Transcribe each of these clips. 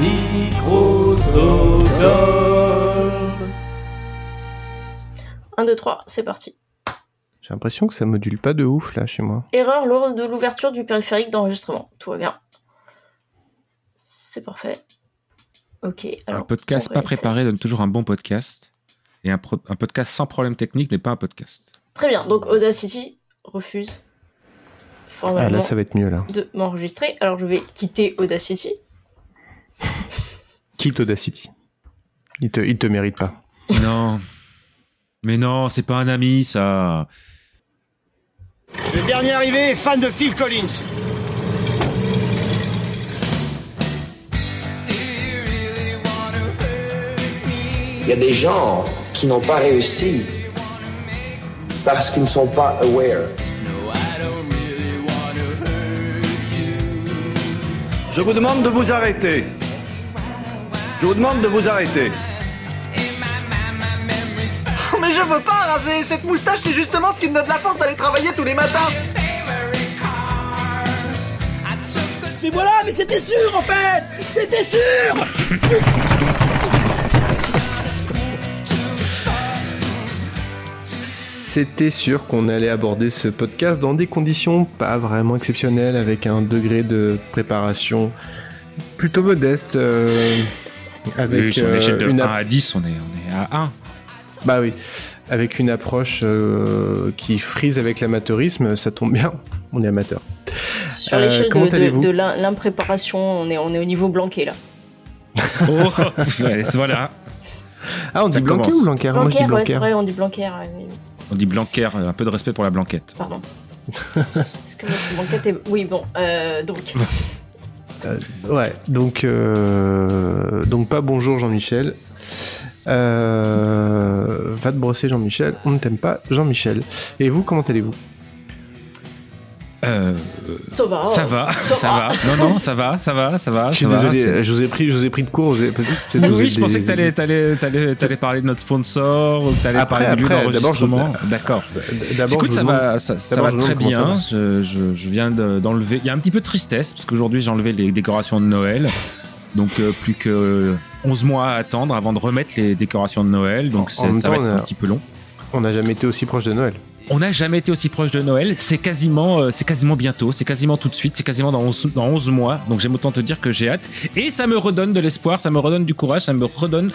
Microsoft 1, 2, 3, c'est parti. J'ai l'impression que ça module pas de ouf là chez moi. Erreur lors de l'ouverture du périphérique d'enregistrement. Tout va bien. C'est parfait. Ok. Alors, un podcast pas préparé donne toujours un bon podcast. Et un, pro- un podcast sans problème technique n'est pas un podcast. Très bien. Donc Audacity refuse Ah formellement là ça va être mieux là. de m'enregistrer. Alors je vais quitter Audacity. Quitte Audacity. Il te, il te mérite pas. non. Mais non, c'est pas un ami, ça. Le dernier arrivé est fan de Phil Collins. Il y a des gens qui n'ont pas réussi parce qu'ils ne sont pas aware. Je vous demande de vous arrêter. Je vous demande de vous arrêter. Mais je veux pas raser Cette moustache, c'est justement ce qui me donne la force d'aller travailler tous les matins Mais voilà, mais c'était sûr en fait C'était sûr C'était sûr qu'on allait aborder ce podcast dans des conditions pas vraiment exceptionnelles, avec un degré de préparation plutôt modeste. euh, avec Oui, sur euh, l'échelle de une 1 app- à 10, on est, on est à 1. Bah oui, avec une approche euh, qui frise avec l'amateurisme, ça tombe bien, on est amateur. Sur Euh, l'échelle de, l'impréparation, on est, on est au niveau blanqué là. Oh, ouais, voilà. Ah, on dit Ça Blanquer commence. ou Blanquer Moi je dis Blanquer, ouais, Blanquer. c'est vrai, on dit Blanquer. euh, mais- On dit Blanquer, un peu de respect pour la blanquette. Pardon. Est-ce que notre blanquette est... Oui, bon, euh, donc... Ouais, donc, euh, donc pas bonjour Jean-Michel. Euh, va te brosser Jean-Michel, on ne t'aime pas Jean-Michel. Et vous, comment allez-vous? Euh, Ça va. ça va, Ça ça va. va. Non, non, ça va, ça va, ça va. Je suis ça désolé, je vous ai pris, je vous ai pris de vous vous Oui, je pensais des- que t'allais, t'allais, t'allais, t'allais parler de notre sponsor, ou que t'allais Après, parler après, d'abord, je- d'enregistrement. D'accord. D'abord, Écoute, ça va, ça, ça d'abord, va très bien. ça Je, je, je viens de- d'enlever. Il y a un petit peu de tristesse parce qu'aujourd'hui j'ai enlevé les décorations de Noël. Donc euh, plus que 11 mois à attendre avant de remettre les décorations de Noël. Donc ça va être a- un petit peu long. On n'a jamais été aussi proche de Noël. On n'a jamais été aussi proche de Noël. C'est quasiment, euh, c'est quasiment bientôt. C'est quasiment tout de suite. C'est quasiment dans 11, dans 11 mois. Donc j'aime autant te dire que j'ai hâte. Et ça me redonne de l'espoir, ça me redonne du courage, ça me redonne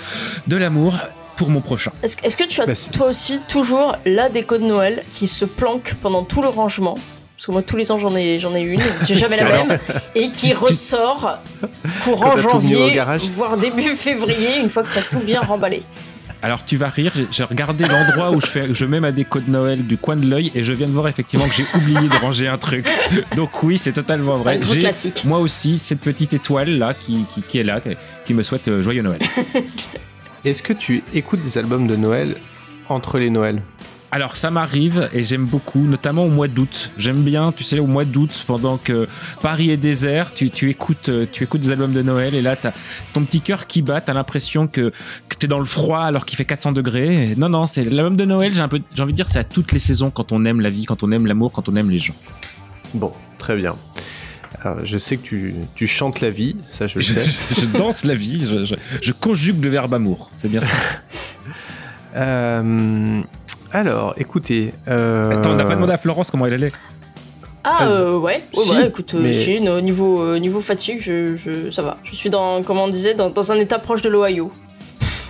de l'amour pour mon prochain. Est-ce que tu as Bah, toi aussi toujours la déco de Noël qui se planque pendant tout le rangement? Parce que moi tous les ans j'en ai, j'en ai une, j'ai jamais la même, et qui Tu- ressort courant janvier, voire début février, une fois que tu as tout bien remballé. Alors tu vas rire, j'ai- regardé l'endroit où je, fais, je mets ma déco de Noël du coin de l'œil et je viens de voir effectivement que j'ai oublié de ranger un truc. Donc oui, c'est totalement vrai. J'ai moi aussi cette petite étoile là qui, qui, qui est là, qui, qui me souhaite euh, joyeux Noël. Est-ce que tu écoutes des albums de Noël entre les Noëls? Alors ça m'arrive et j'aime beaucoup, notamment au mois d'août. J'aime bien, tu sais, au mois d'août, pendant que Paris est désert, tu, tu écoutes, euh, tu écoutes des albums de Noël et là t'as ton petit cœur qui bat, t'as l'impression que, que t'es dans le froid alors qu'il fait 400 degrés. Et non, non, c'est l'album de Noël. J'ai un peu, j'ai envie de dire, c'est à toutes les saisons quand on aime la vie, quand on aime l'amour, quand on aime les gens. Bon, très bien. Alors, je sais que tu, tu chantes la vie, ça je le sais. je- je danse la vie, je, je- je conjugue le verbe amour. C'est bien ça. Euh, alors, écoutez. euh, Attends, on n'a pas demandé à Florence comment elle allait. Ah euh, ouais, ouais, Si, ouais, écoute, euh, mais- si, no- niveau, euh, niveau fatigue, je, je- ça va. Je suis dans, comment on disait, dans, dans un état proche de l'Ohio.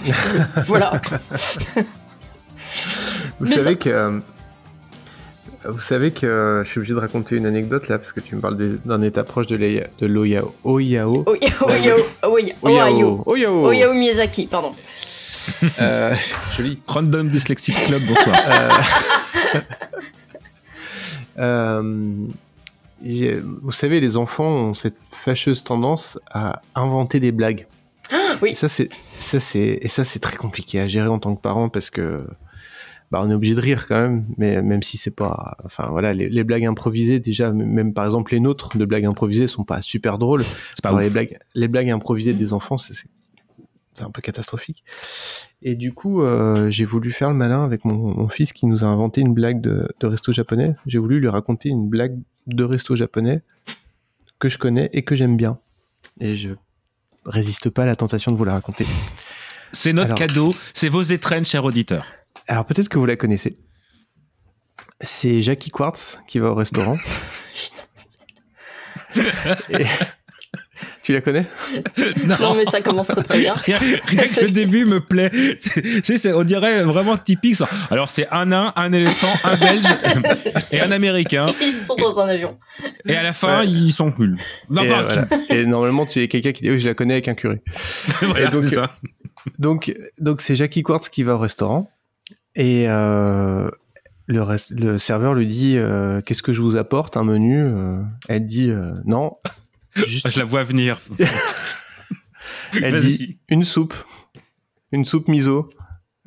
voilà. Vous Mais savez ça- que. euh, Vous savez que euh, je suis obligé de raconter une anecdote là parce que tu me parles d'un état proche de. Oyao. Ohio, Ohio, Miyazaki, pardon. Euh, joli. Random Dyslexic Club, bonsoir. Euh, j'ai- vous savez, les enfants ont cette fâcheuse tendance à inventer des blagues. oui. Et ça, c'est ça, c'est et ça, c'est très compliqué à gérer en tant que parent parce que bah, on est obligé de rire quand même, mais même si c'est pas, enfin voilà, les, les blagues improvisées déjà, même par exemple les nôtres de blagues improvisées sont pas super drôles. C'est pas Alors, ouf. les blagues, les blagues improvisées des enfants, c'est c'est- un peu catastrophique. Et du coup, euh, j'ai voulu faire le malin avec mon, mon fils qui nous a inventé une blague de, de resto japonais. J'ai voulu lui raconter une blague de resto japonais que je connais et que j'aime bien. Et je résiste pas à la tentation de vous la raconter. C'est notre Alors- cadeau, c'est vos étrennes, chers auditeurs. Alors peut-être que vous la connaissez. C'est Jackie Quartz qui va au restaurant. Et- Tu la connais Non, mais ça commence très très bien. Rien, rien que le début me plaît. Tu sais, on dirait vraiment typique. ça. Alors, c'est un nain, un éléphant, un belge et un américain. Ils sont dans un avion. Et à la fin, Ouais. ils sont. Non, et, euh, voilà. Et normalement, tu es quelqu'un qui dit oui, je la connais avec un curé. Voilà, Et donc, c'est ça. Donc, donc c'est Jackie Quartz qui va au restaurant et euh, le, rest- le serveur lui dit euh, qu'est-ce que je vous apporte? Un menu? Euh, Elle dit euh, non, juste, Je la vois venir. elle Vas-y. dit une soupe, une soupe miso.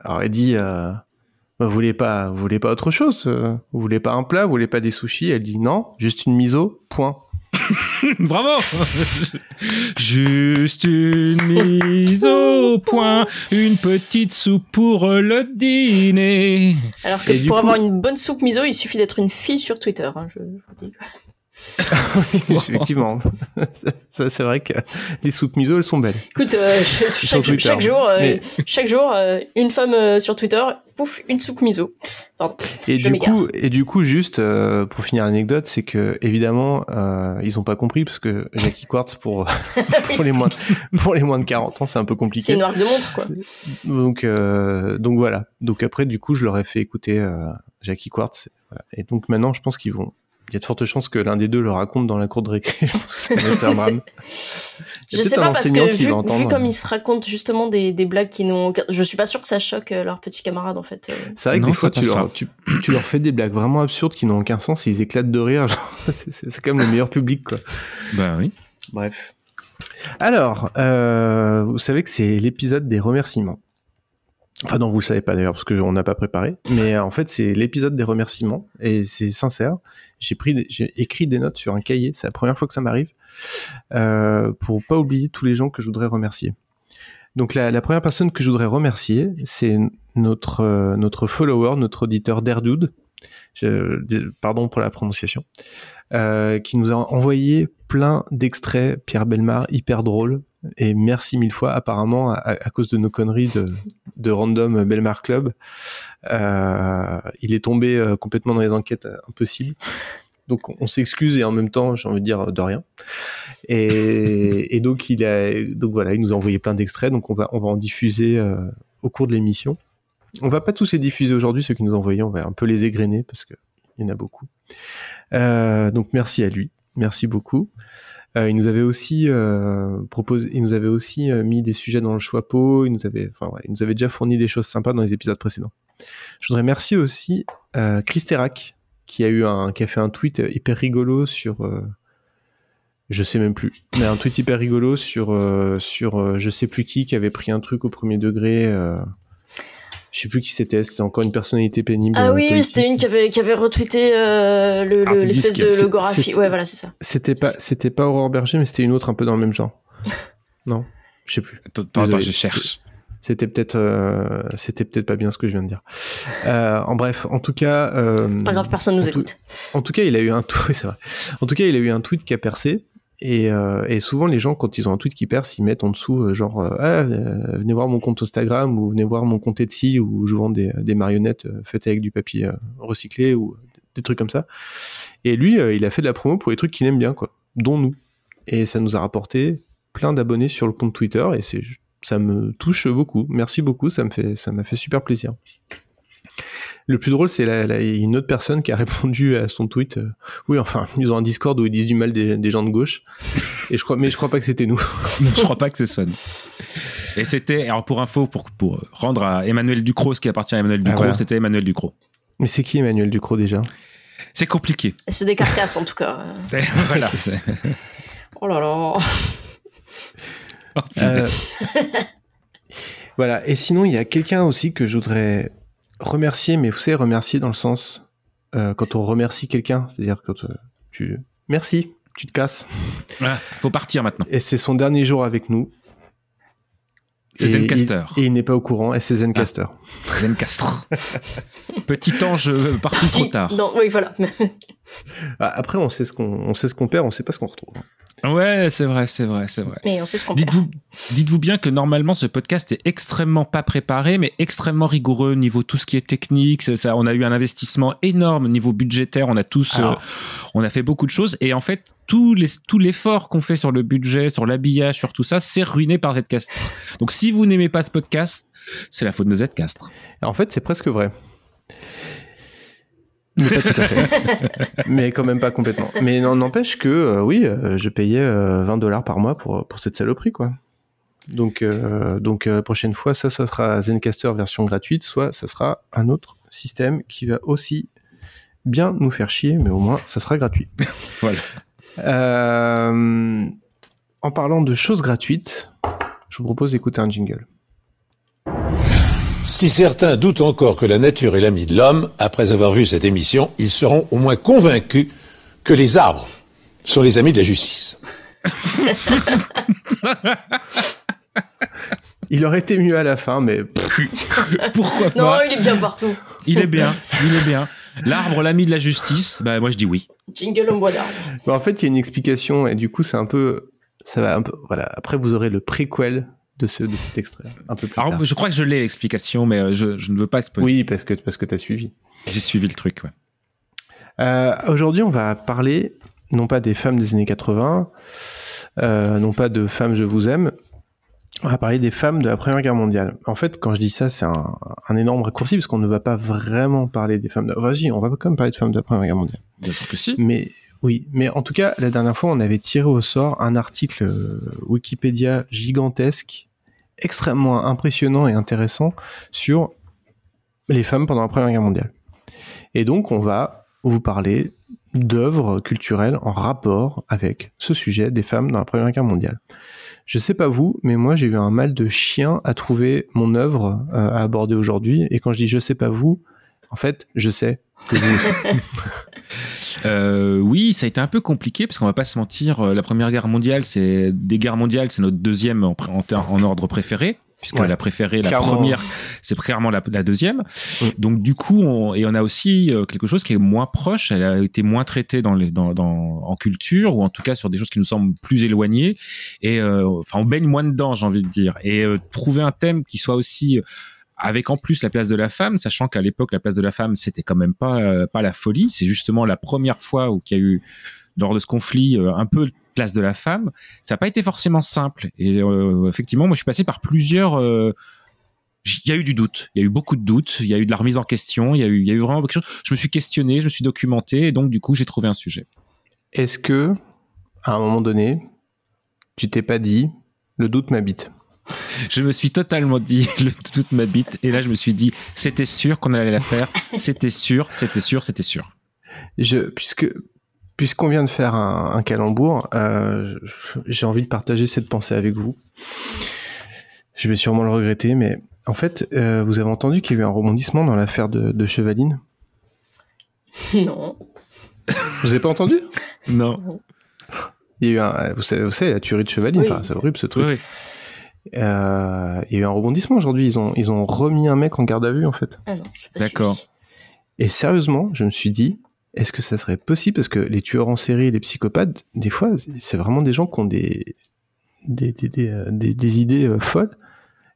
Alors elle dit euh, vous voulez pas, vous voulez pas autre chose euh, Vous voulez pas un plat Vous voulez pas des sushis? Elle dit non, juste une miso. Point. Bravo Juste une mise au point, une petite soupe pour le dîner. Alors que Et pour coup- avoir une bonne soupe miso, il suffit d'être une fille sur Twitter. hein, je, je vous dis. Effectivement, ça c'est vrai que les soupes miso elles sont belles. Écoute, euh, je- chaque, Twitter. chaque jour, euh, chaque jour, euh, une femme sur Twitter, pouf, une soupe miso. Pardon. Et du coup, et du coup, juste pour finir l'anecdote, c'est que évidemment, ils ont pas compris parce que Jackie Quartz pour pour les moins pour les moins de 40 ans, c'est un peu C'est compliqué. une marque de montre, quoi. Donc donc voilà. Donc après, du coup, je leur ai fait écouter Jackie Quartz. Et donc maintenant, je pense qu'ils vont. Il y a de fortes chances que l'un des deux le raconte dans la cour de récré. je pense que ça Je sais pas parce enseignant que qui vu, vu comme ils se racontent justement des, des blagues qui n'ont aucun... Je suis pas sûr que ça choque euh, leurs petits camarades en fait. euh. C'est vrai que Non, des fois, tu leur, tu, tu leur fais des blagues vraiment absurdes qui n'ont aucun sens, et ils éclatent de rire. c'est- C'est c'est quand même le meilleur public, quoi. Ben oui. Bref. Alors, euh, vous savez que c'est l'épisode des remerciements. Enfin non, vous le savez pas d'ailleurs parce qu'on n'a pas préparé. Mais en fait, c'est l'épisode des remerciements et c'est sincère. J'ai écrit des notes sur un cahier. C'est la première fois que ça m'arrive euh, pour pas oublier tous les gens que je voudrais remercier. Donc la, première personne que je voudrais remercier, c'est notre euh, notre follower, notre auditeur Derdude. Je- pardon pour la prononciation. Euh, qui nous a envoyé plein d'extraits, Pierre Belmar, hyper drôle. Et merci mille fois, apparemment, à, cause de nos conneries de, Random Belmar Club. Euh, il est tombé euh, complètement dans les enquêtes euh, impossibles. Donc on, s'excuse et en même temps, j'ai envie de dire de rien. Et, donc il a, donc voilà, il nous a envoyé plein d'extraits. Donc on va, on va en diffuser au cours de l'émission. On va pas tous les diffuser aujourd'hui, ceux qui nous ont envoyés, on va un peu les égrener parce que il y en a beaucoup. Donc merci à lui, merci beaucoup. Euh, il nous avait aussi euh, proposé, il nous avait aussi euh, mis des sujets dans le chapeau. Il nous avait, enfin, il nous avait déjà fourni des choses sympas dans les épisodes précédents. Je voudrais remercier aussi euh, Chris Terrac, qui a eu un, qui a fait un tweet hyper rigolo sur, je sais même plus, mais un tweet hyper rigolo sur, sur, je sais plus qui, qui avait pris un truc au premier degré. Je sais plus qui c'était, c'était encore une personnalité pénible. Ah oui, c'était une qui avait, qui avait retweeté euh, le- Ah, le- l'espèce disque, de logographie. Ouais, voilà, c'est ça. C'était pas, c'était pas Aurore Berger, mais c'était une autre un peu dans le même genre. Non, je sais plus. Attends, attends, je cherche. C'était peut-être, euh, c'était peut-être pas bien ce que je viens de dire. Euh, en bref, en tout cas, euh, Pas grave, personne nous écoute. en tout cas, il a eu un tweet, c'est vrai. En tout cas, il a eu un tweet qui a percé. Et, euh, et souvent, les gens, quand ils ont un tweet qui perce, ils mettent en dessous, euh, genre, euh, ah, venez voir mon compte Instagram ou venez voir mon compte Etsy où je vends des, marionnettes faites avec du papier recyclé ou des trucs comme ça. Et lui, il a fait de la promo pour les trucs qu'il aime bien, quoi, dont nous. Et ça nous a rapporté plein d'abonnés sur le compte Twitter et c'est, ça me touche beaucoup. Merci beaucoup, ça me fait, ça m'a fait super plaisir. Le plus drôle, c'est la, la- une autre personne qui a répondu à son tweet. euh, oui, enfin, ils ont un Discord où ils disent du mal des, des gens de gauche. Et je crois, mais je crois pas que c'était nous. je crois pas que c'est Son. Et c'était, alors pour info, pour, pour rendre à Emmanuel Ducrot ce qui appartient à Emmanuel Ah, Ducrot, c'était Emmanuel Ducrot. Mais c'est qui Emmanuel Ducrot déjà? C'est compliqué. Elle se décarcasse en tout cas. Voilà. c'est- Oh là là. Oh. Euh, Voilà. Et sinon, il y a quelqu'un aussi que je voudrais remercier, mais vous savez, remercier dans le sens euh, quand on remercie quelqu'un, c'est-à-dire quand euh, tu merci, tu te casses. Ah, faut partir maintenant. Et c'est son dernier jour avec nous. C'est Zencaster. il- Et il n'est pas au courant, et c'est Zencaster. Zencastre. Petit ange euh, parti trop tard. Non, oui, voilà. Ah, Après, on sait ce qu'on on sait ce qu'on perd, on sait pas ce qu'on retrouve. Ouais, c'est vrai, c'est vrai, c'est vrai. Mais on sait ce qu'on perd. Dites-vous, dites-vous bien que normalement ce podcast est extrêmement pas préparé, mais extrêmement rigoureux niveau tout ce qui est technique. Ça, ça- on a eu un investissement énorme niveau budgétaire. On a tous, euh, on a fait beaucoup de choses et en fait tout les, tout l'effort qu'on fait sur le budget, sur l'habillage, sur tout ça, c'est ruiné par Zcast. Donc si vous n'aimez pas ce podcast, c'est la faute de Zcast. En fait, c'est presque vrai. Mais pas tout à fait. Mais quand même pas complètement. Mais n'empêche que, euh, oui, euh, je payais euh, 20 dollars par mois pour, pour cette saloperie, quoi. Donc, euh, donc euh, prochaine fois, ça, ça sera Zencaster version gratuite, soit ça sera un autre système qui va aussi bien nous faire chier, mais au moins, ça sera gratuit. Voilà. Euh, en parlant de choses gratuites, je vous propose d'écouter un jingle. Si certains doutent encore que la nature est l'ami de l'homme, après avoir vu cette émission, ils seront au moins convaincus que les arbres sont les amis de la justice. Il aurait été mieux à la fin, mais Pourquoi Non, pas il est bien partout. Il est bien, il est bien. L'arbre, l'ami de la justice. Bah moi je dis oui. Jingle en bois d'arbre. Bah, en fait, il y a une explication et du coup, c'est un peu, ça va un peu, voilà. Après, vous aurez le préquel de ce, de cet extrait, un peu plus Alors tard. je crois que je l'ai l'explication, mais euh, je, je ne veux pas spoiler. Oui, parce que parce que t'as suivi. J'ai suivi le truc. Ouais. Euh, Aujourd'hui, on va parler non pas des femmes des années 80, euh, non pas de femmes je vous aime. On va parler des femmes de la Première Guerre mondiale. En fait, quand je dis ça, c'est un, un énorme raccourci parce qu'on ne va pas vraiment parler des femmes de. Vas-y, on va quand même parler de femmes de la Première Guerre mondiale. Bien sûr que si. Mais oui, mais en tout cas, la dernière fois, on avait tiré au sort un article euh, Wikipédia gigantesque, extrêmement impressionnant et intéressant sur les femmes pendant la Première Guerre mondiale. Et donc, on va vous parler d'œuvres culturelles en rapport avec ce sujet des femmes dans la Première Guerre mondiale. Je sais pas vous, mais moi j'ai eu un mal de chien à trouver mon œuvre euh, à aborder aujourd'hui. Et quand je dis je sais pas vous, en fait, je sais que vous aussi. Euh, oui, ça a été un peu compliqué parce qu'on va pas se mentir. euh, La Première Guerre mondiale, c'est des guerres mondiales, c'est notre deuxième en, ordre préféré. Puisque Ouais. la préférée, la Clairement. première, c'est clairement la, la deuxième. Donc du coup, on, et on a aussi euh, quelque chose qui est moins proche. Elle a été moins traitée dans les, dans, dans, en culture ou en tout cas sur des choses qui nous semblent plus éloignées. Et euh, enfin, on baigne moins dedans, j'ai envie de dire. Et euh, trouver un thème qui soit aussi euh, avec en plus la place de la femme, sachant qu'à l'époque la place de la femme c'était quand même pas euh, pas la folie. C'est justement la première fois où qu'il y a eu lors de ce conflit euh, un peu de place de la femme. Ça n'a pas été forcément simple. Et euh, effectivement, moi je suis passé par plusieurs. il y a eu du doute, il y a eu beaucoup de doutes, il y a eu de la remise en question, il y a eu, il y a eu vraiment quelque chose. Je me suis questionné, je me suis documenté, et donc du coup j'ai trouvé un sujet. Est-ce que, à un moment donné, tu t'es pas dit, le doute m'habite? Je me suis totalement dit le, toute ma bite, et là je me suis dit c'était sûr qu'on allait la faire, c'était sûr, c'était sûr, c'était sûr. je, Puisque, puisqu'on vient de faire un, un calembour, euh, j'ai envie de partager cette pensée avec vous. Je vais sûrement le regretter, mais en fait, euh, vous avez entendu qu'il y a eu un rebondissement dans l'affaire de, de Chevaline? Non. Vous avez pas entendu? Non. Il y a eu un, vous savez, vous savez, la tuerie de Chevaline, Oui. enfin, c'est horrible ce truc. Oui, il y a eu un rebondissement aujourd'hui. Ils ont, ils ont remis un mec en garde à vue, en fait. Ah non, je sais pas D'accord. Et sérieusement, je me suis dit, est-ce que ça serait possible? Parce que les tueurs en série et les psychopathes, des fois, c'est vraiment des gens qui ont des, des, des, des, euh, des- des idées euh, folles.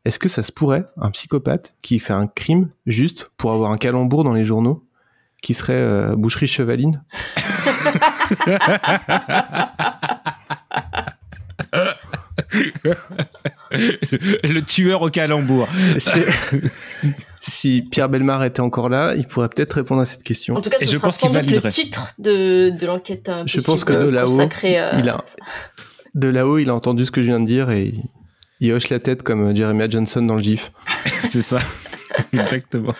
Est-ce que ça se pourrait, un psychopathe qui fait un crime juste pour avoir un calembour dans les journaux, qui serait euh, boucherie chevaline? le tueur au calembour. Si Pierre Belmar était encore là, il pourrait peut-être répondre à cette question. En tout cas, ce je sera pense sans doute le titre de, de l'enquête. euh, Je pense que de là-haut, consacrée, euh, il a- De là-haut, il a entendu ce que je viens de dire et il- il hoche la tête comme Jeremiah Johnson dans le gif. C'est ça. Exactement.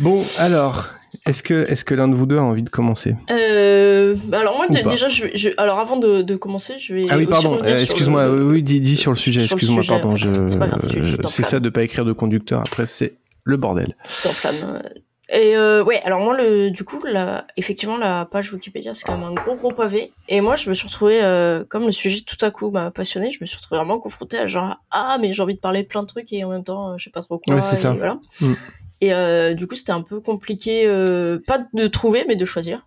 Bon, alors, est-ce que, est-ce que l'un de vous deux a envie de commencer? Euh, alors moi déjà je, vais- je- alors avant de, de commencer je vais Ah oui, pardon, euh, excuse-moi, le- oui, oui, dis, dis sur le sujet, excuse-moi, pardon, je. C'est ça de pas écrire de conducteur, après c'est le bordel. Et euh, ouais, alors moi, le, du coup, la, effectivement, la page Wikipédia, c'est quand même un gros, gros pavé. Et moi, je me suis retrouvée, euh, comme le sujet tout à coup m'a passionné, je me suis retrouvée vraiment confrontée à genre, ah, mais j'ai envie de parler de plein de trucs et en même temps, euh, je sais pas trop quoi. Ouais, c'est ça. Voilà. Mm. Et euh, du coup, c'était un peu compliqué, euh, pas de trouver, mais de choisir.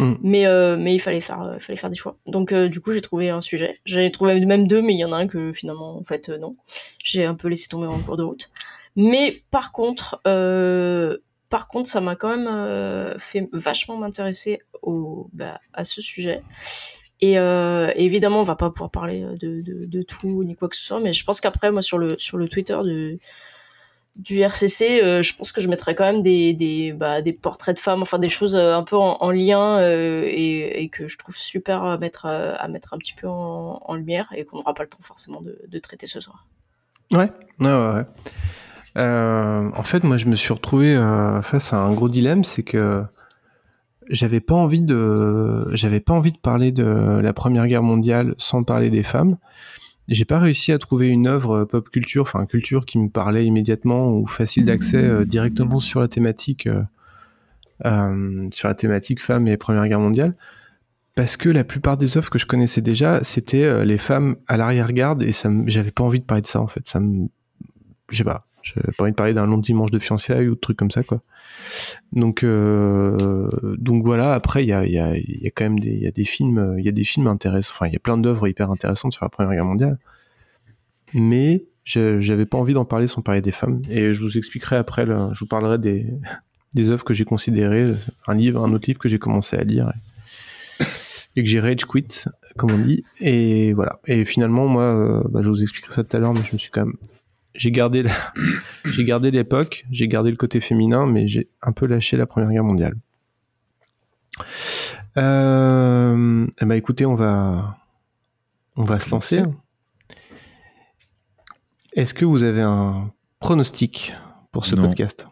Mm. Mais euh, mais il fallait faire euh, fallait faire des choix. Donc euh, du coup j'ai trouvé un sujet. J'ai trouvé même deux, mais il y en a un que finalement en fait euh, non. J'ai un peu laissé tomber en cours de route. Mais par contre euh, par contre ça m'a quand même euh, fait vachement m'intéresser au bah, à ce sujet. Et euh, évidemment, on va pas pouvoir parler de, de, de tout ni quoi que ce soit, mais je pense qu'après, moi, sur le sur le Twitter de du RCC, euh, je pense que je mettrais quand même des des bah, des portraits de femmes, enfin des choses euh, un peu en, en lien euh, et, que je trouve super à mettre à mettre un petit peu en, en lumière et qu'on n'aura pas le temps forcément de, de traiter ce soir. Ouais, ouais, ouais. en fait, moi, je me suis retrouvé face à un gros dilemme, c'est que j'avais pas envie de, j'avais pas envie de parler de la Première Guerre mondiale sans parler des femmes. J'ai pas réussi à trouver une œuvre pop culture, enfin culture qui me parlait immédiatement ou facile d'accès euh, directement sur la thématique, euh, euh, sur la thématique femmes et Première Guerre mondiale. Parce que la plupart des œuvres que je connaissais déjà, c'était euh, les femmes à l'arrière-garde et ça, j'avais pas envie de parler de ça en fait. Ça me, je sais pas, j'avais pas envie de parler d'un long dimanche de fiançailles ou de trucs comme ça quoi. Donc, euh, donc voilà. Après, il y a, y, a, y a quand même des, y a des films, il y a des films intéressants. Enfin, il y a plein d'œuvres hyper intéressantes sur la Première Guerre mondiale. Mais j'avais pas envie d'en parler sans parler des femmes. Et je vous expliquerai après. je vous parlerai des, des œuvres que j'ai considérées, un livre, un autre livre que j'ai commencé à lire et, et que j'ai rage quit, comme on dit. Et voilà. Et finalement, moi, euh, bah, je vous expliquerai ça tout à l'heure, mais je me suis quand même j'ai gardé la- j'ai gardé l'époque, j'ai gardé le côté féminin, mais j'ai un peu lâché la Première Guerre mondiale. Euh, eh ben écoutez, on va on va se lancer. Est-ce que vous avez un pronostic pour ce Non. podcast?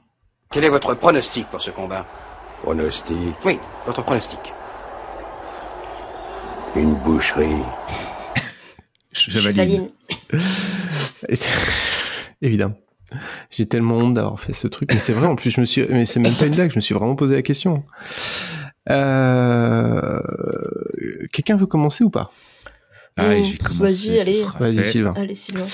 Quel est votre pronostic pour ce combat? Pronostic, Oui, votre pronostic. une boucherie. Je Évidemment. J'ai tellement honte d'avoir fait ce truc. Mais c'est vrai, en plus, je me suis, mais c'est même pas une blague, je me suis vraiment posé la question. Euh... Quelqu'un veut commencer ou pas? Allez, Oh, je vais commencer, vas-y, allez. Vas-y. Sylvain. Allez Sylvain.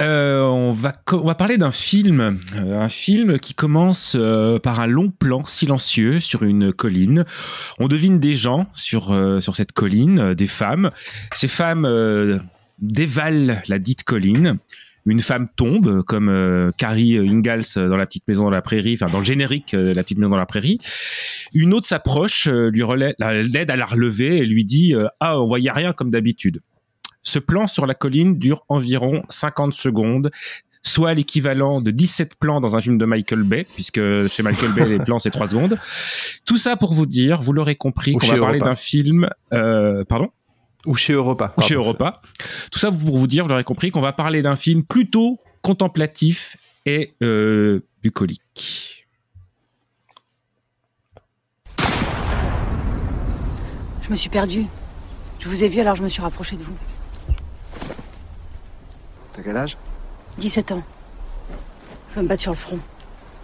Euh, on, va on va parler d'un film, euh, un film qui commence euh, par un long plan silencieux sur une colline. On devine des gens sur euh, sur cette colline, euh, des femmes. Ces femmes euh, dévalent la dite colline. Une femme tombe, comme euh, Carrie Ingalls dans La Petite Maison dans la Prairie, enfin dans le générique euh, de La Petite Maison dans la Prairie. Une autre s'approche, euh, lui l'aide à la relever et lui dit euh, Ah, on voyait rien comme d'habitude. Ce plan sur la colline dure environ 50 secondes, soit l'équivalent de 17 plans dans un film de Michael Bay, puisque chez Michael Bay, les plans, c'est 3 secondes. Tout ça pour vous dire, vous l'aurez compris, qu'on va parler d'un film... Euh, pardon? Ou chez Europa ou chez. Europa. Tout ça pour vous dire, vous l'aurez compris, qu'on va parler d'un film plutôt contemplatif et euh, bucolique. Je me suis perdue. Je vous ai vu alors je me suis rapprochée de vous. T'as quel âge? 17 ans. Je vais me battre sur le front.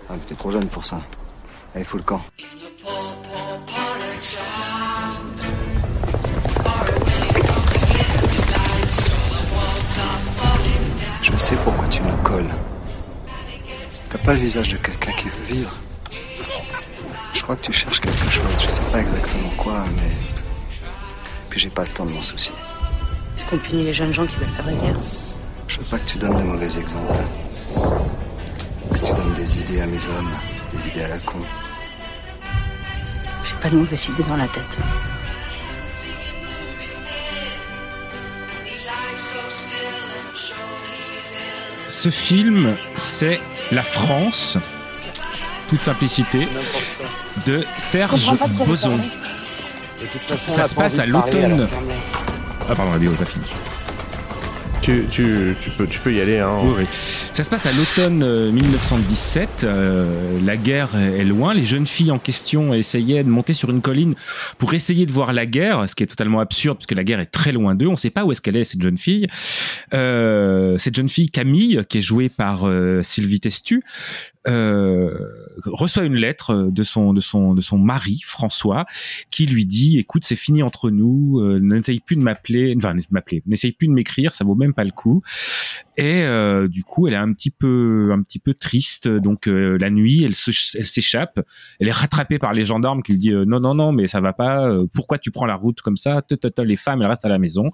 Ah, mais t'es trop jeune pour ça. Allez, fous le camp. Je sais pourquoi tu me colles. T'as pas le visage de quelqu'un qui veut vivre. Je crois que tu cherches quelque chose. Je sais pas exactement quoi, mais. Puis j'ai pas le temps de m'en soucier. Est-ce qu'on punit les jeunes gens qui veulent faire la guerre? Je veux pas que tu donnes de mauvais exemples. Que tu donnes des idées à mes hommes, des idées à la con. J'ai pas de mauvaises idées dans la tête. Ce film, c'est La France, toute simplicité, de Serge Boson. façon, Ça se pas passe à l'automne. Ah pardon, la vidéo est pas finie. Tu, tu, tu, peux, tu peux y aller. Hein. Oui, oui. Ça se passe à l'automne euh, 1917. euh, la guerre est loin. Les jeunes filles en question essayaient de monter sur une colline pour essayer de voir la guerre, ce qui est totalement absurde parce que la guerre est très loin d'eux. On ne sait pas où est-ce qu'elle est cette jeune fille. Euh, cette jeune fille Camille, qui est jouée par euh, Sylvie Testu, euh, reçoit une lettre de son de son de son mari François qui lui dit écoute c'est fini entre nous euh, n'essaye plus de m'appeler enfin m'appeler n'essaye plus de m'écrire ça vaut même pas le coup. Et euh, du coup, elle est un petit peu, un petit peu triste. Donc euh, la nuit, elle, se- elle s'échappe. Elle est rattrapée par les gendarmes qui lui disent euh, non, non, non, mais ça va pas. euh, Pourquoi tu prends la route comme ça? Les femmes, elles restent à la maison.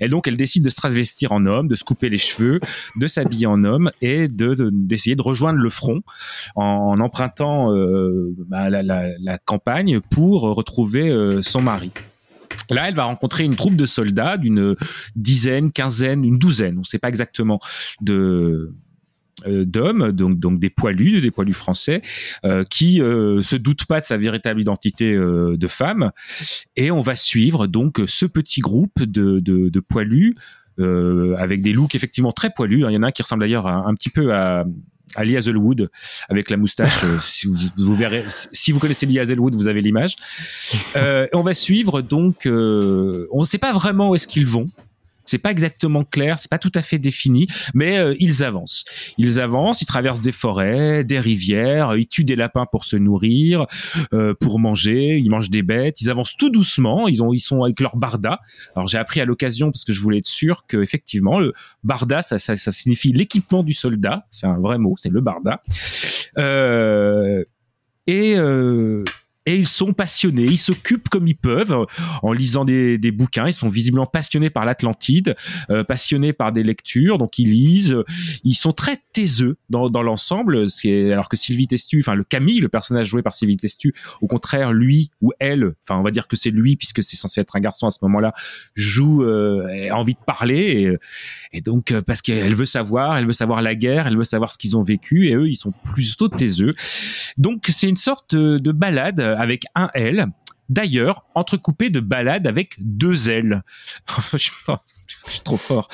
Et donc, elle décide de se transvestir en homme, de se couper les cheveux, de s'habiller en homme et de de- d'essayer de, rejoindre le front en, empruntant euh, bah, la campagne pour retrouver euh, son mari. Là, elle va rencontrer une troupe de soldats d'une dizaine, quinzaine, une douzaine, on ne sait pas exactement, de euh, d'hommes, donc, donc des poilus, des poilus français, euh, qui euh, se doutent pas de sa véritable identité euh, de femme. Et on va suivre donc ce petit groupe de, de, poilus avec des looks effectivement très poilus. Il y en a un qui ressemble d'ailleurs un petit peu à, Lee Hazelwood avec la moustache. Euh, si vous, vous verrez, si vous connaissez Lee Hazelwood, vous avez l'image. Euh, on va suivre donc. euh, on ne sait pas vraiment où est-ce qu'ils vont. C'est pas exactement clair, c'est pas tout à fait défini, mais euh, ils avancent. Ils avancent, ils traversent des forêts, des rivières, ils tuent des lapins pour se nourrir, euh, pour manger, ils mangent des bêtes, ils avancent tout doucement, ils ont ils sont avec leur barda. Alors j'ai appris à l'occasion parce que je voulais être sûr que effectivement le barda ça, ça, signifie l'équipement du soldat, c'est un vrai mot, c'est le barda. Euh, et euh, et ils sont passionnés, ils s'occupent comme ils peuvent en lisant des, des bouquins. Ils sont visiblement passionnés par l'Atlantide, euh, passionnés par des lectures, donc ils lisent. Ils sont très taiseux dans, dans l'ensemble, alors que Sylvie Testu, enfin le Camille, le personnage joué par Sylvie Testu, au contraire, lui ou elle, enfin on va dire que c'est lui puisque c'est censé être un garçon à ce moment-là, joue, euh, a envie de parler et, et donc euh, parce qu'elle veut savoir, elle veut savoir la guerre, elle veut savoir ce qu'ils ont vécu et eux ils sont plutôt taiseux. Donc c'est une sorte de balade avec un L. D'ailleurs, entrecoupé de balades avec deux L. je suis trop fort.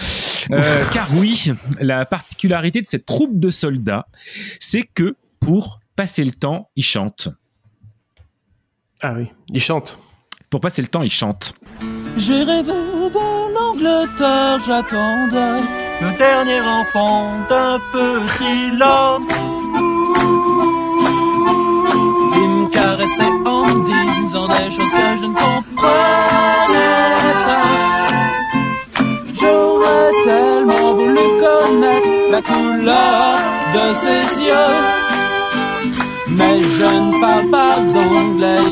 Euh, car oui, la particularité de cette troupe de soldats, c'est que pour passer le temps, ils chantent. Ah oui, ils chantent. Pour passer le temps, ils chantent. J'ai rêvé de l'Angleterre, j'attendais le dernier enfant d'un petit lord. Me caressait en disant des choses que je ne comprenais pas. J'aurais tellement voulu connaître la couleur de ses yeux. Mais je ne parle pas anglais,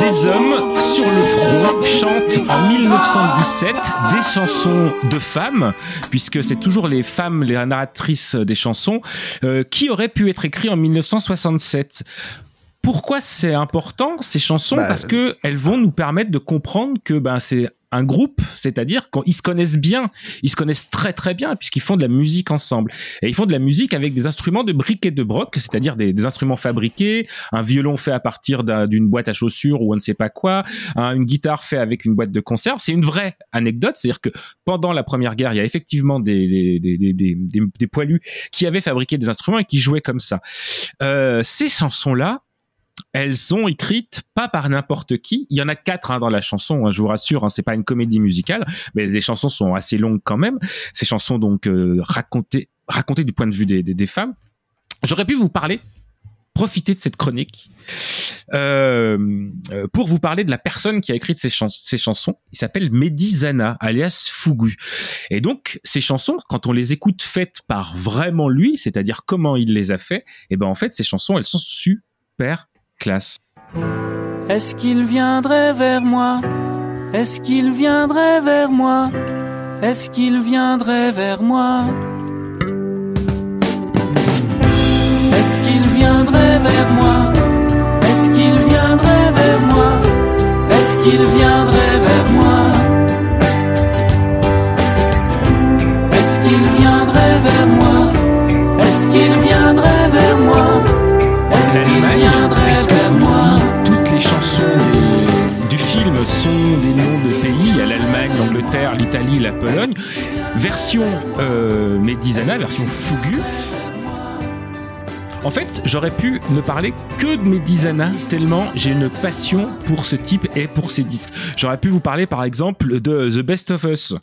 Des hommes sur le front chantent en 1917 des chansons de femmes, puisque c'est toujours les femmes les narratrices des chansons, euh, qui auraient pu être écrites en 1967. Pourquoi c'est important ces chansons? Bah, Parce que elles vont nous permettre de comprendre que ben c'est un groupe, c'est-à-dire qu'ils se connaissent bien, ils se connaissent très très bien puisqu'ils font de la musique ensemble et ils font de la musique avec des instruments de briques et de broc, c'est-à-dire des, instruments fabriqués, un violon fait à partir d'un- d'une boîte à chaussures ou on ne sait pas quoi, un- une guitare fait avec une boîte de conserve. C'est une vraie anecdote, c'est-à-dire que pendant la première guerre, il y a effectivement des- des poilus qui avaient fabriqué des instruments et qui jouaient comme ça. Euh, ces chansons-là, elles sont écrites pas par n'importe qui. Il y en a quatre hein, dans la chanson, hein, je vous rassure. Hein, c'est pas une comédie musicale, mais les chansons sont assez longues quand même. Ces chansons donc euh, racontées, racontées du point de vue des, femmes. J'aurais pu vous parler, profiter de cette chronique euh, euh, pour vous parler de la personne qui a écrit ces, ces chansons. Il s'appelle Mehdi Zana, alias Fugu. Et donc ces chansons, quand on les écoute faites par vraiment lui, c'est-à-dire comment il les a fait, et ben en fait ces chansons, elles sont super classe. Est-ce qu'il viendrait vers moi? Est-ce qu'il viendrait vers moi? Est-ce qu'il viendrait vers moi? Est-ce qu'il viendrait vers moi? Est-ce qu'il viendrait vers moi? Est-ce qu'il viendrait vers moi? Est-ce qu'il viendrait vers moi? Est-ce qu'il l'Italie, la Pologne. Version euh, version Fugu. En fait, j'aurais pu ne parler que de Medizana, tellement j'ai une passion pour ce type et pour ses disques. J'aurais pu vous parler par exemple de The Best of Us.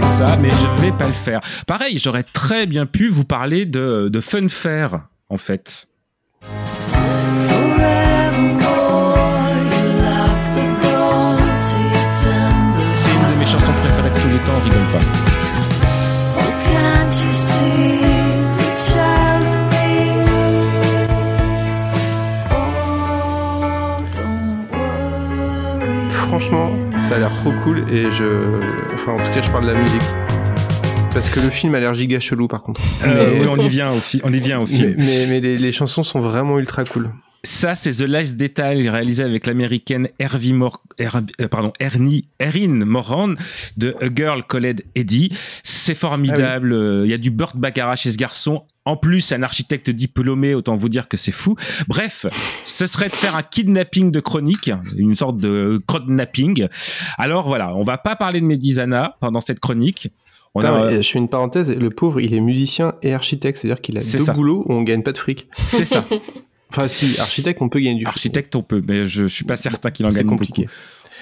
Vais pas le faire. Pareil, j'aurais très bien pu vous parler de, de Funfair, en fait. C'est une de mes chansons préférées de tous les temps, on rigole pas. Franchement, ça a l'air trop cool et je. Enfin, en tout cas, je parle de la musique. Parce que le film a l'air giga chelou par contre. Euh, oui, on y vient au, fi- on y vient au Mais, film. mais, mais les, les chansons sont vraiment ultra cool. Ça, c'est The Last Detail, réalisé avec l'américaine Mor- euh, pardon, Ernie, Erin Moran de A Girl Called Eddie. C'est formidable. Euh, Il y a du Burt Baccarat chez ce garçon. En plus, un architecte diplômé, autant vous dire que c'est fou. Bref, ce serait de faire un kidnapping de chronique, une sorte de crodnapping. Alors voilà, on va pas parler de Médisana pendant cette chronique. On a- mais Je fais une parenthèse, le pauvre, il est musicien et architecte, c'est-à-dire qu'il a deux ça. boulots où on gagne pas de fric. C'est ça. Enfin, si, architecte, on peut gagner du fric. Architecte, on peut, mais je suis pas certain qu'il en C'est gagne compliqué. beaucoup.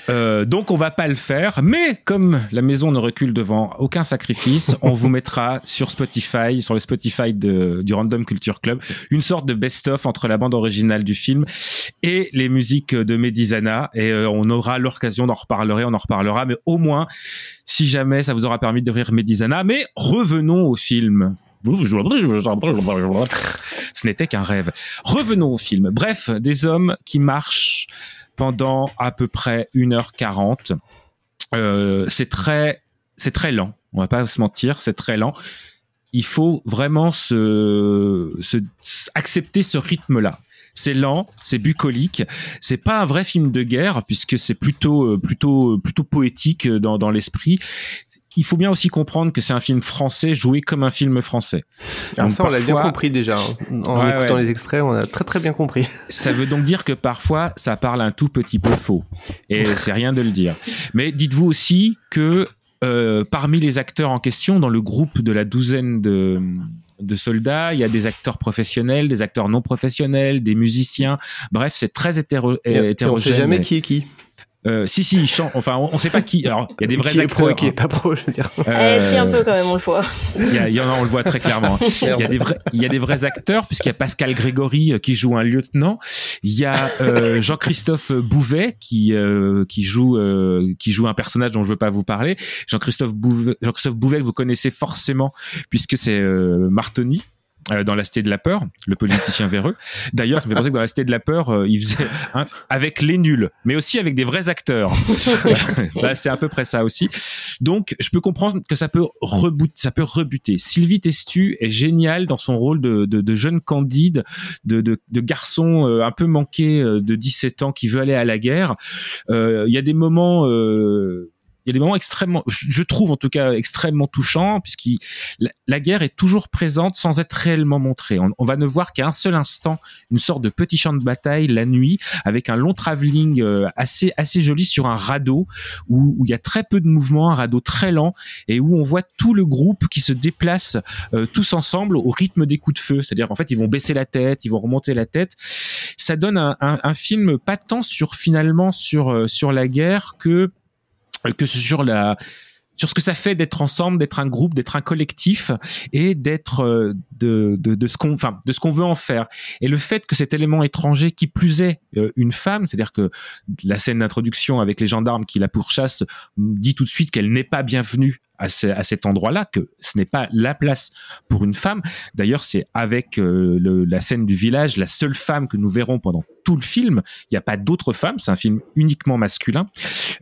Euh, donc on va pas le faire, mais comme la maison ne recule devant aucun sacrifice, on vous mettra sur Spotify, sur le Spotify de, du Random Culture Club, une sorte de best-of entre la bande originale du film et les musiques de Medizana. Et euh, on aura l'occasion d'en reparler, on en reparlera, mais au moins, si jamais ça vous aura permis de rire Medizana. Mais revenons au film. Ce n'était qu'un rêve. Revenons au film. Bref, des hommes qui marchent pendant à peu près 1h40. Euh, c'est très, c'est très lent. On va pas se mentir, c'est très lent. Il faut vraiment se, se accepter ce rythme-là. C'est lent, c'est bucolique. C'est pas un vrai film de guerre puisque c'est plutôt, euh, plutôt, plutôt poétique dans, dans l'esprit. Il faut bien aussi comprendre que c'est un film français joué comme un film français. Donc ça, on l'a bien compris déjà. hein. En Ouais, écoutant ouais. les extraits, on a très très bien compris. Ça veut donc dire que parfois, ça parle un tout petit peu faux. Et c'est rien de le dire. Mais dites-vous aussi que euh, parmi les acteurs en question, dans le groupe de la douzaine de, de soldats, il y a des acteurs professionnels, des acteurs non professionnels, des musiciens. Bref, c'est très hétéro et on hétérogène. sait jamais qui est qui. Euh, si, si, ils chantent. Enfin, on ne sait pas qui. Alors, il y a des vrais qui est acteurs. pro et qui est pas pro, je veux dire. Euh, Eh, si, un peu quand même, on le voit. il y, a- il y en a, on le voit très clairement. hein. Il y a des vrais, il y a des vrais acteurs, puisqu'il y a Pascal Grégory euh, qui joue un lieutenant. Il y a euh, Jean-Christophe Bouvet qui euh, qui joue euh, qui joue un personnage dont je veux pas vous parler. Jean-Christophe Bouvet, Jean-Christophe Bouvet que vous connaissez forcément puisque c'est euh, Martoni. Euh, dans la Cité de la Peur, le politicien véreux. D'ailleurs, ça me fait penser que dans la Cité de la Peur, euh, il faisait un- avec les nuls, mais aussi avec des vrais acteurs. Bah, c'est à peu près ça aussi. Donc, je peux comprendre que ça peut rebuter. Ça peut rebuter. Sylvie Testu est géniale dans son rôle de, de, de jeune candide, de, de, de garçon euh, un peu manqué euh, de 17 ans qui veut aller à la guerre. Euh, Il y a des moments. euh, il y a des moments extrêmement, je trouve en tout cas extrêmement touchants, puisque la, guerre est toujours présente sans être réellement montrée. On, on va ne voir qu'à un seul instant une sorte de petit champ de bataille la nuit, avec un long travelling euh, assez assez joli sur un radeau où, il y a très peu de mouvement, un radeau très lent, et où on voit tout le groupe qui se déplace euh, tous ensemble au rythme des coups de feu. C'est-à-dire qu'en fait, ils vont baisser la tête, ils vont remonter la tête. Ça donne un, un, un film pas tant sur finalement sur euh, sur la guerre que que sur la sur ce que ça fait d'être ensemble, d'être un groupe, d'être un collectif et d'être euh, de, de, de ce qu'on enfin de ce qu'on veut en faire. Et le fait que cet élément étranger, qui plus est euh, une femme, c'est-à-dire que la scène d'introduction avec les gendarmes qui la pourchassent dit tout de suite qu'elle n'est pas bienvenue à, ce- à cet endroit-là, que ce n'est pas la place pour une femme. D'ailleurs, c'est avec euh, la scène du village la seule femme que nous verrons pendant tout le film. Il n'y a pas d'autres femmes, c'est un film uniquement masculin.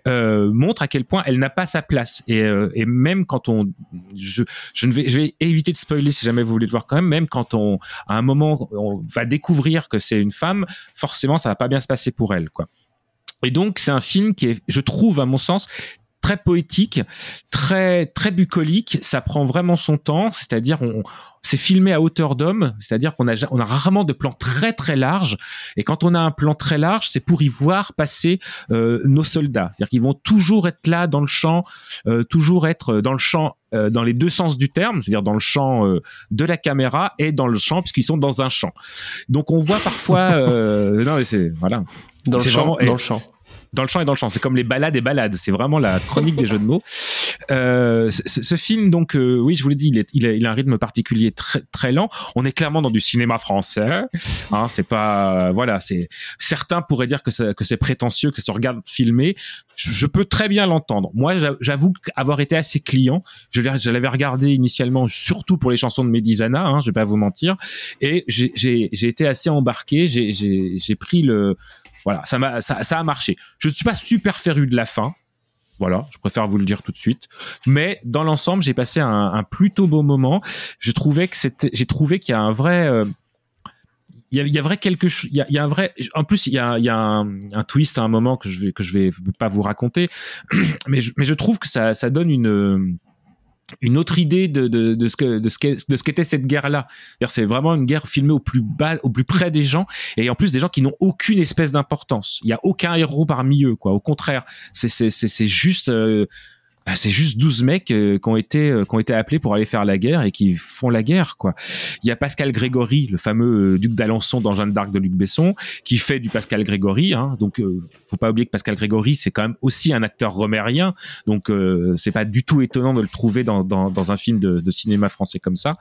Euh, montre à quel point elle n'a pas sa place. Et, euh, même quand on, je, ne vais éviter de spoiler si jamais vous voulez le voir quand même. Même quand on, à un moment, on va découvrir que c'est une femme, forcément, ça va pas bien se passer pour elle, quoi. Et donc, c'est un film qui est, je trouve, à mon sens, très poétique, très très bucolique. Ça prend vraiment son temps, c'est-à-dire on, c'est filmé à hauteur d'homme, c'est-à-dire qu'on a on a rarement de plans très très larges. Et quand on a un plan très large, c'est pour y voir passer euh, nos soldats. C'est-à-dire qu'ils vont toujours être là dans le champ, euh, toujours être dans le champ euh, dans les deux sens du terme, c'est-à-dire dans le champ euh, de la caméra et dans le champ puisqu'ils sont dans un champ. Donc on voit parfois, euh, non mais c'est voilà, Dans le champ, vraiment- dans le champ. Dans le champ et dans le champ. C'est comme les balades et balades. C'est vraiment la chronique des jeux de mots. Euh, ce, ce film, donc, euh, oui, je vous l'ai dit, il, est, il, a, il a un rythme particulier très, très lent. On est clairement dans du cinéma français. Hein, c'est pas, voilà, c'est certains pourraient dire que, que c'est prétentieux, que ça se regarde filmé. Je, je peux très bien l'entendre. Moi, j'a- j'avoue avoir été assez client. Je je l'avais regardé initialement, surtout pour les chansons de Medizana. Hein, je vais pas vous mentir. Et j'ai- été assez embarqué. J'ai pris le voilà, ça, m'a, ça, a marché. Je ne suis pas super féru de la fin. Voilà, je préfère vous le dire tout de suite. Mais dans l'ensemble, j'ai passé un, plutôt beau moment. Je trouvais que c'était, j'ai trouvé qu'il y a un vrai, euh, il y a, il y a vrai quelque chose, il a, il y a un vrai, en plus il y a, il y a un, un twist à un moment que je vais que je vais pas vous raconter, mais je, mais je trouve que ça, ça donne une une autre idée de, de, de ce que de ce de ce qu'était cette guerre-là. C'est-à-dire, C'est vraiment une guerre filmée au plus bas, au plus près des gens, et en plus des gens qui n'ont aucune espèce d'importance. Il y a aucun héros parmi eux, quoi. Au contraire, c'est c'est c'est juste euh, c'est juste 12 mecs euh, qui ont été euh, qui ont été appelés pour aller faire la guerre et qui font la guerre quoi. Il y a Pascal Grégory, le fameux euh, duc d'Alençon dans Jeanne d'Arc de Luc Besson, qui fait du Pascal Grégory hein. Donc euh, faut pas oublier que Pascal Grégory c'est quand même aussi un acteur romérien. Donc euh, c'est pas du tout étonnant de le trouver dans dans, dans un film de, de cinéma français comme ça.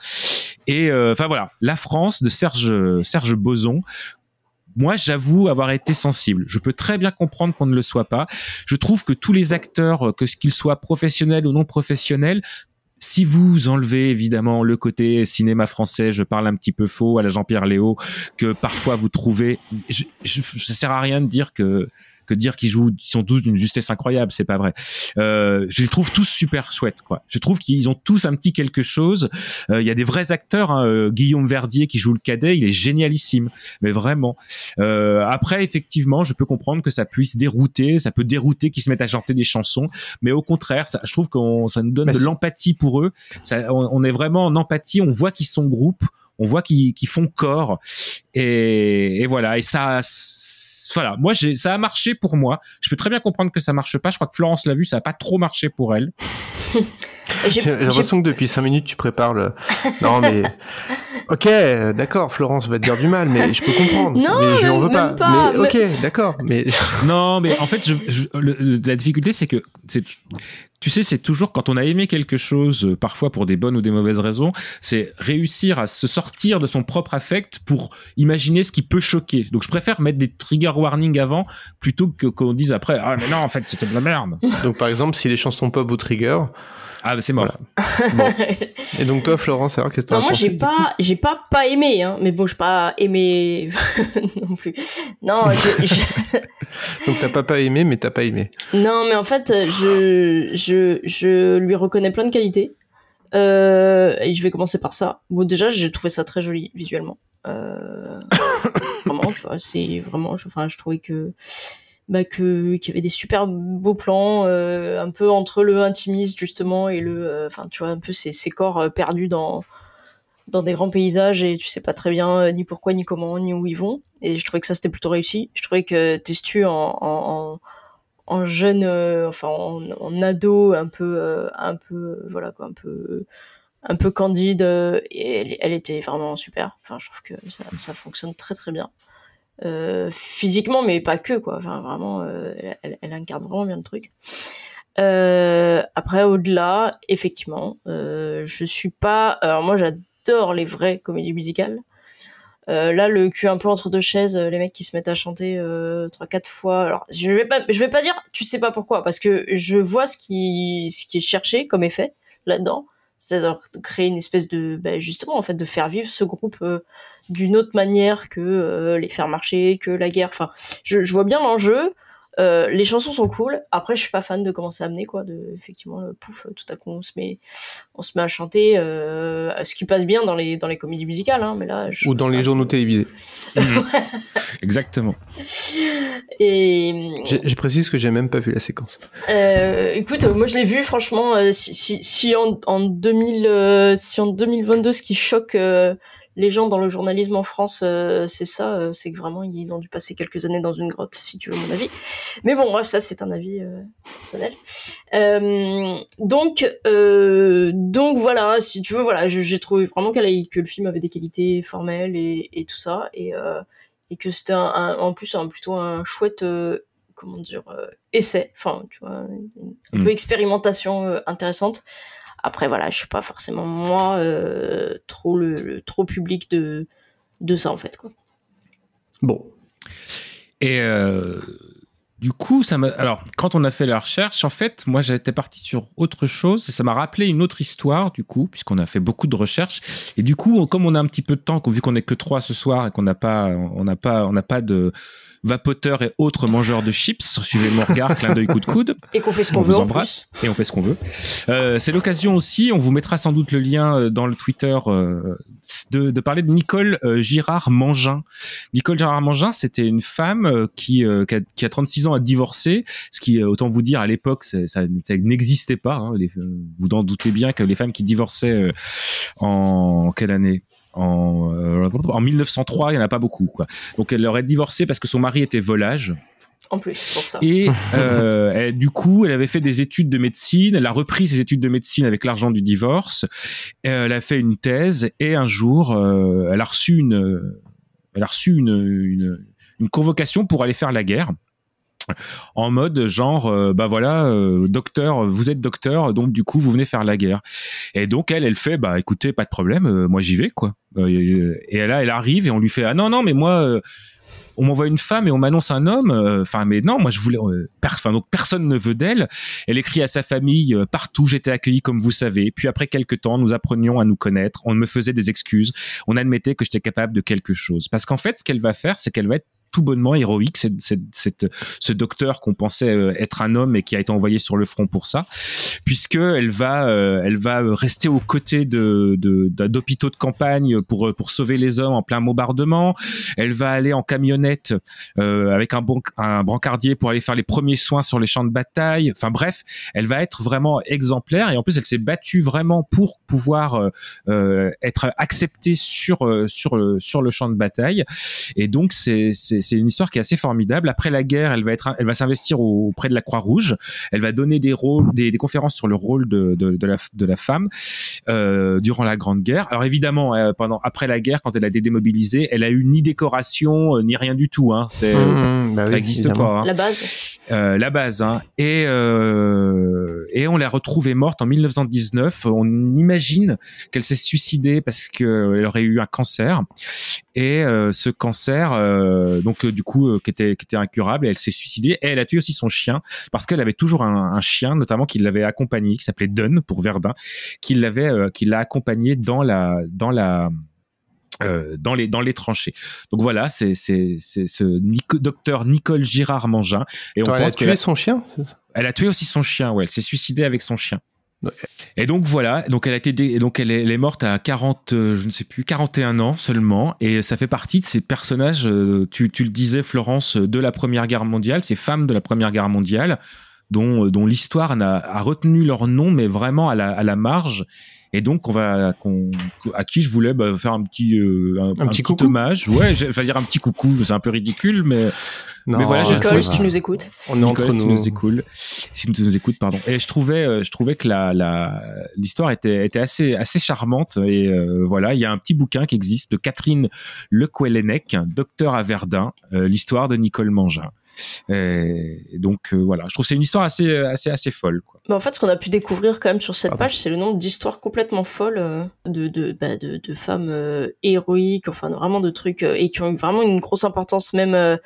Et enfin voilà, La France de Serge Serge Boson moi, j'avoue avoir été sensible. Je peux très bien comprendre qu'on ne le soit pas. Je trouve que tous les acteurs, que qu'ils soient professionnels ou non professionnels, si vous enlevez évidemment le côté cinéma français, je parle un petit peu faux à la Jean-Pierre Léo, que parfois vous trouvez, je, je, ça sert à rien de dire que que dire qu'ils jouent, ils sont tous d'une justesse incroyable, c'est pas vrai. Euh, je les trouve tous super chouettes, quoi. Je trouve qu'ils ont tous un petit quelque chose. Euh, Il y a des vrais acteurs, hein, euh, Guillaume Verdier qui joue le cadet, il est génialissime, mais vraiment. Euh, après, effectivement, je peux comprendre que ça puisse dérouter, ça peut dérouter qu'ils se mettent à chanter des chansons, mais au contraire, ça, je trouve qu'on ça nous donne Bah, de l'empathie pour eux. Ça, on, on est vraiment en empathie, on voit qu'ils sont groupe, on voit qu'ils font corps, et, et voilà. Et ça, voilà. Moi, j'ai, ça a marché pour moi. Je peux très bien comprendre que ça marche pas. Je crois que Florence l'a vu, ça a pas trop marché pour elle. J'ai l'impression que depuis 5 minutes, tu prépares le. Non, mais. Ok, d'accord, Florence va te dire du mal, mais je peux comprendre. Non, mais je lui en même- veux pas. mais ok, d'accord, mais. Non, mais en fait, je, je- le- le- la difficulté, c'est que, c'est, tu sais, c'est toujours quand on a aimé quelque chose, euh, parfois pour des bonnes ou des mauvaises raisons, c'est réussir à se sortir de son propre affect pour imaginer ce qui peut choquer. Donc, je préfère mettre des trigger warnings avant plutôt que qu'on dise après, ah, mais non, en fait, c'était de la merde. Donc, par exemple, si les chansons pop vous trigger. Ah, bah, c'est mort. Bon. Et donc, toi, Florence, alors qu'est-ce que t'en Non, as moi j'ai pas, j'ai pas pas aimé, hein. Mais bon, j'ai pas aimé non plus. Non, je, Donc, t'as pas pas aimé, mais t'as pas aimé. non, mais en fait, je, je, je lui reconnais plein de qualités. Euh, et je vais commencer par ça. Bon, déjà, j'ai trouvé ça très joli visuellement. Euh, vraiment, tu vois, c'est vraiment, je- enfin, je trouvais que, bah, que qu'il y avait des super beaux plans, euh, un peu entre le intimiste justement et le, euh, enfin, tu vois, un peu ces, ces corps euh, perdus dans dans des grands paysages et tu sais pas très bien euh, ni pourquoi ni comment ni où ils vont. Et je trouvais que ça c'était plutôt réussi. Je trouvais que Testu en, en, en, jeune, enfin en, en ado, un peu, un peu, voilà quoi, un peu, un peu candide. et elle, elle était vraiment super. Enfin, je trouve que ça, ça fonctionne très très bien. Euh, physiquement, mais pas que quoi. Enfin, vraiment, euh, elle, elle incarne vraiment bien le truc. Euh, après, au-delà, effectivement, euh, je suis pas. Alors moi, j'adore les vraies comédies musicales. Là, le cul un peu entre deux chaises, les mecs qui se mettent à chanter trois, quatre fois. Alors, je vais pas, je vais pas dire, tu sais pas pourquoi, parce que je vois ce qui, ce qui est cherché comme effet là-dedans, c'est-à-dire de créer une espèce de, ben, justement, en fait, de faire vivre ce groupe euh, d'une autre manière que euh, les faire marcher, que la guerre. Enfin, je, je vois bien l'enjeu. Euh, les chansons sont cool. Après, je suis pas fan de comment c'est amené, quoi. De effectivement, euh, pouf, tout à coup, on se met, on se met à chanter, euh, ce qui passe bien dans les dans les comédies musicales, hein. Mais là, je Ou dans les journaux peu- télévisés. Exactement. Et J'ai- Je précise que j'ai même pas vu la séquence. euh, écoute, moi je l'ai vu franchement. euh, si, si, si en, en 2000, euh, si en 2022, ce qui choque euh, les gens dans le journalisme en France, euh, c'est ça, euh, c'est que vraiment ils ont dû passer quelques années dans une grotte, si tu veux mon avis. Mais bon, bref, ça c'est un avis euh, personnel. Donc, donc voilà, si tu veux, voilà, j'ai trouvé vraiment a- que le film avait des qualités formelles et, et tout ça, et, et que c'était un, un- en plus un plutôt un chouette comment dire, essai, enfin, tu vois, un Mm. peu expérimentation intéressante. Après, voilà, je suis pas forcément moi euh, trop le, trop public de de ça en fait. Bon. Et euh, du coup, ça m'a. Alors, quand on a fait la recherche, en fait, moi, j'étais parti sur autre chose. et Ça m'a rappelé une autre histoire, du coup, puisqu'on a fait beaucoup de recherches. Et du coup, comme on a un petit peu de temps, vu qu'on est que trois ce soir et qu'on n'a pas, on n'a pas, on n'a pas de vapoteurs et autres mangeurs de chips. Suivez mon regard, clin d'œil, coup de coude. Et qu'on fait ce qu'on on veut vous en embrasse et on fait ce qu'on veut. Euh, c'est l'occasion aussi, on vous mettra sans doute le lien euh, dans le Twitter euh, de, de parler de Nicole euh, Girard Mangin. Nicole Girard Mangin, c'était une femme euh, qui, euh, qui, a, qui a 36 ans a divorcé, ce qui, autant vous dire, à l'époque, ça, ça, ça n'existait pas. Hein, les, vous en doutez bien que les femmes qui divorçaient euh, en quelle année? En, euh, en 1903, il n'y en a pas beaucoup. Quoi. Donc elle aurait divorcé parce que son mari était volage. En plus pour ça. Et euh, elle- du coup, elle avait fait des études de médecine. Elle a repris ses études de médecine avec l'argent du divorce. Et elle a fait une thèse. Et un jour, euh, elle a reçu une, elle a reçu une, une, une convocation pour aller faire la guerre. En mode genre, euh, bah voilà, euh, docteur, vous êtes docteur, donc du coup vous venez faire la guerre. Et donc elle, elle fait, bah écoutez, pas de problème, euh, moi j'y vais quoi. Euh, et là, elle arrive et on lui fait, ah non non, mais moi, euh, on m'envoie une femme et on m'annonce un homme. euh, Enfin, mais non, moi je voulais. euh, enfin, donc personne ne veut d'elle. Elle écrit à sa famille euh, partout. J'étais accueillie comme vous savez. Puis après quelques temps, nous apprenions à nous connaître. On me faisait des excuses. On admettait que j'étais capable de quelque chose. Parce qu'en fait, ce qu'elle va faire, c'est qu'elle va être tout bonnement héroïque, cette, cette, cette- ce docteur qu'on pensait euh, être un homme et qui a été envoyé sur le front pour ça, puisque elle va, euh, elle va euh, rester aux côtés de, de, d'hôpitaux de campagne pour pour sauver les hommes en plein bombardement. Elle va aller en camionnette euh, avec un, bon, un brancardier pour aller faire les premiers soins sur les champs de bataille. Enfin bref, elle va être vraiment exemplaire et en plus elle s'est battue vraiment pour pouvoir euh, être acceptée sur sur sur le champ de bataille. Et donc c'est c'est une histoire qui est assez formidable. Après la guerre, elle va être elle va s'investir au- auprès de la Croix Rouge. Elle va donner des rôles des, des conférences sur le rôle de de, de la de la femme euh, durant la Grande Guerre. Alors évidemment, euh, pendant après la guerre, quand elle a été démobilisée, elle a eu ni décoration euh, ni rien du tout. Hein. C'est Mmh, bah ça n'existe pas. hein. La base. Euh, la base. Hein. Et, euh, et on l'a retrouvée morte en 1919. On imagine qu'elle s'est suicidée parce qu'elle aurait eu un cancer. Et euh, ce cancer, euh, donc euh, du coup, euh, qui était qui était incurable, et elle s'est suicidée. Et elle a tué aussi son chien parce qu'elle avait toujours un, un chien, notamment qui l'avait accompagné, qui s'appelait Dunn pour Verdun, qui l'avait, euh, qui l'a accompagné dans la dans la euh, dans les dans les tranchées. Donc voilà, c'est c'est c'est ce Nico- docteur Nicole Girard Mangin et on Attends, elle a pense tué son chien elle a tué aussi son chien, ouais, elle s'est suicidée avec son chien. Et donc voilà, donc elle a été donc elle est, morte à 40 euh, je ne sais plus 41 ans seulement. Et ça fait partie de ces personnages euh, tu, le disais Florence de la Première Guerre mondiale, ces femmes de la Première Guerre mondiale dont euh, l'histoire a retenu leur nom mais vraiment à la marge et donc on va qu'on à qui je voulais bah, faire un petit euh, un, un petit coucou hommage. Ouais, je vais dire un petit coucou, c'est un peu ridicule mais Non, mais voilà, j'ai Nicole, si tu nous écoutes. On est entre Nicolas, si tu nous. nous écoutes, si tu nous écoutes, pardon. Et je trouvais, euh, je trouvais que la, la, l'histoire était, était assez, assez charmante. Et euh, voilà, il y a un petit bouquin qui existe de Catherine Lequelenec, docteur à Verdun, euh, l'histoire de Nicole Mangin. Et donc euh, voilà, je trouve que c'est une histoire assez, assez, assez folle. Quoi. Mais en fait, ce qu'on a pu découvrir quand même sur cette page, c'est le nombre d'histoires complètement folles euh, de, de, bah, de, de femmes euh, héroïques, enfin vraiment de trucs, euh, et qui ont eu vraiment une grosse importance même euh,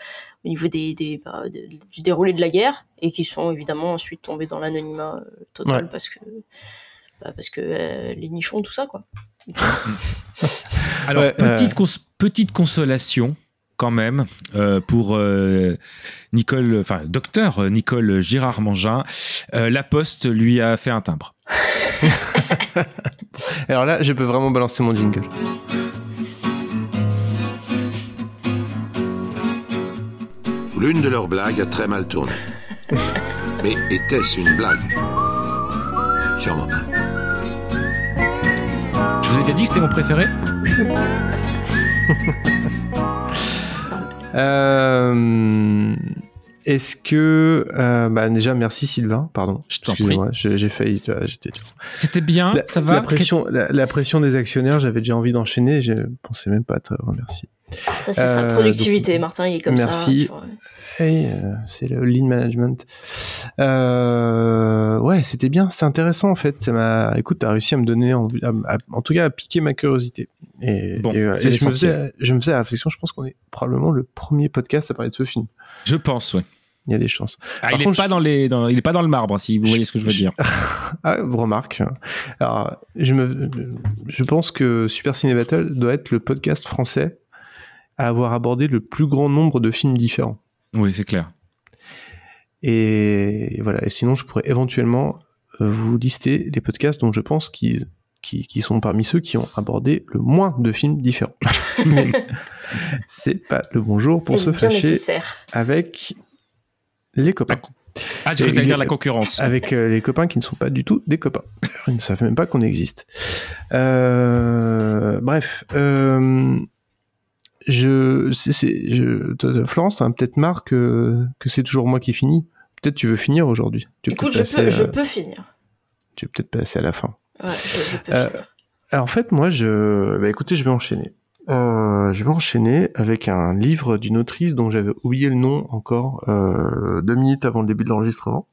au niveau des, des, bah, de- du déroulé de la guerre, et qui sont évidemment ensuite tombées dans l'anonymat euh, total Ouais. parce que, bah, parce que euh, les nichons, tout ça, quoi. Alors Ouais, petite, cons- petite consolation quand même euh, pour euh, Nicole, enfin docteur Nicole Girard Mangin. Euh, la Poste lui a fait un timbre. Alors là, je peux vraiment balancer mon jingle. L'une de leurs blagues a très mal tourné. Mais était-ce une blague? Sûrement pas. Je vous ai déjà dit que c'était mon préféré? Euh, Est-ce que euh, bah déjà merci Sylvain, pardon. Je t'en Excusez-moi, j'ai j'ai failli. J'étais. C'était bien, La, ça va la pression, la, la pression des actionnaires, j'avais déjà envie d'enchaîner. Je pensais même pas te remercier. Ça, c'est sa Euh, productivité, Martin, il est comme merci. ça. vois. Hey, euh, c'est le lean management. Euh, ouais, c'était bien, c'était intéressant en fait. Ça m'a, écoute, t'as réussi à me donner, à- à- en tout cas, à piquer ma curiosité. Et, Bon, et, euh, et je, me faisais, je me faisais la réflexion. Je pense qu'on est probablement le premier podcast à parler de ce film. Je pense, ouais. Il y a des chances. Ah, il, est contre, pas dans les, dans- il est pas dans le marbre, hein, si vous voyez ce que je veux dire. Ah, remarque. Alors, je me, je pense que Super Ciné Battle doit être le podcast français à avoir abordé le plus grand nombre de films différents. Oui, c'est clair. Et voilà. Et sinon, je pourrais éventuellement euh, vous lister les podcasts dont je pense qu'ils qui, qui sont parmi ceux qui ont abordé le moins de films différents. Mais c'est pas le bonjour pour Et se fâcher nécessaire. avec les copains. Ah, j'ai cru dire la concurrence. Avec euh, les copains qui ne sont pas du tout des copains. Ils ne savent même pas qu'on existe. Euh, bref. euh, je, toi, toi, Florence, as peut-être marre que, que c'est toujours moi qui finis. Peut-être tu veux finir aujourd'hui. Écoute, je peux, passer, je euh, peux finir. tu veux peut-être passer à la fin. Ouais, je, je peux Euh, finir. alors en fait, moi, je, bah, écoutez, je vais enchaîner. Euh, je vais enchaîner avec un livre d'une autrice dont j'avais oublié le nom encore euh, deux minutes avant le début de l'enregistrement.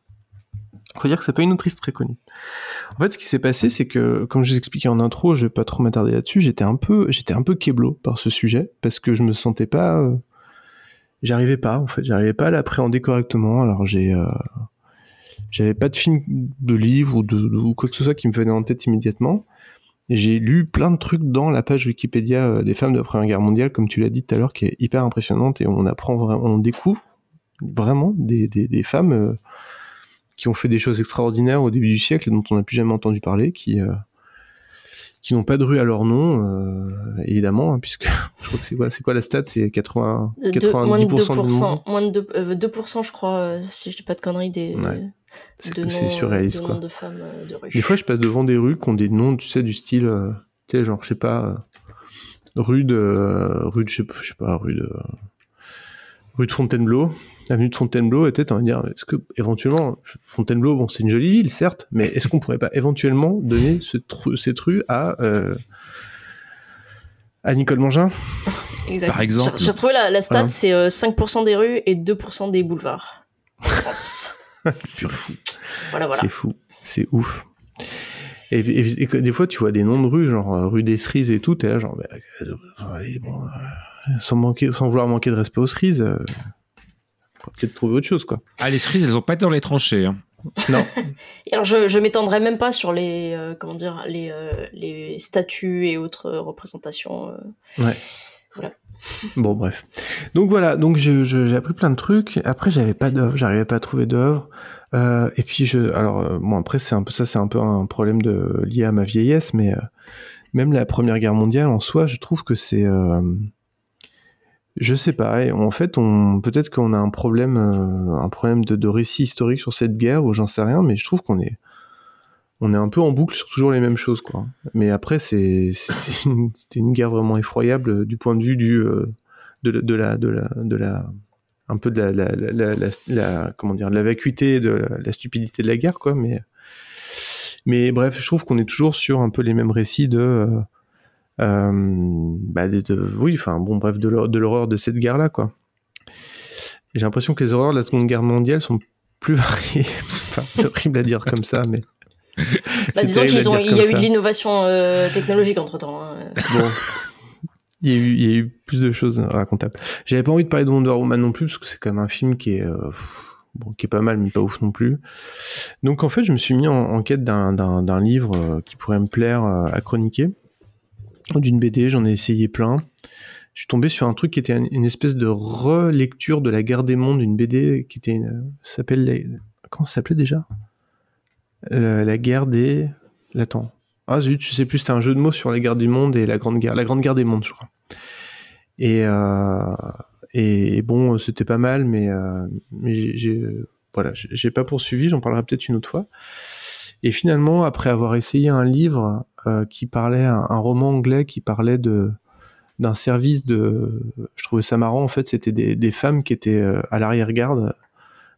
Dire que c'est pas une autrice très connue. En fait, ce qui s'est passé, c'est que, comme je vous expliquais en intro, je vais pas trop m'attarder là-dessus. J'étais un peu, j'étais un peu keblo par ce sujet parce que je me sentais pas, euh, j'arrivais pas. En fait, j'arrivais pas à l'appréhender correctement. Alors j'ai, euh, j'avais pas de film, de livre ou de, quoi que ce soit qui me venait en tête immédiatement. J'ai lu plein de trucs dans la page Wikipédia euh, des femmes de la Première Guerre mondiale, comme tu l'as dit tout à l'heure, qui est hyper impressionnante et on apprend vraiment, on découvre vraiment des femmes euh, qui ont fait des choses extraordinaires au début du siècle et dont on n'a plus jamais entendu parler, qui euh, qui n'ont pas de rue à leur nom, euh, évidemment, hein, puisque je crois que c'est quoi, c'est quoi la stat, c'est 80, De- de- moins de 90% du monde. 2%, moins de 2%, euh, 2%, je crois, euh, si je dis pas de conneries, des, Ouais. C'est de surréaliste, de quoi. de femmes euh, de rue. Des fois, je passe devant des rues qui ont des noms, tu sais, du style, euh, tu sais, genre, je sais pas, euh, rue de, euh, rue de, je sais pas, rue de, rue de Fontainebleau, avenue de Fontainebleau, peut-être on va dire, est-ce que éventuellement, Fontainebleau, bon, c'est une jolie ville, certes, mais est-ce qu'on pourrait pas éventuellement donner ce tru- cette rue à, euh, à Nicole Mangin? Exact. Par exemple. J'ai retrouvé la, la stat, Hein. c'est euh, 5% des rues et 2% des boulevards. C'est fou. voilà, voilà. C'est fou. C'est ouf. Et, et- et que des fois, tu vois des noms de rues, genre euh, rue des Cerises et tout, t'es là, genre, bah, euh, allez, bon, euh, sans, manquer, sans vouloir manquer de respect aux cerises, euh, peut-être trouver autre chose, quoi. Ah, les cerises, elles ont pas été dans les tranchées. hein. Non. Et alors, je, je m'étendrai même pas sur les, euh, comment dire, les, euh, les statues et autres euh, représentations. euh. Ouais. Voilà. Bon, bref. Donc voilà, donc je- je- j'ai appris plein de trucs. Après, j'avais pas d'œuvre, j'arrivais pas à trouver d'œuvre. Euh, et puis, je, alors, bon, après, c'est un peu ça, c'est un peu un problème de lié à ma vieillesse, mais euh, même la Première Guerre mondiale en soi, je trouve que c'est, euh, je sais pas. en fait, on peut-être qu'on a un problème, euh, un problème de, récit historique sur cette guerre, ou j'en sais rien, mais je trouve qu'on est, on est un peu en boucle sur toujours les mêmes choses, quoi. Mais après, c'est, c'était une, une guerre vraiment effroyable euh, du point de vue du, euh, de, la- de la, de la, un peu de la, la, comment dire, de la vacuité, de la, stupidité de la guerre, quoi. Mais, mais bref, je trouve qu'on est toujours sur un peu les mêmes récits de, bah, de, de- oui, enfin, bon, bref, de l'hor- de l'horreur de cette guerre-là, quoi. J'ai l'impression que les horreurs de la Seconde Guerre mondiale sont plus variées. Enfin, c'est horrible à dire comme ça, mais. Bah, disons terrible à qu'ils ont, dire il y a eu de l'innovation euh, technologique entre temps. Bon. Il y, a eu, il y a eu plus de choses racontables. J'avais pas envie de parler de Wonder Woman non plus, parce que c'est quand même un film qui est, euh, bon, qui est pas mal, mais pas ouf non plus. Donc en fait, je me suis mis en, en quête d'un- livre euh, qui pourrait me plaire euh, à chroniquer. D'une BD, j'en ai essayé plein. Je suis tombé sur un truc qui était une, espèce de relecture de la guerre des mondes, une BD qui était, une- s'appelle, s'appelait déjà? Euh, La guerre des, attends, ah zut, je sais plus, c'était un jeu de mots sur la guerre du monde et la grande guerre, la grande guerre des mondes, je crois. Et, euh, et bon, c'était pas mal, mais, euh, mais j'ai- voilà, j'ai pas poursuivi, j'en parlerai peut-être une autre fois. Et finalement, après avoir essayé un livre euh, qui parlait, un, un roman anglais qui parlait de d'un service de, je trouvais ça marrant en fait, c'était des, des femmes qui étaient euh, à l'arrière-garde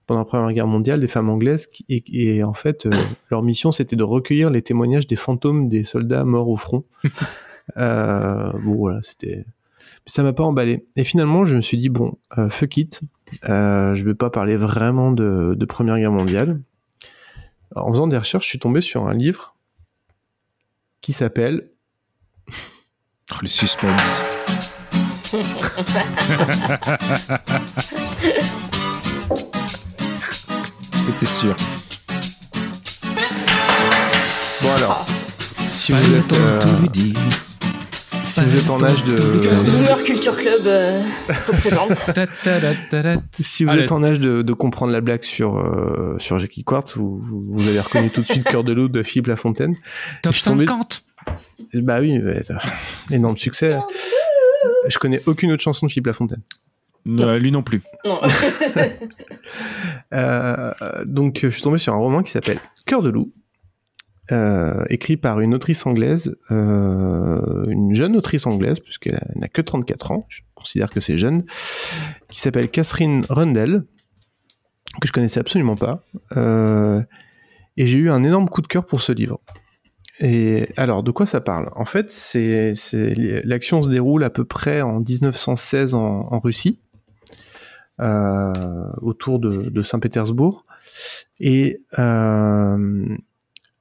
pendant la Première Guerre mondiale, des femmes anglaises, qui, et, et en fait, euh, leur mission c'était de recueillir les témoignages des fantômes des soldats morts au front. euh, bon voilà, c'était, ça m'a pas emballé. Et finalement, je me suis dit bon, fuck it, je vais pas parler vraiment de, de Première Guerre mondiale. En faisant des recherches, je suis tombé sur un livre qui s'appelle Oh, le suspense. C'était sûr. Bon alors, si vous êtes, euh, si vous êtes en âge de, Boomer Culture Club euh, représente. si vous Allez. êtes en âge de, de comprendre la blague sur euh, sur Jackie Quartz, vous, avez reconnu tout de suite Cœur de loup de Philippe Lafontaine. Top Je suis tombé- 50 Bah oui, mais, euh, énorme succès. Je connais aucune autre chanson de Philippe Lafontaine. Euh, Lui non plus. Non. Euh, donc, je suis tombé sur un roman qui s'appelle Cœur de loup, euh, écrit par une autrice anglaise, euh, une jeune autrice anglaise, puisqu'elle n'a que 34 ans, je considère que c'est jeune, qui s'appelle Catherine Rundell, que je connaissais absolument pas. Euh, et j'ai eu un énorme coup de cœur pour ce livre. Et alors, de quoi ça parle? En fait, c'est l'action se déroule à peu près en 1916 en, Russie, autour de, Saint-Pétersbourg. Et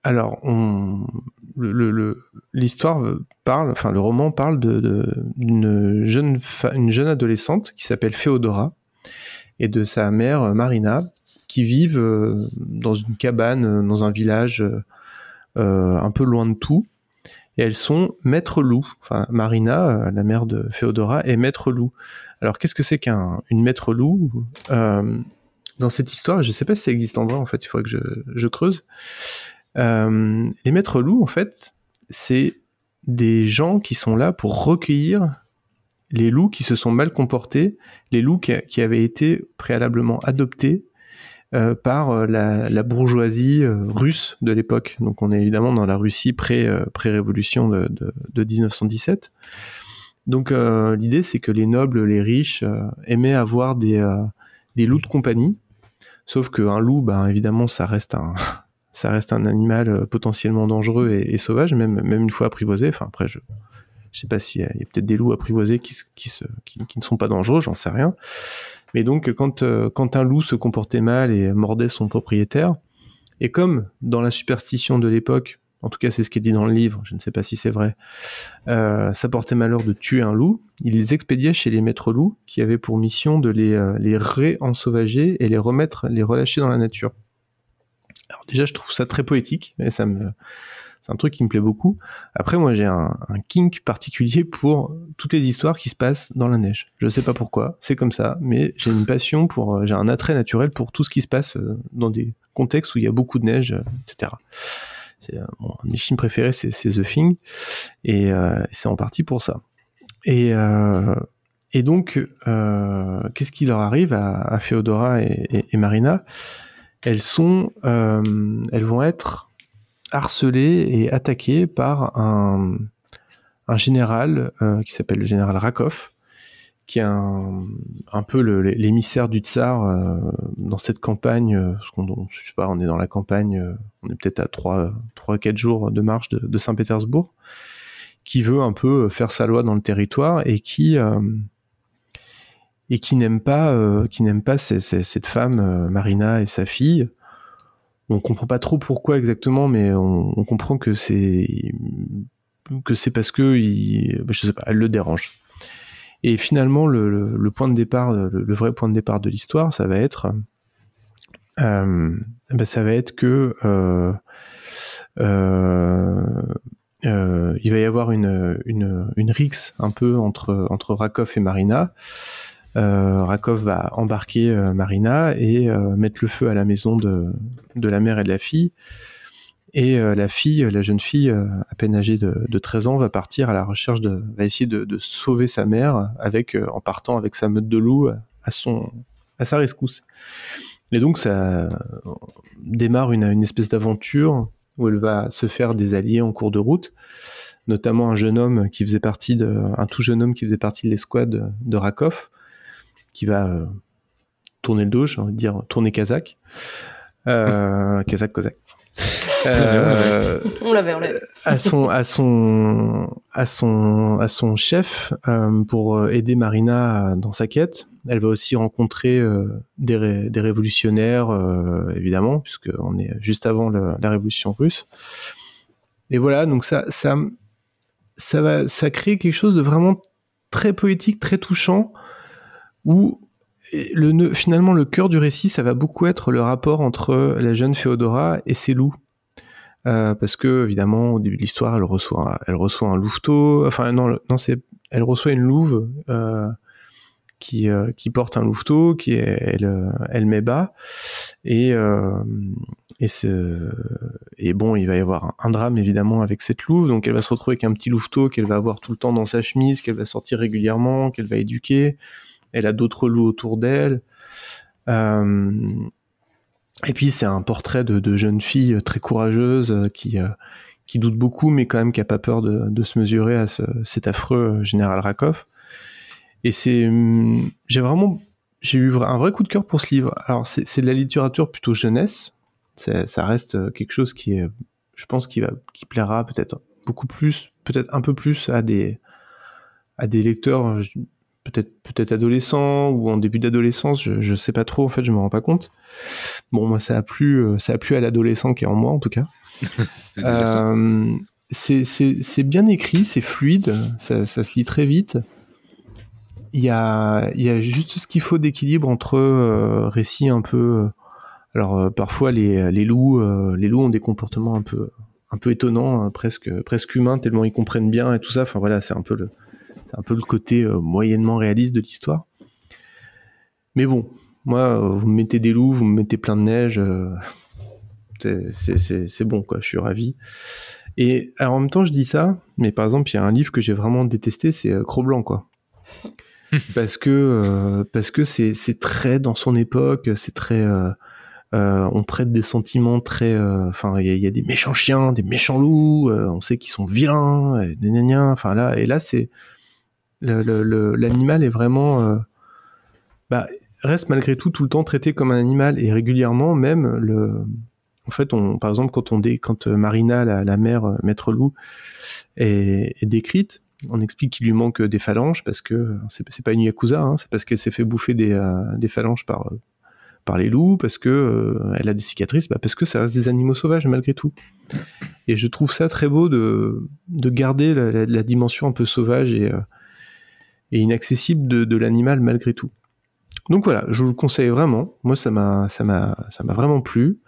alors, on, le- le- le- l'histoire parle, enfin le roman parle d'une jeune, adolescente qui s'appelle Féodora et de sa mère euh, Marina qui vivent euh, dans une cabane euh, dans un village un peu loin de tout. Et elles sont maître loup. Enfin, Marina, la mère de Féodora, est maître loup. Alors, qu'est-ce que c'est qu'un une maître loup? Dans cette histoire, je ne sais pas si ça existe en vrai, en fait, il faudrait que je creuse. Euh, les maîtres loups, en fait, c'est des gens qui sont là pour recueillir les loups qui se sont mal comportés, les loups qui, avaient été préalablement adoptés euh, par euh, la, bourgeoisie russe de l'époque. Donc on est évidemment dans la Russie pré, pré-révolution de, de, de 1917. Donc l'idée c'est que les nobles, les riches aimaient avoir des, des loups de compagnie. Sauf qu'un loup, ben, évidemment, ça reste un, ça reste un animal euh, potentiellement dangereux et, sauvage, même, une fois apprivoisé. Enfin, après, je je sais pas s'il y a, peut-être des loups apprivoisés qui, ne sont pas dangereux, j'en sais rien. Mais donc, quand, euh, quand un loup se comportait mal et mordait son propriétaire, et comme dans la superstition de l'époque, en tout cas c'est ce qui est dit dans le livre, je ne sais pas si c'est vrai, euh, ça portait malheur de tuer un loup, il les expédiait chez les maîtres loups qui avaient pour mission de les, les ré-ensauvager et les remettre, les relâcher dans la nature. Déjà, je trouve ça très poétique, ça c'est un truc qui me plaît beaucoup. Après, moi, j'ai un, kink particulier pour toutes les histoires qui se passent dans la neige. Je sais pas pourquoi, c'est comme ça, mais j'ai une passion pour, euh, j'ai un attrait naturel pour tout ce qui se passe euh, dans des contextes où il y a beaucoup de neige, euh, etc. C'est bon, un c'est The Thing, et c'est en partie pour ça. Et donc, qu'est-ce qui leur arrive à, Féodora et Marina? Elles sont, euh, elles vont être harcelées et attaquées par un, un général euh, qui s'appelle le général Rakov, qui est un, un peu l'émissaire du tsar euh, dans cette campagne. euh, qu'on- je sais pas, on est dans la campagne, euh, on est peut-être à 3 trois, 4 jours de marche de, de Saint-Pétersbourg, qui veut un peu faire sa loi dans le territoire et qui euh, et qui n'aime pas, euh, qui n'aime pas cette femme euh, Marina et sa fille. On comprend pas trop pourquoi exactement, mais on, comprend que c'est que c'est parce que il, je sais pas, elle le dérange. Et finalement, le, point de départ, le, vrai point de départ de l'histoire, ça va être, euh, ben, ça va être que il va y avoir une, une, une rixe un peu entre, entre Rakov et Marina. Euh, Rakov va embarquer euh, Marina et euh, mettre le feu à la maison de, de la mère et de la fille. Et la fille, la jeune fille, à peine âgée de, de 13 ans, va partir à la recherche de, va essayer de, de sauver sa mère avec, en partant avec sa meute de loups à son, à sa rescousse. Et donc ça démarre une, une espèce d'aventure où elle va se faire des alliés en cours de route, notamment un jeune homme qui faisait partie de, un tout jeune homme qui faisait partie de l'escouade de Rakov, qui va euh, tourner le dos, j'ai envie de dire tourner kazakh, euh, kazakh, kozakh. Euh, On l'avait, on l'avait. à son à son à son à son chef euh, pour aider Marina dans sa quête. Elle va aussi rencontrer euh, des, ré- des révolutionnaires euh, évidemment puisque on est juste avant le- la révolution russe. Et voilà donc ça ça ça va ça crée quelque chose de vraiment très poétique, très touchant où finalement le cœur du récit ça va beaucoup être le rapport entre la jeune Féodora et ses loups. Euh, parce que évidemment au début de l'histoire elle reçoit elle reçoit un louveteau enfin non non c'est elle reçoit une louve euh, qui euh, qui porte un louveteau qui est elle elle met bas. Et et ce et bon il va y avoir un, un drame évidemment avec cette louve. Donc elle va se retrouver avec un petit louveteau qu'elle va avoir tout le temps dans sa chemise qu'elle va sortir régulièrement qu'elle va éduquer elle a d'autres loups autour d'elle euh, et puis c'est un portrait de, jeune fille très courageuse euh, qui euh, qui doute beaucoup, mais quand même qui a pas peur de, se mesurer à ce- cet affreux général Rakov. Et c'est, hum, j'ai vraiment, j'ai eu un vrai coup de cœur pour ce livre. Alors c'est de la littérature plutôt jeunesse. Ça reste quelque chose qui est, je pense, qui qui plaira peut-être beaucoup plus, peut-être un peu plus à des à des lecteurs peut-être peut-être adolescents ou en début d'adolescence, je, je sais pas trop en fait, je me rends pas compte. Bon, moi ça a plu, euh, ça a plu à l'adolescent qui est en moi en tout cas. C'est. Euh, c'est bien écrit, c'est fluide, ça, ça se lit très vite. Il y a il y a juste ce qu'il faut d'équilibre entre euh, récits un peu. euh, alors parfois les les loups les loups ont des comportements un peu un peu étonnants, hein, presque presque humains tellement ils comprennent bien et tout ça. Enfin voilà, c'est un peu le c'est un peu le côté euh, moyennement réaliste de l'histoire. Mais bon, moi, euh, vous me mettez des loups, vous me mettez plein de neige, euh, c'est- bon, quoi, je suis ravi. Et alors, en même temps, je dis ça, mais par exemple, il y a un livre que j'ai vraiment détesté, c'est Cro-Blanc, quoi. parce que euh, parce que c'est très dans son époque, c'est très euh, euh, on prête des sentiments très enfin il y, a- il y a des méchants chiens, des méchants loups, on sait qu'ils sont vilains, enfin là et là c'est l'animal est vraiment euh, bah, reste malgré tout tout le temps traité comme un animal et régulièrement même le en fait on par exemple quand on dé, quand euh, Marina la, mère euh, maître loup est, décrite on explique qu'il lui manque des phalanges parce que c'est pas une yakuza hein, c'est parce qu'elle s'est fait bouffer des, des phalanges par par les loups parce que elle a des cicatrices bah parce que ça reste des animaux sauvages malgré tout. Et je trouve ça très beau de de garder la, la- dimension un peu sauvage et et inaccessible de, de l'animal malgré tout. Donc voilà, je vous le conseille vraiment. Moi, ça m'a, ça m'a, ça m'a vraiment plu.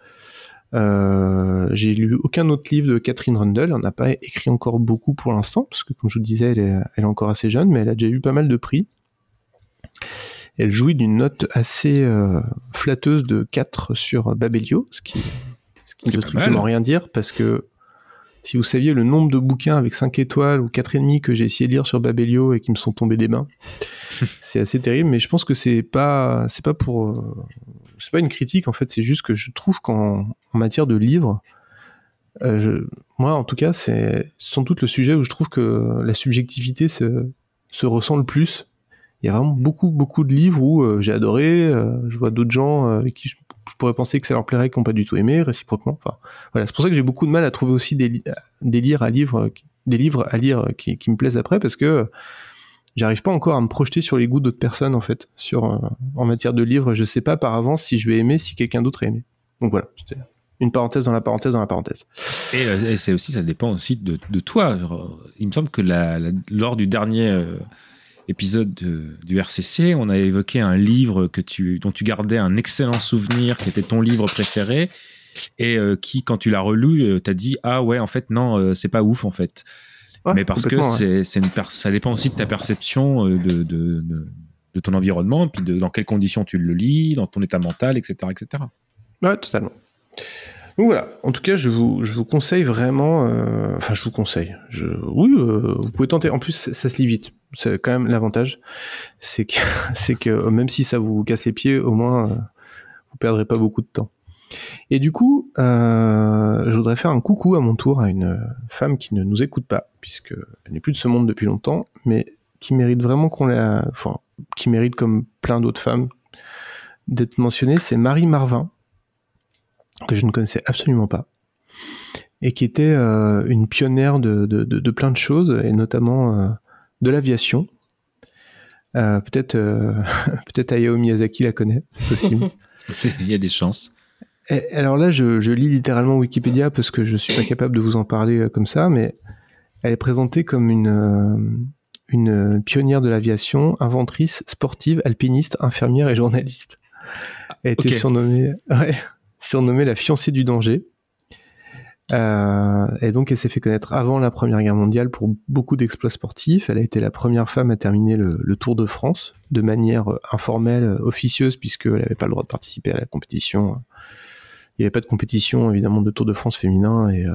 Euh, j'ai lu aucun autre livre de Catherine Rundle. On n'a pas écrit encore beaucoup pour l'instant, parce que comme je vous le disais, elle est, elle est encore assez jeune, mais elle a déjà eu pas mal de prix. Elle jouit d'une note assez euh, flatteuse de 4 sur Babelio, ce qui, ce qui ne veut strictement rien dire, parce que si vous saviez le nombre de bouquins avec 5 étoiles ou 4,5 que j'ai essayé de lire sur Babelio et qui me sont tombés des mains, c'est assez terrible, mais je pense que c'est pas, c'est pas pour, euh, c'est pas une critique en fait, c'est juste que je trouve qu'en en matière de livres, euh, je- moi en tout cas, c'est sans doute le sujet où je trouve que la subjectivité se, se ressent le plus. Il y a vraiment beaucoup, beaucoup de livres où euh, j'ai adoré, euh, je vois d'autres gens avec qui je, je pourrais penser que ça leur plairait qui n'ont pas du tout aimé, réciproquement. Enfin, voilà, c'est pour ça que j'ai beaucoup de mal à trouver aussi des, li- livres à lire, des livres à lire qui, qui me plaisent après parce que euh, j'arrive pas encore à me projeter sur les goûts d'autres personnes en fait, sur euh, en matière de livres. Je sais pas par avance si je vais aimer, si quelqu'un d'autre a aimé. Donc voilà, une parenthèse dans la parenthèse dans la parenthèse. Et, euh, c'est aussi, ça dépend aussi de, toi. Il me semble que lors du dernier euh, épisode de- du RCC, on a évoqué un livre que tu, dont tu gardais un excellent souvenir, qui était ton livre préféré, et euh, qui, quand tu l'as relu, euh, t'as dit ah ouais, en fait non, euh, c'est pas ouf en fait. Ouais, Mais parce que ouais. c'est, ça dépend aussi de ta perception euh, de, de, de, de ton environnement, puis de dans quelles conditions tu le lis, dans ton état mental, etc., etc. Ouais, totalement. Donc voilà, en tout cas, je vous, je vous conseille vraiment, euh, enfin, je vous conseille, je, oui, euh, vous pouvez tenter, en plus, ça, se lit vite, c'est quand même l'avantage, c'est que, c'est que même si ça vous casse les pieds, au moins, euh, vous perdrez pas beaucoup de temps. Et du coup, euh, je voudrais faire un coucou à mon tour à une femme qui ne nous écoute pas, puisque elle n'est plus de ce monde depuis longtemps, mais qui mérite vraiment qu'on la, enfin, qui mérite comme plein d'autres femmes d'être mentionnée, c'est Marie Marvin, que je ne connaissais absolument pas. et qui était euh, une pionnière de, de, de, de plein de choses, et notamment euh, de l'aviation. Euh, peut-être euh, peut-être Hayao Miyazaki la connaît, c'est possible. Il y a des chances. Et alors là, je, je lis littéralement Wikipédia parce que je suis pas capable de vous en parler comme ça, mais elle est présentée comme une, euh, une pionnière de l'aviation, inventrice, sportive, alpiniste, infirmière et journaliste. Elle a été Ok. surnommée, ouais, surnommée la fiancée du danger. Euh, et donc, elle s'est fait connaître avant la Première Guerre mondiale pour beaucoup d'exploits sportifs. Elle a été la première femme à terminer le, Tour de France de manière euh, informelle, euh, officieuse, puisqu'elle n'avait pas le droit de participer à la compétition. Il n'y avait pas de compétition, évidemment, de Tour de France féminin et,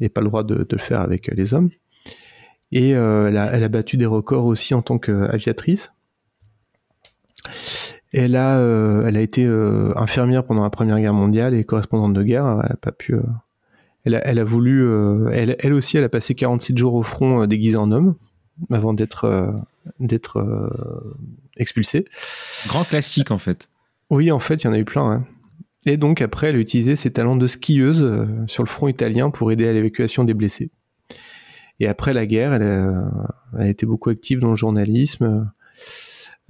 et pas le droit de, le faire avec les hommes. Et elle a battu des records aussi en tant qu'aviatrice. Elle a, euh, elle a été euh, infirmière pendant la Première Guerre mondiale et correspondante de guerre. Elle a pas pu. euh, elle, a, elle a voulu. elle, elle aussi, elle a passé 46 jours au front déguisée en homme avant d'être d'être expulsée. Grand classique en fait. Oui, en fait, il y en a eu plein. hein. Et donc après, elle a utilisé ses talents de skieuse sur le front italien pour aider à l'évacuation des blessés. Et après la guerre, elle a, elle a été beaucoup active dans le journalisme.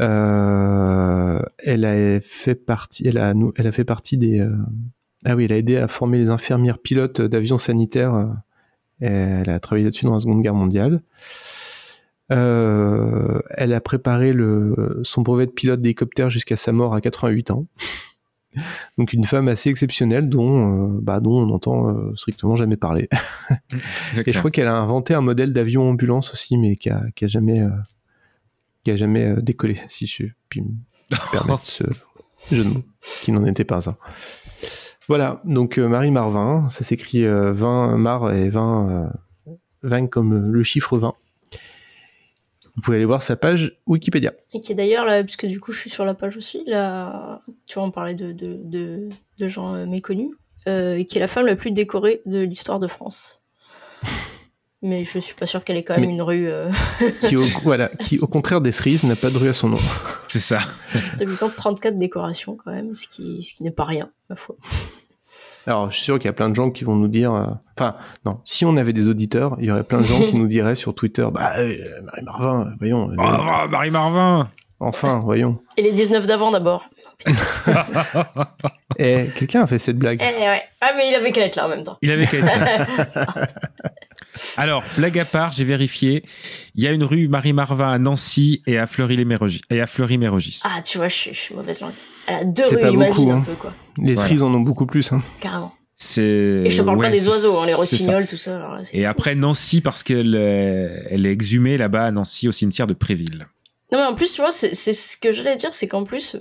Euh, elle a fait partie, elle a, elle a fait partie des. euh, ah oui, elle a aidé à former les infirmières pilotes d'avions sanitaires. euh, elle a travaillé là-dessus dans la Seconde Guerre mondiale. Euh, elle a préparé le, son brevet de pilote d'hélicoptère jusqu'à sa mort à 88 ans. Donc une femme assez exceptionnelle dont, euh, bah, dont on n'entend euh, strictement jamais parler. Et je crois qu'elle a inventé un modèle d'avion ambulance aussi, mais qui a, qui a jamais, qui a jamais décollé, si je puis permettre ce jeu de mots, qui n'en était pas un. Voilà, donc euh, Marie Marvin, ça s'écrit euh, 20 Mar et 20, euh, 20 comme euh, le chiffre 20. Vous pouvez aller voir sa page Wikipédia. Et qui est d'ailleurs là, puisque du coup je suis sur la page aussi, là, tu vois, on parlait de, de, de, de gens euh, méconnus, euh, et qui est la femme la plus décorée de l'histoire de France. Mais je suis pas sûre qu'elle ait quand même Mais- une rue euh, Qui, au, voilà, qui au contraire des cerises n'a pas de rue à son nom. C'est ça. de 834 décorations quand même, ce qui, ce qui n'est pas rien, ma foi. Alors, je suis sûr qu'il y a plein de gens qui vont nous dire. euh, Enfin, non, si on avait des auditeurs, il y aurait plein de gens qui nous diraient sur Twitter Bah, euh, Marie Marvin, voyons. euh, Ah, Marie Marvin Enfin, voyons. Et les 19 d'avant d'abord. Et quelqu'un a fait cette blague. Eh ouais. Ah mais il avait qu'à être là en même temps. Il avait qu'à être là. Alors, blague à part, j'ai vérifié. Il y a une rue Marie-Marvin à Nancy et à Fleury-les-Mérogis. Et à Fleury-Mérogis. Ah tu vois, je suis, je suis mauvaise langue. Elle a deux C'est rues, pas imagine beaucoup. un hein. peu quoi. Les Voilà. cerises en ont beaucoup plus. Hein. Carrément. C'est. Et je te parle ouais, pas des oiseaux, hein, les rossignols, tout ça. Alors là, c'est- Et après Nancy, parce qu'elle euh, elle est exhumée là-bas à Nancy, au cimetière de Préville. Non mais en plus tu vois c'est c'est ce que j'allais dire c'est qu'en plus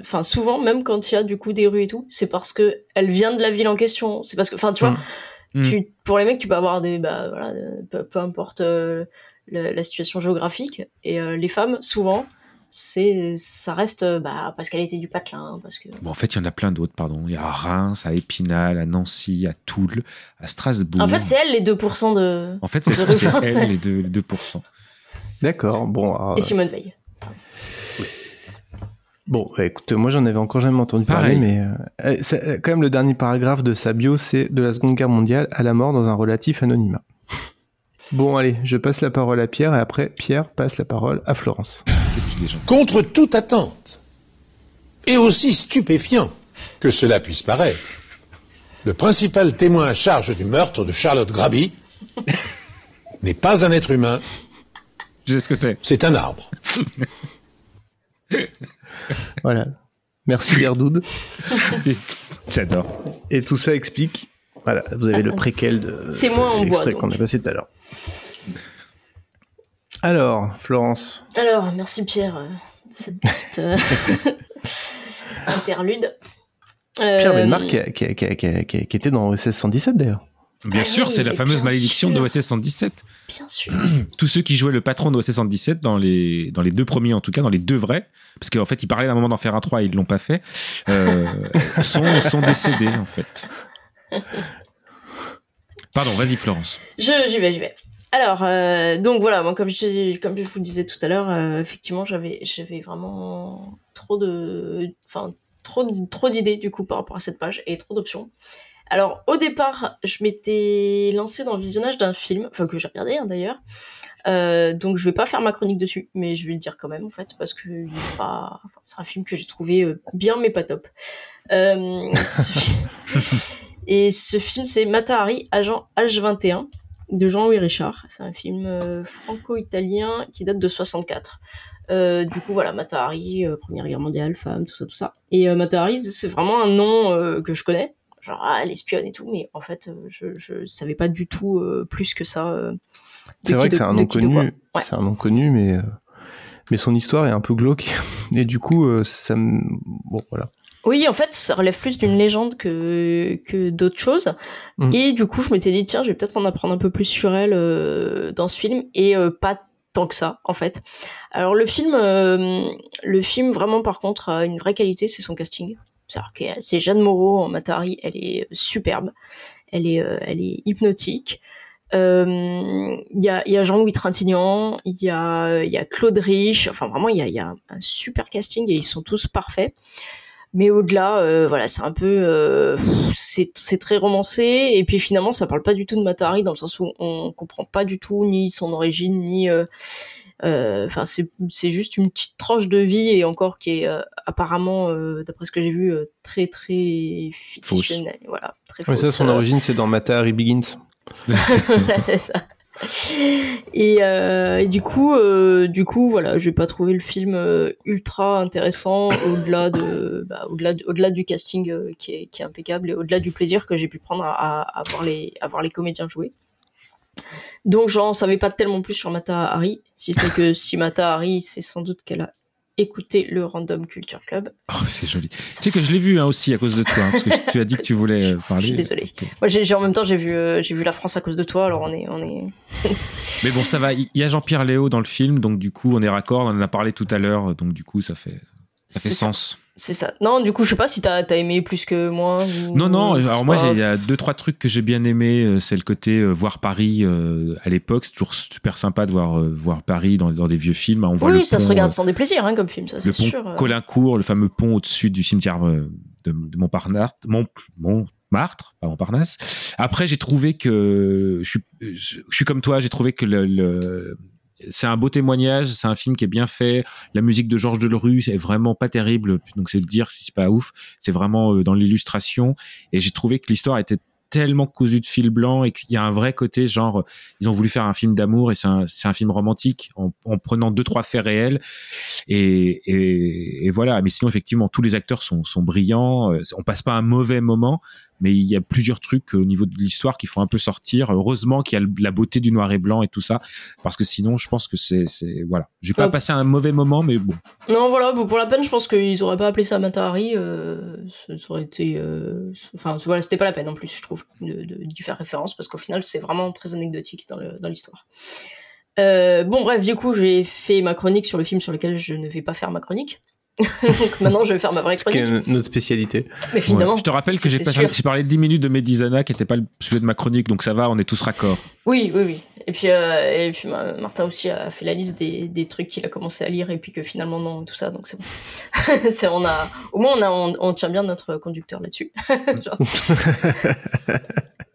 enfin souvent même quand il y a du coup des rues et tout c'est parce que elle vient de la ville en question c'est parce que enfin tu vois Mm. tu pour les mecs tu peux avoir des bah voilà peu, peu importe euh, la, la situation géographique et euh, les femmes souvent c'est ça reste euh, bah parce qu'elle était du patelin parce que Bon, en fait, il y en a plein d'autres, pardon. Il y a à Reims, à Épinal, à Nancy, à Toul, à Strasbourg. en fait c'est elle les 2% de En fait, c'est elle, les 2%. D'accord, bon. alors, et Simone Veil Bon, bah, écoute, moi j'en avais encore jamais entendu parler, Pareil. mais euh, c'est- euh, quand même le dernier paragraphe de sa bio, c'est de la Seconde Guerre mondiale à la mort dans un relatif anonymat. Bon, allez, je passe la parole à Pierre et après Pierre passe la parole à Florence. Qu'est-ce qu'il est gentil Contre toute attente, et aussi stupéfiant que cela puisse paraître, le principal témoin à charge du meurtre de Charlotte Graby n'est pas un être humain, Je sais ce que c'est. c'est un arbre. Voilà. Merci Gerdoud. J'adore. Et tout ça explique. Voilà, vous avez le préquel de Témoin en bois, qu'on a passé tout à l'heure. Alors, Florence. alors merci Pierre euh, de cette petite euh, interlude Pierre Euh, Belmar qui, a- qui, a- qui, a- qui, a- qui a- qui était dans OSS 117 d'ailleurs. Bien Ah sûr, oui, c'est la fameuse bien malédiction sûr. d'OSS 117. bien sûr Tous ceux qui jouaient le patron d'OSS 117 dans les, dans les deux premiers, en tout cas, dans les deux vrais, parce qu'en fait, ils parlaient d'un moment d'en faire un 3 et ils l'ont pas fait, euh, sont, sont décédés, en fait. Pardon, vas-y, Florence. Je, j'y vais, j'y vais. Alors, euh, donc voilà, moi, comme je, comme je vous le disais tout à l'heure, euh, effectivement, j'avais, j'avais vraiment trop de, enfin, trop, trop d'idées du coup par rapport à cette page et trop d'options. Alors, au départ, je m'étais lancée dans le visionnage d'un film, enfin que j'ai regardé hein, d'ailleurs. Euh, donc, je vais pas faire ma chronique dessus, mais je vais le dire quand même en fait, parce que c'est un film que j'ai trouvé euh, bien, mais pas top. Euh, ce Et ce film, c'est Matahari, agent H21 de Jean-Louis Richard. C'est un film euh, franco-italien qui date de 64. Euh, du coup, voilà, Matahari, euh, Première Guerre mondiale, femme, tout ça, tout ça. Et euh, Matahari, c'est vraiment un nom que je connais. Genre, ah, elle espionne et tout, mais en fait, euh, je, je savais pas du tout euh, plus que ça. euh, C'est vrai que c'est un nom connu. C'est un nom connu, mais euh, mais son histoire est un peu glauque. Et du coup, euh, ça me bon voilà. Oui, en fait, ça relève plus d'une légende que, que d'autres choses. Mm. Et du coup, je m'étais dit, tiens, je vais peut-être en apprendre un peu plus sur elle euh, dans ce film. Et euh, pas tant que ça, en fait. Alors, le film, euh, le film, vraiment, par contre, a une vraie qualité, c'est son casting. Que c'est Jeanne Moreau en Matari, elle est superbe. Elle est, euh, hypnotique. Euh, Il y a, Jean-Louis Trintignant, il y a, Claude Rich. Enfin, vraiment, il y a, un, super casting et ils sont tous parfaits. Mais au-delà, euh, voilà, c'est un peu, euh, c'est c'est très romancé. Et puis finalement, ça parle pas du tout de Matahari dans le sens où on comprend pas du tout ni son origine ni, euh, euh, enfin, c'est c'est juste une petite tranche de vie et encore qui est euh, apparemment, euh, d'après ce que j'ai vu, euh, très très fictionnelle. Voilà, très fausse. ça, son euh, origine, c'est dans Matahari Begins. C'est ça. Et, euh, et du coup, euh, du coup, voilà, j'ai pas trouvé le film euh, ultra intéressant au-delà de, bah, au-delà, de- au-delà du casting qui est, qui est impeccable et au-delà du plaisir que j'ai pu prendre à, à, à voir les, à voir les comédiens jouer. Donc, j'en savais pas tellement plus sur Mata Hari, si ce n'est que si Mata Hari, c'est sans doute qu'elle a écouté le Random Culture Club. Oh, c'est joli. Tu sais que je l'ai vu hein, aussi à cause de toi, hein, parce que tu as dit que tu voulais euh, parler. Je suis désolée. Moi, j'ai, j'ai- en même temps, j'ai vu, euh, j'ai vu la France à cause de toi, alors on est, on est. Mais bon, ça va. Il y a Jean-Pierre Léo dans le film, donc du coup, on est raccord. On en a parlé tout à l'heure, donc du coup, ça fait, ça fait C'est ça. sens. C'est ça. Non, du coup, je sais pas si t'as as aimé plus que moi. ou- Non, non. Alors moi, il y a deux, trois trucs que j'ai bien aimé. euh, C'est le côté euh, voir Paris euh, à l'époque. C'est toujours super sympa de voir euh, voir Paris dans, dans des vieux films. On voit Oui, le ça se pont, regarde sans déplaisir, hein, comme film, ça, le c'est pont sûr. Colincourt, le fameux pont au-dessus du cimetière euh, de, de Montparnasse, Mont, Montmartre, pas Montparnasse. Après, j'ai trouvé que je suis, je, je suis comme toi, j'ai trouvé que le, le- c'est un beau témoignage, c'est un film qui est bien fait. La musique de Georges Delerue est vraiment pas terrible, donc c'est le dire si c'est pas ouf. C'est vraiment euh, dans l'illustration, et j'ai trouvé que l'histoire était tellement cousue de fil blanc et qu'il y a un vrai côté genre ils ont voulu faire un film d'amour et c'est un, un film romantique en, en prenant deux trois faits réels. Et voilà. Mais sinon effectivement tous les acteurs sont, sont brillants. Euh, on passe pas un mauvais moment mais il y a plusieurs trucs au niveau de l'histoire qui font un peu sortir heureusement qu'il y a la beauté du noir et blanc et tout ça parce que sinon je pense que c'est c'est voilà j'ai pas passé un mauvais moment mais bon Non, voilà, pour la peine, je pense qu'ils auraient pas appelé ça Matahari. Euh, ça, ça aurait été. euh, Enfin, voilà, c'était pas la peine en plus, je trouve, de, de, d'y faire référence, parce qu'au final, c'est vraiment très anecdotique dans le- dans l'histoire. Euh, bon, bref, du coup, j'ai fait ma chronique sur le film sur lequel je ne vais pas faire ma chronique. Donc maintenant, je vais faire ma vraie Ce qui est chronique. notre spécialité. Mais finalement, Ouais. je te rappelle que j'ai parlé 10 minutes de Medizana qui était pas le sujet de ma chronique donc ça va on est tous raccords Oui, oui, oui. Et puis, euh, et puis Ma- Martin aussi a fait la liste des, des trucs qu'il a commencé à lire et puis que finalement non, tout ça, donc c'est bon. c'est, on a, au moins on, a, on, on tient bien notre conducteur là-dessus.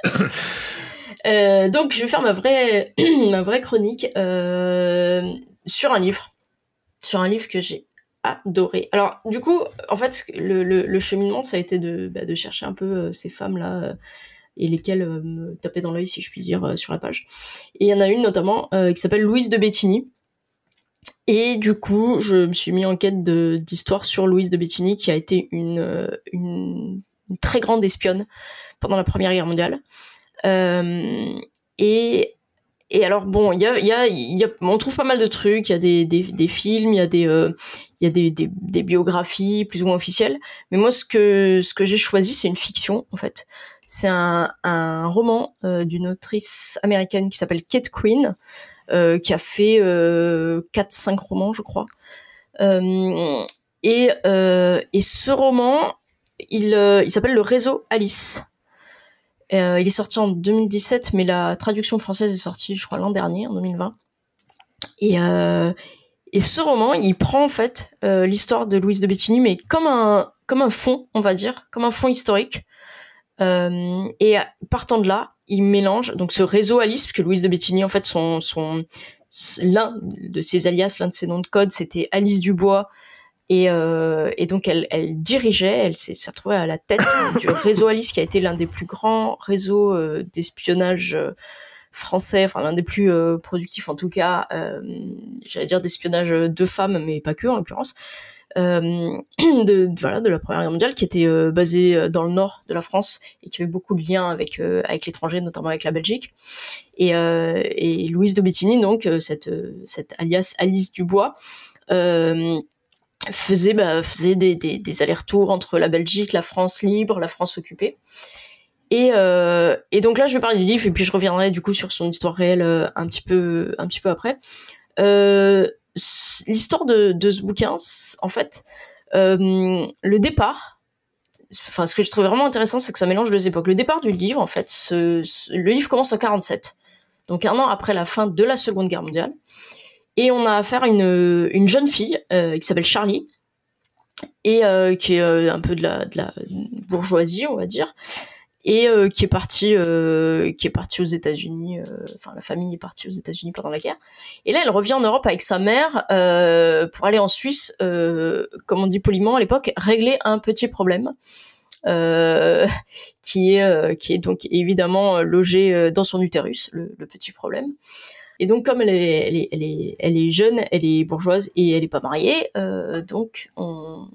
Euh, donc je vais faire ma vraie, ma vraie chronique euh, sur un livre, sur un livre que j'ai Alors du coup, en fait, le, cheminement, ça a été de, bah, chercher un peu euh, ces femmes-là euh, et lesquelles euh, me tapaient dans l'œil, si je puis dire, sur la page. Et il y en a une notamment qui s'appelle Louise de Bettini. Et du coup, je me suis mis en quête d'histoire sur Louise de Bettini, qui a été une, très grande espionne pendant la Première Guerre mondiale. Et alors, bon, il y a, y a, y a, on trouve pas mal de trucs. Il y a des, des, des films, il y a des, euh, il y a des, des, biographies plus ou moins officielles. Mais moi, ce que, ce que j'ai choisi, c'est une fiction, en fait. C'est un, un roman euh, d'une autrice américaine qui s'appelle Kate Quinn, euh, qui a fait euh, 4-5 romans, je crois. Euh, et, et ce roman, il, il s'appelle Le Réseau Alice. Euh, il est sorti en 2017, mais la traduction française est sortie, je crois, l'an dernier, en 2020. Et, euh, et ce roman, il prend en fait euh, l'histoire de Louise de Bettini, mais comme un, comme un fond, on va dire, comme un fond historique. Euh, et partant de là, il mélange donc ce réseau Alice, puisque Louise de Bettigny, en fait, son, son l'un de ses alias, l'un de ses noms de code, c'était Alice Dubois. Et, euh, et donc elle, elle dirigeait, elle s'est retrouvée à la tête du réseau Alice, qui a été l'un des plus grands réseaux euh, d'espionnage euh, français, enfin l'un des plus euh, productifs en tout cas, euh, j'allais dire d'espionnage de femmes, mais pas que en l'occurrence, euh, de, de- voilà de la Première Guerre mondiale, qui était euh, basé euh, dans le nord de la France et qui avait beaucoup de liens avec euh, avec l'étranger, notamment avec la Belgique. Et, euh, et Louise de Bettini, donc cette cette alias Alice Dubois. Faisait bah, des, allers-retours entre la Belgique, la France libre, la France occupée. Et, euh, et donc là, je vais parler du livre et puis je reviendrai du coup sur son histoire réelle euh, un petit peu après. Euh, L'histoire de, ce bouquin, en fait, le départ. Enfin, ce que je trouvais vraiment intéressant, c'est que ça mélange deux époques. Le départ du livre, en fait, le livre commence en 47, donc un an après la fin de la Seconde Guerre mondiale. Et on a affaire à une, une jeune fille euh, qui s'appelle Charlie, et euh, qui est euh, un peu de la, bourgeoisie, on va dire, et euh, qui est partie, euh, qui est partie aux États-Unis. euh, Enfin, la famille est partie aux États-Unis pendant la guerre. Et là, elle revient en Europe avec sa mère euh, pour aller en Suisse, euh, comme on dit poliment à l'époque, régler un petit problème. Euh, qui est euh, donc évidemment logé euh, dans son utérus, le petit problème. Et donc comme elle est, jeune, elle est bourgeoise et elle est pas mariée, euh, donc on,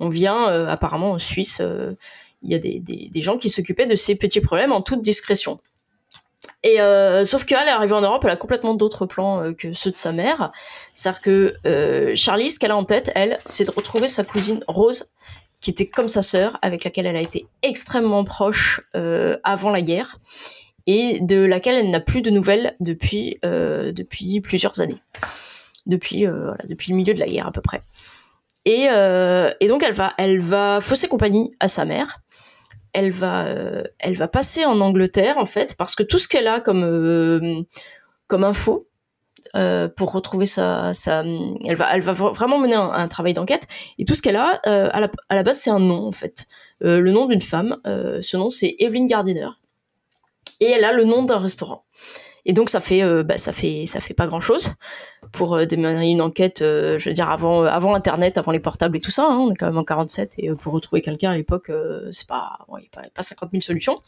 vient euh, apparemment en Suisse, euh, il y a des, gens qui s'occupaient de ces petits problèmes en toute discrétion. Et euh, sauf qu'elle est arrivée en Europe, elle a complètement d'autres plans euh, que ceux de sa mère. C'est-à-dire que euh, Charlie, ce qu'elle a en tête, elle, c'est de retrouver sa cousine Rose, qui était comme sa sœur, avec laquelle elle a été extrêmement proche avant la guerre et de laquelle elle n'a plus de nouvelles depuis euh, depuis plusieurs années, depuis euh, voilà, depuis le milieu de la guerre à peu près. Et, euh, et donc elle va elle va fausser compagnie à sa mère. Elle va elle va passer en Angleterre en fait parce que tout ce qu'elle a comme comme info pour retrouver sa, sa elle va elle va vra- vraiment mener un, un travail d'enquête et tout ce qu'elle a à, la, à la base c'est un nom en fait le nom d'une femme ce nom c'est Evelyn Gardiner et elle a le nom d'un restaurant. Et donc ça fait euh, bah, ça fait ça fait pas grand chose pour euh, démarrer une enquête. euh, je veux dire avant euh, avant Internet, avant les portables et tout ça. hein, on est quand même en 47 et pour retrouver quelqu'un à l'époque, c'est pas bon, y a pas, pas 50 000 solutions.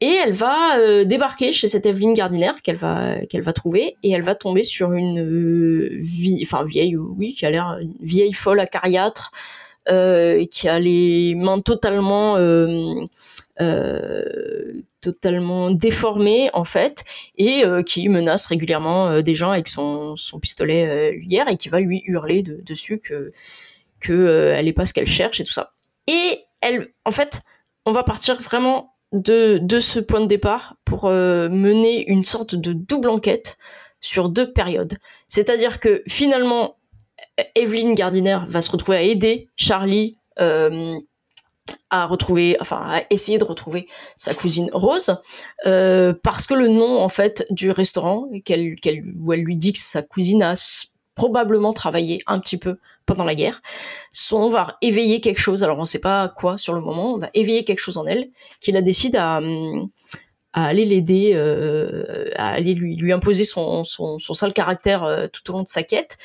Et elle va débarquer chez cette Evelyne Gardiner qu'elle va qu'elle va trouver et elle va tomber sur une vie, enfin vieille, oui, qui a l'air vieille folle acariâtre, qui a les mains totalement totalement déformée en fait et euh, qui menace régulièrement euh, des gens avec son, son pistolet euh, hier et qui va lui hurler de- dessus que que euh, elle est pas ce qu'elle cherche et tout ça. Et elle, en fait, on va partir vraiment de de ce point de départ pour euh, mener une sorte de double enquête sur deux périodes. C'est-à-dire que finalement, Evelyn Gardiner va se retrouver à aider Charlie euh, à retrouver, enfin à essayer de retrouver sa cousine Rose, euh, parce que le nom en fait du restaurant qu'elle, qu'elle, où elle lui dit que sa cousine a probablement travaillé un petit peu pendant la guerre, son va éveiller quelque chose. Alors on sait pas quoi sur le moment, on va éveiller quelque chose en elle qui la décide à hum, à aller l'aider, euh, à aller lui, lui imposer son, son, son sale caractère euh, tout au long de sa quête.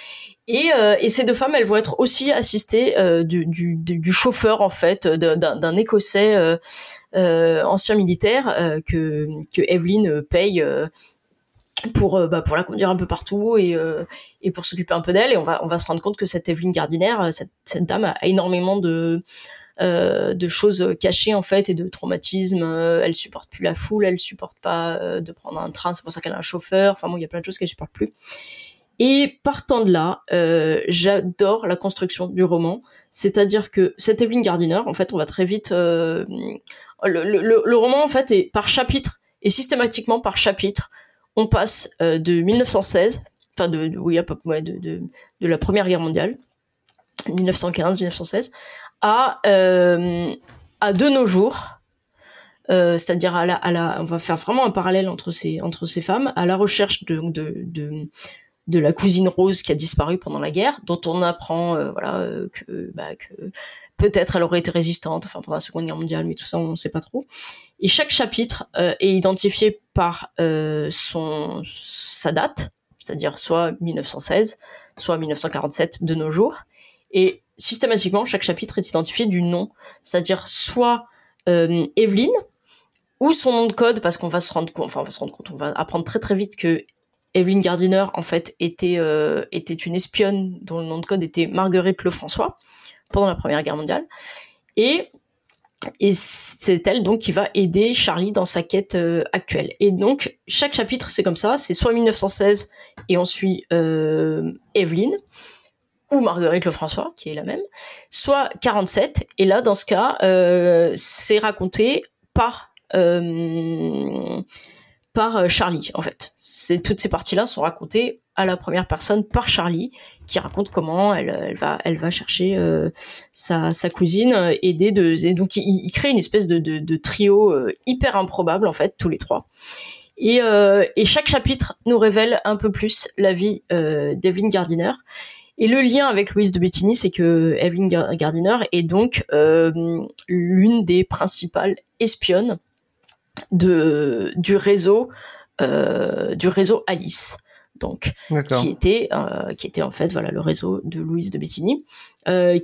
Et, euh, et ces deux femmes, elles vont être aussi assistées euh, du, du, du, chauffeur en fait, d'un, Écossais euh, euh, ancien militaire que, que Evelyn paye pour bah, pour la conduire un peu partout et euh, et pour s'occuper un peu d'elle. Et on va on va se rendre compte que cette Evelyn Gardiner, cette, cette dame a énormément de euh, de choses cachées en fait et de traumatismes. Euh, elle supporte plus la foule, elle supporte pas euh, de prendre un train, c'est pour ça qu'elle a un chauffeur. Enfin bon, il y a plein de choses qu'elle supporte plus. Et partant de là, j'adore la construction du roman. C'est-à-dire que cette Evelyn Gardiner, en fait, on va très vite. le, le, roman, en fait, est par chapitre et systématiquement par chapitre, on passe de 1916, enfin de, de- oui, peu de, de, de la Première Guerre mondiale, 1915-1916, à euh, à de nos jours. Euh, c'est-à-dire à la, à la, on va faire vraiment un parallèle entre ces entre ces femmes, à la recherche de de, de de la cousine Rose qui a disparu pendant la guerre, dont on apprend euh, voilà euh, que, bah, que peut-être elle aurait été résistante, enfin pendant la Seconde Guerre mondiale, mais tout ça on ne sait pas trop. Et chaque chapitre euh, est identifié par euh, son sa date, c'est-à-dire soit 1916, soit 1947 de nos jours. Et systématiquement, chaque chapitre est identifié du nom, c'est-à-dire soit euh, Evelyne ou son nom de code, parce qu'on va se rendre compte, enfin on va se rendre compte, on va apprendre très très vite que Evelyn Gardiner en fait était euh, était une espionne dont le nom de code était Marguerite Lefrançois pendant la Première Guerre mondiale. Et et c'est elle donc qui va aider Charlie dans sa quête euh, actuelle. Et donc chaque chapitre c'est comme ça, c'est soit 1916 et on suit euh, Evelyn ou Marguerite Lefrançois qui est la même, soit 47 et là dans ce cas euh, c'est raconté par euh, par euh, Charlie en fait. C'est toutes ces parties-là sont racontées à la première personne par Charlie qui raconte comment elle, elle va elle va chercher euh, sa, sa cousine euh, aider de et donc il, il crée une espèce de, de, de trio euh, hyper improbable en fait tous les trois. Et, euh, et chaque chapitre nous révèle un peu plus la vie euh, d'Evelyn Gardiner. Et le lien avec Louise de Bettini, c'est que Evelyn Gar- Gardiner est donc euh, l'une des principales espionnes de du réseau euh, du réseau Alice donc qui était euh, qui était en fait voilà le réseau de Louise de Bettini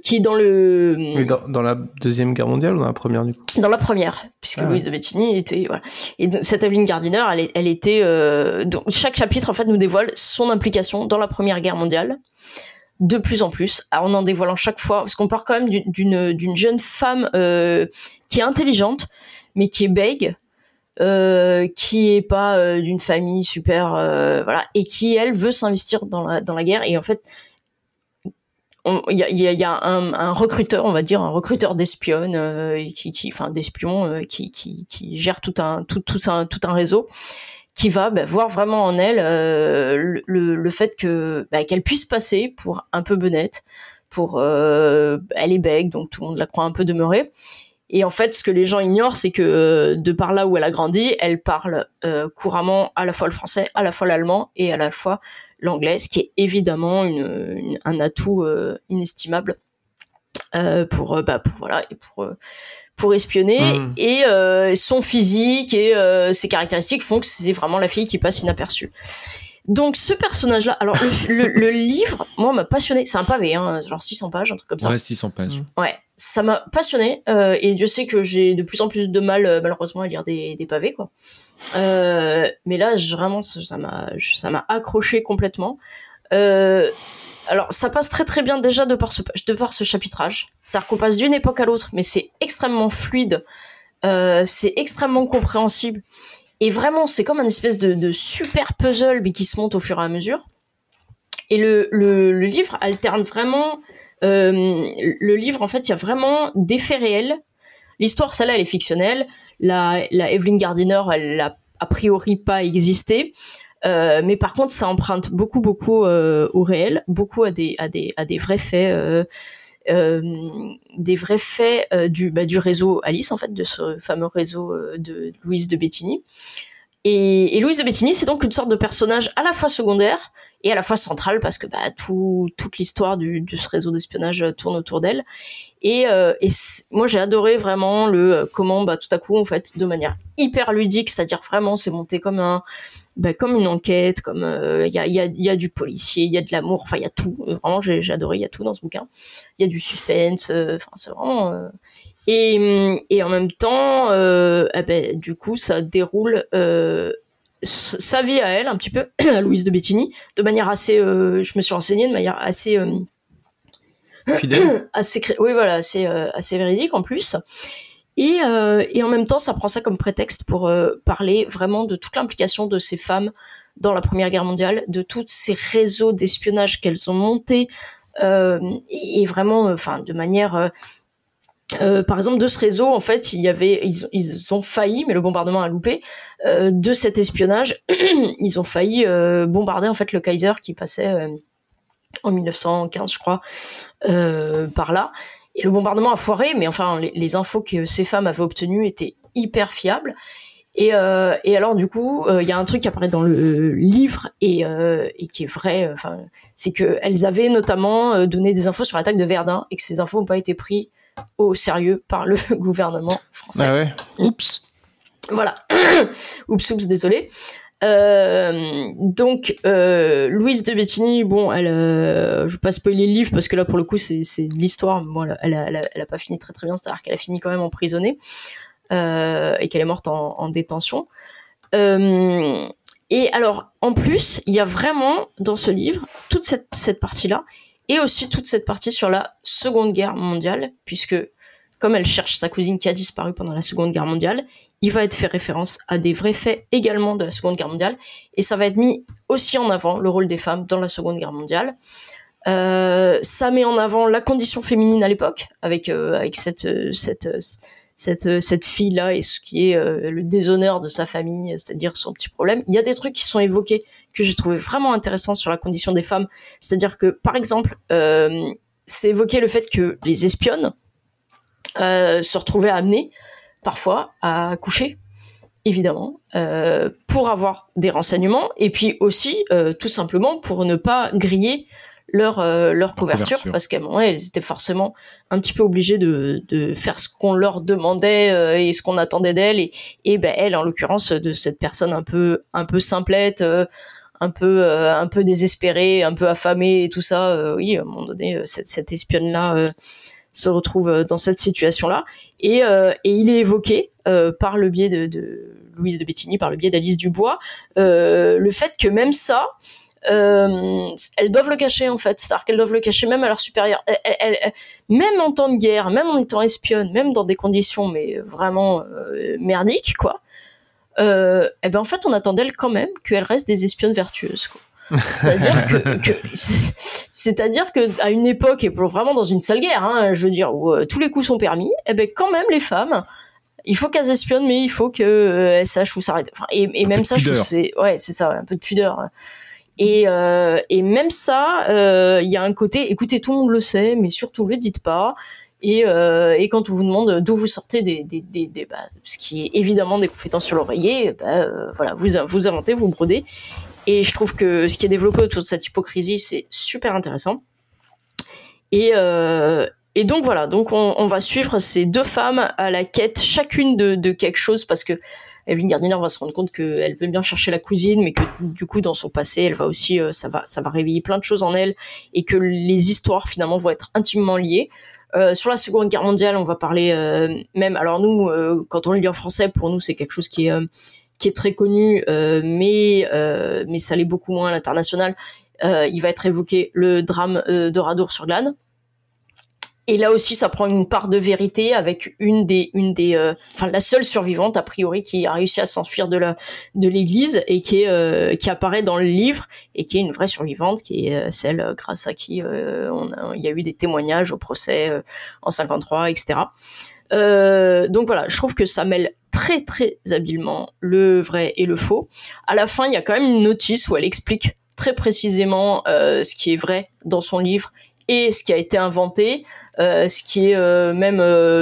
qui dans le Oui, dans, dans la deuxième guerre mondiale ou dans la première du coup? Dans la première, puisque Ah ouais. Louise de Bettini était voilà. Et cette Evelyn Gardiner, elle, elle était donc chaque chapitre en fait nous dévoile son implication dans la Première Guerre mondiale de plus en plus, en en dévoilant chaque fois, parce qu'on part quand même d'une- jeune femme euh, qui est intelligente, mais qui est bègue, euh, qui est pas euh, d'une famille super, voilà, et qui elle veut s'investir dans la dans la guerre. Et en fait, il y a, un, recruteur, on va dire, un recruteur d'espionnes, qui, qui, enfin d'espions, qui, qui, qui gère tout un, tout, tout un, tout un réseau, qui va bah, voir vraiment en elle euh, le, le, fait que bah, qu'elle puisse passer pour un peu benette, pour euh, elle est bègue, donc tout le monde la croit un peu demeurée. Et en fait, ce que les gens ignorent, c'est que euh, de par là où elle a grandi, elle parle euh, couramment à la fois le français, à la fois l'allemand et à la fois l'anglais, ce qui est évidemment une, une- un atout euh, inestimable euh, pour, bah, pour voilà et pour pour espionner. Mm. Et euh, son physique et euh, ses caractéristiques font que c'est vraiment la fille qui passe inaperçue. Donc ce personnage-là, alors le, le- le livre, moi m'a passionné. C'est un pavé, hein, genre 600 pages, un truc comme ça. Ouais, 600 pages. Ouais, ça m'a passionné euh, et Dieu sait que j'ai de plus en plus de mal malheureusement à lire des, des pavés quoi. Euh, mais là, je- vraiment, ça ça m'a, ça m'a accroché complètement. Euh, alors, ça passe très très bien déjà de par ce, chapitrage. C'est-à-dire qu'on passe d'une époque à l'autre, mais c'est extrêmement fluide, euh, c'est extrêmement compréhensible. Et vraiment, c'est comme un espèce de, super puzzle, mais qui se monte au fur et à mesure. Et le, le, le livre alterne vraiment. euh, le livre, en fait, il y a vraiment des faits réels. L'histoire, celle-là, elle est fictionnelle. La, la Evelyn Gardiner, elle a a priori pas existé. Euh, mais par contre, ça emprunte beaucoup, beaucoup euh, au réel, beaucoup à des, à des, à des vrais faits, euh, des vrais faits du, bah, du réseau Alice, en fait, de ce fameux réseau de Louise de Bettini. Et, Louise de Bettini, c'est donc une sorte de personnage à la fois secondaire et à la fois central parce que bah, tout, toute l'histoire du, de ce réseau d'espionnage tourne autour d'elle. Et, et moi, j'ai adoré vraiment le comment bah, tout à coup, en fait, de manière hyper ludique, c'est-à-dire vraiment, c'est monté comme un, bah, comme une enquête, comme euh, il y, a, il y, a, il y a du policier, il y a de l'amour, enfin il y a tout. Euh, Vraiment, j'ai j'ai adoré, il y a tout dans ce bouquin. Il y a du suspense, euh, enfin c'est vraiment. et, et en même temps, eh ben, du coup, ça déroule sa vie à elle, un petit peu, à Louise de Bettini, de manière assez. euh, je me suis renseignée de manière assez. euh, Fidèle. assez oui voilà assez euh, assez véridique en plus et euh, et en même temps ça prend ça comme prétexte pour euh, parler vraiment de toute l'implication de ces femmes dans la Première Guerre mondiale de tous ces réseaux d'espionnage qu'elles ont montés euh, et, vraiment euh, enfin de manière euh, euh, par exemple, de ce réseau, en fait, il y avait, ils, ils ont failli, mais le bombardement a loupé, de cet espionnage, ils ont failli bombarder en fait le Kaiser qui passait en 1915, je crois, par là. Et le bombardement a foiré, mais enfin, les, les infos que ces femmes avaient obtenues étaient hyper fiables. Et, euh, et alors du coup, euh, il y a un truc qui apparaît dans le livre et, euh, et qui est vrai. Enfin, c'est que elles avaient notamment euh, donné des infos sur l'attaque de Verdun et que ces infos n'ont pas été prises au sérieux par le gouvernement français. Ah ouais. Oups. Voilà. oups, oups, désolé. Euh, donc euh, Louise de Bettini, bon, elle, euh, je vais pas spoiler le livre parce que là pour le coup c'est l'histoire. Bon, elle, elle, a- pas fini très très bien, c'est-à-dire qu'elle a fini quand même emprisonnée euh, et qu'elle est morte en, en détention. Et alors en plus, il y a vraiment dans ce livre toute cette cette partie-là et aussi toute cette partie sur la Seconde Guerre mondiale, puisque comme elle cherche sa cousine qui a disparu pendant la Seconde Guerre mondiale, il va être fait référence à des vrais faits également de la Seconde Guerre mondiale, et ça va être mis aussi en avant le rôle des femmes dans la Seconde Guerre mondiale. Euh, ça met en avant la condition féminine à l'époque, avec euh, avec cette euh, cette cette cette fille là et ce qui est le déshonneur de sa famille, c'est-à-dire son petit problème. Il y a des trucs qui sont évoqués que j'ai trouvé vraiment intéressants sur la condition des femmes, c'est-à-dire que par exemple, c'est évoqué le fait que les espionnes se retrouvaient amenées parfois à coucher, évidemment, euh, pour avoir des renseignements et puis aussi euh, tout simplement pour ne pas griller leur leur, leur couverture, couverture. parce qu'à un moment elles étaient forcément un petit peu obligées de, de faire ce qu'on leur demandait euh, et ce qu'on attendait d'elles et, et ben elle en l'occurrence de cette personne un peu un peu simplette euh, un peu euh, un peu désespérée un peu affamée et tout ça euh, oui à un moment donné euh, cette, cette espionne là se retrouve euh, dans cette situation là et, euh, et il est évoqué euh, par le biais de, Louise de Bettini par le biais d'Alice Dubois le fait que même ça elles doivent le cacher en fait, c'est-à-dire qu'elles doivent le cacher même à leur supérieur. Même en temps de guerre, même en étant espionne, même dans des conditions mais vraiment merdiques quoi. Et ben en fait on attend d'elles quand même qu'elles restent des espionnes vertueuses. Quoi. C'est-à-dire que, que- c'est-à-dire que à une époque et pour vraiment dans une sale guerre, hein, je veux dire où euh, tous les coups sont permis, et ben quand même les femmes, il faut qu'elles espionnent, mais il faut que euh, elles sachent où s'arrêter. Enfin, et, même ça, je trouve c'est ouais, c'est ça, un peu de pudeur. Et, euh, et même ça, euh, il y a un côté, écoutez, tout le monde le sait, mais surtout le dites pas. Et, euh, et quand on vous demande d'où vous sortez des, des, des, des- bah, ce qui est évidemment des compétences sur l'oreiller, bah, euh, voilà, vous, vous inventez, vous brodez. Et je trouve que ce qui est développé autour de cette hypocrisie, c'est super intéressant. Et, euh, donc voilà, donc on, va suivre ces deux femmes à la quête chacune de, quelque chose parce que Evelyn Gardiner va se rendre compte qu'elle veut bien chercher la cousine, mais que du coup dans son passé, elle va aussi, euh, ça va, ça va réveiller plein de choses en elle et que les histoires finalement vont être intimement liées. Euh, sur la Seconde Guerre mondiale, on va parler même. Alors nous, quand on le lit en français, pour nous c'est quelque chose qui est qui est très connu, euh, mais euh, mais ça l'est beaucoup moins à l'international. Euh, il va être évoqué le drame de Radour-sur-Glane. Et là aussi, ça prend une part de vérité avec une des, une des, euh, enfin la seule survivante a priori qui a réussi à s'enfuir de la, de l'église et qui est, euh, qui apparaît dans le livre et qui est une vraie survivante, qui est celle grâce à qui euh, on a, il y a eu des témoignages au procès en 53, etc. Donc voilà, je trouve que ça mêle très très habilement le vrai et le faux. À la fin, il y a quand même une notice où elle explique très précisément euh, ce qui est vrai dans son livre et ce qui a été inventé, euh, ce qui est euh, même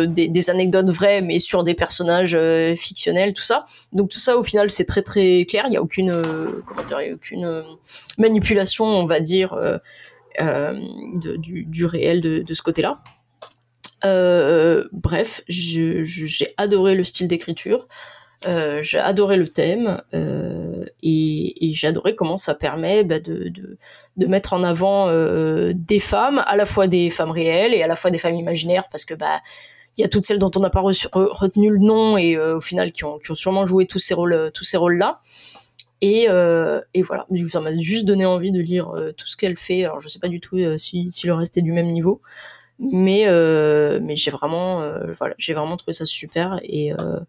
des, anecdotes vraies mais sur des personnages fictionnels, tout ça. Donc tout ça au final c'est très très clair. Il y a aucune manipulation, on va dire, du, réel de ce côté-là. Euh, bref, j'ai adoré le style d'écriture, euh, j'ai adoré le thème euh, et, et j'ai adoré comment ça permet bah, de, de, de mettre en avant euh, des femmes, à la fois des femmes réelles et à la fois des femmes imaginaires, parce que bah il y a toutes celles dont on n'a pas retenu le nom et euh, au final qui ont, qui ont sûrement joué tous ces rôles tous ces rôles là. Et, euh, et voilà, ça m'a juste donné envie de lire euh, tout ce qu'elle fait. Alors je sais pas du tout euh, si, si le reste est du même niveau, mais euh, mais j'ai vraiment euh, voilà j'ai vraiment trouvé ça super et euh,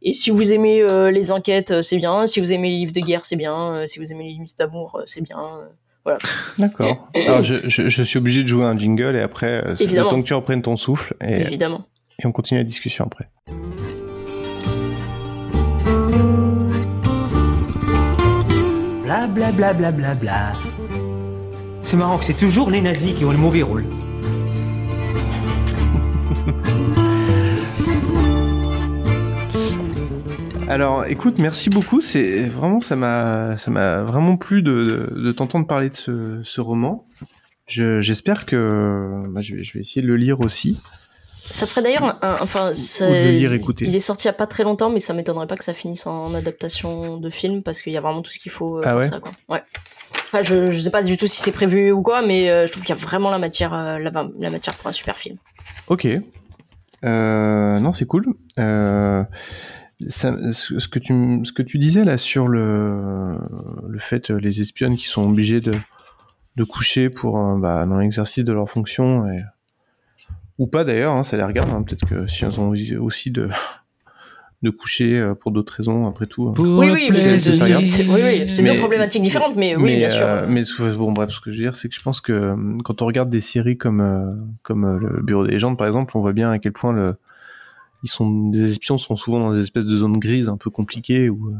et si vous aimez euh, les enquêtes c'est bien si vous aimez les livres de guerre c'est bien si vous aimez les livres d'amour c'est bien voilà D'accord. Alors, je, je, je suis obligé de jouer un jingle et après, le temps que tu reprennes ton souffle et, évidemment et on continue la discussion après. Bla bla bla bla bla bla. C'est marrant que c'est toujours les nazis qui ont le mauvais rôle. Alors, écoute, merci beaucoup. C'est vraiment, ça m'a, ça m'a vraiment plu de, de, de t'entendre parler de ce, ce roman. Je- J'espère que bah, je, vais, je vais essayer de le lire aussi. Ça ferait d'ailleurs enfin, le lire, écouter. il est sorti il y a pas très longtemps, mais ça m'étonnerait pas que ça finisse en adaptation de film parce qu'il y a vraiment tout ce qu'il faut euh, Ah pour ouais ça, quoi. Ouais. Enfin, je, je sais pas du tout si c'est prévu ou quoi, mais euh, je trouve qu'il y a vraiment la matière, euh, la, la matière pour un super film. Ok. Euh, non, c'est cool. Ça- ce que tu m- ce que tu disais là sur le le fait euh, les espionnes qui sont obligées de de coucher pour bah, dans l'exercice de leur fonction et ou pas d'ailleurs, hein, ça les regarde. hein, Peut-être que si elles ont aussi- aussi de de coucher euh, pour d'autres raisons après tout. hein. Oui, oui, c'est oui, oui, deux Mais- problématiques différentes, mais oui, bien sûr. euh, mais bon, bref, ce que je veux dire, c'est que je pense que euh, quand on regarde des séries comme comme euh, le Bureau des légendes, par exemple, on voit bien à quel point le ils sont les espions sont souvent dans des espèces de zones grises un peu compliquées où euh,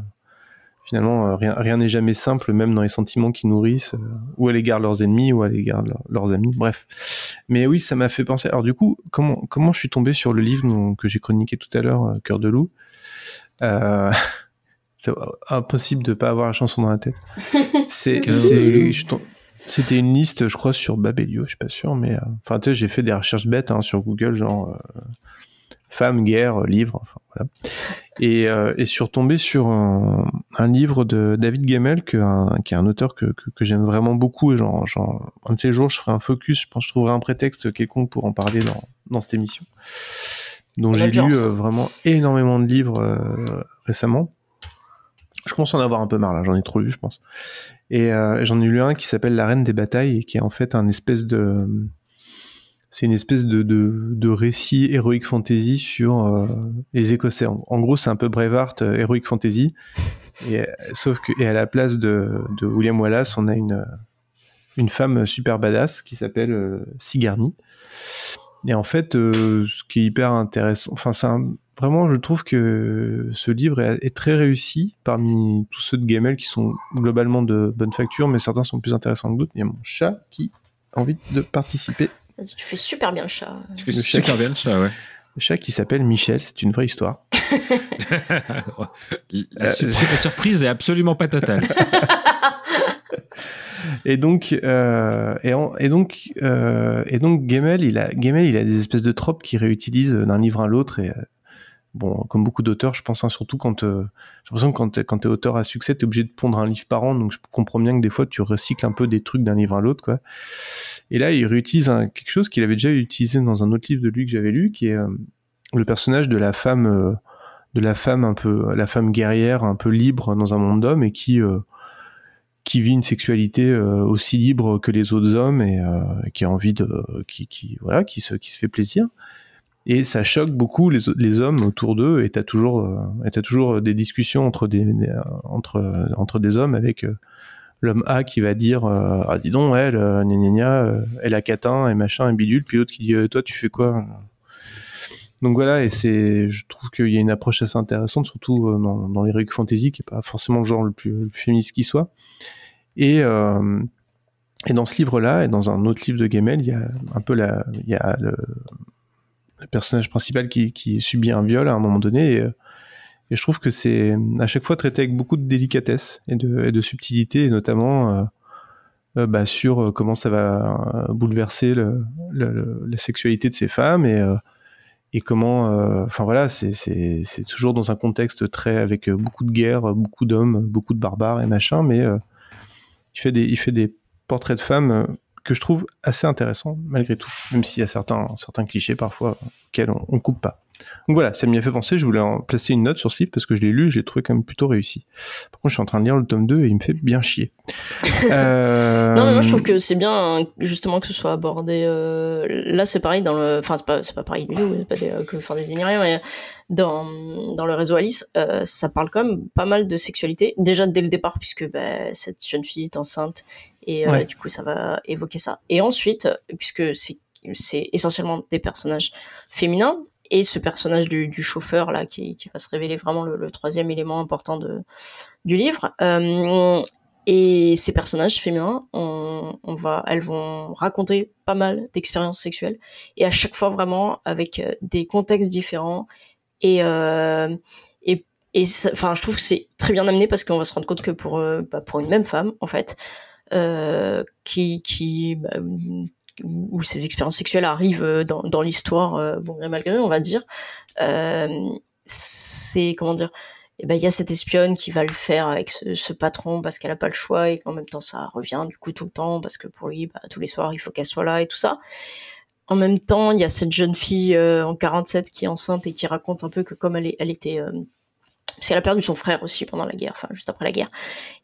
finalement euh, rien rien n'est jamais simple, même dans les sentiments qu'ils nourrissent, euh, ou à l'égard de leurs ennemis, ou à l'égard de leur- leurs amis. Bref. Mais oui, ça m'a fait penser. Alors du coup, comment comment je suis tombé sur le livre dont- que j'ai chroniqué tout à l'heure, Cœur de loup? Euh, C'est impossible de pas avoir la chanson dans la tête. C'est, c'était une liste, je crois, sur Babelio, je suis pas sûr, mais euh, enfin, tu sais, j'ai fait des recherches bêtes hein, sur Google, genre euh, femmes, guerre, livres, enfin voilà. Et, euh, et suis retombé sur un, un livre de David que, un- qui est un auteur que, que, que j'aime vraiment beaucoup. Et genre, genre, un de ces jours, je ferai un focus, je pense que je trouverai un prétexte quelconque pour en parler dans, dans cette émission. Donc On j'ai lu euh, vraiment énormément de livres euh, récemment. Je commence à en avoir un peu marre là, j'en ai trop lu, je pense. Et euh, j'en ai lu un qui s'appelle La Reine des Batailles et qui est en fait un espèce de, c'est une espèce de, de, de récit héroïque fantasy sur euh, les Écossais. En, en gros, c'est un peu Braveheart euh, héroïque fantasy. Et, euh, sauf que et à la place de, de William Wallace, on a une une femme super badass qui s'appelle euh, Sigourney. Et en fait, euh, ce qui est hyper intéressant, enfin, c'est vraiment, je trouve que ce livre est, est très réussi parmi tous ceux de Gamel qui sont globalement de bonne facture, mais certains sont plus intéressants que d'autres. Il y a mon chat qui a envie de participer. Tu fais super bien le chat. Tu fais Le super chat- bien le chat, ouais. Le chat qui s'appelle Michel, c'est une vraie histoire. La, su- la surprise est absolument pas totale. Et donc, euh, et, en- et donc, euh, et donc, Gemmel, il a, Gemmel, il a des espèces de tropes qu'il réutilise d'un livre à l'autre. Et euh, bon, comme beaucoup d'auteurs, je pense, hein, surtout quand, euh, j'ai l'impression que quand t'es, quand auteur à succès, t'es obligé de pondre un livre par an. Donc, je comprends bien que des fois, tu recycles un peu des trucs d'un livre à l'autre, quoi. Et là, il réutilise quelque chose qu'il avait déjà utilisé dans un autre livre de lui que j'avais lu, qui est euh, le personnage de la femme, euh, de la femme un peu, la femme guerrière, un peu libre dans un monde d'hommes et qui euh, qui vit une sexualité aussi libre que les autres hommes et qui a envie de qui voilà qui se qui se fait plaisir et ça choque beaucoup les, les hommes autour d'eux et t'as toujours euh, t'as toujours des discussions entre des euh, hommes avec euh, l'homme A qui va dire euh, ah dis donc elle euh, gna gna euh, elle a catin et machin et bidule puis l'autre qui dit euh, toi tu fais quoi donc voilà, et c'est, je trouve qu'il y a une approche assez intéressante, surtout euh, dans, dans l'heroic fantasy, qui est pas forcément le genre le plus, féministe qui soit. Et, euh, et dans ce livre-là, et dans un autre livre de Gemmel, il y a un peu la, il y a personnage principal qui, subit un viol à un moment donné, et, euh, et je trouve que c'est à chaque fois traité avec beaucoup de délicatesse et de, subtilité, et notamment euh, euh, bah, sur comment ça va bouleverser le, le- le- la sexualité de ces femmes et comment enfin voilà c'est toujours dans un contexte très avec beaucoup de guerre beaucoup d'hommes beaucoup de barbares et machin mais il fait des il fait des portraits de femmes que je trouve assez intéressants malgré tout même s'il y a certains certains clichés parfois auxquels on, on coupe pas donc voilà ça m'y a fait penser je voulais en placer une note sur ce livre parce que je l'ai lu je l'ai trouvé quand même plutôt réussi par contre je suis en train de lire le tome 2 et il me fait bien chier Euh, Non, mais moi je trouve que c'est bien hein, justement que ce soit abordé. euh, Là, c'est pareil dans le. Enfin, c'est pas, pas pareil du tout, c'est pas des, euh, que fantasy ni rien, mais dans, dans le réseau Alice, euh, ça parle quand même pas mal de sexualité. Déjà dès le départ, puisque bah, cette jeune fille est enceinte et euh, Ouais. du coup ça va évoquer ça. Et ensuite, puisque c'est c'est essentiellement des personnages féminins et ce personnage du, du chauffeur là qui, qui va se révéler vraiment le, le troisième élément important de, du livre. Euh, et ces personnages féminins, on, on va, elles vont raconter pas mal d'expériences sexuelles et à chaque fois vraiment avec euh, des contextes différents et euh, et et enfin, je trouve que c'est très bien amené parce qu'on va se rendre compte que pour euh, bah, pour une même femme, en fait, qui qui bah, où ses expériences sexuelles arrivent euh, dans, dans l'histoire, euh, bon gré mal gré, on va dire, euh, c'est comment dire. Et ben il y a cette espionne qui va le faire avec ce, ce patron parce qu'elle a pas le choix et qu'en même temps ça revient du coup tout le temps parce que pour lui bah, tous les soirs il faut qu'elle soit là et tout ça. En même temps, il y a cette jeune fille euh, en 47 qui est enceinte et qui raconte un peu que comme elle, elle était... euh, parce qu'elle a perdu son frère aussi pendant la guerre, enfin juste après la guerre,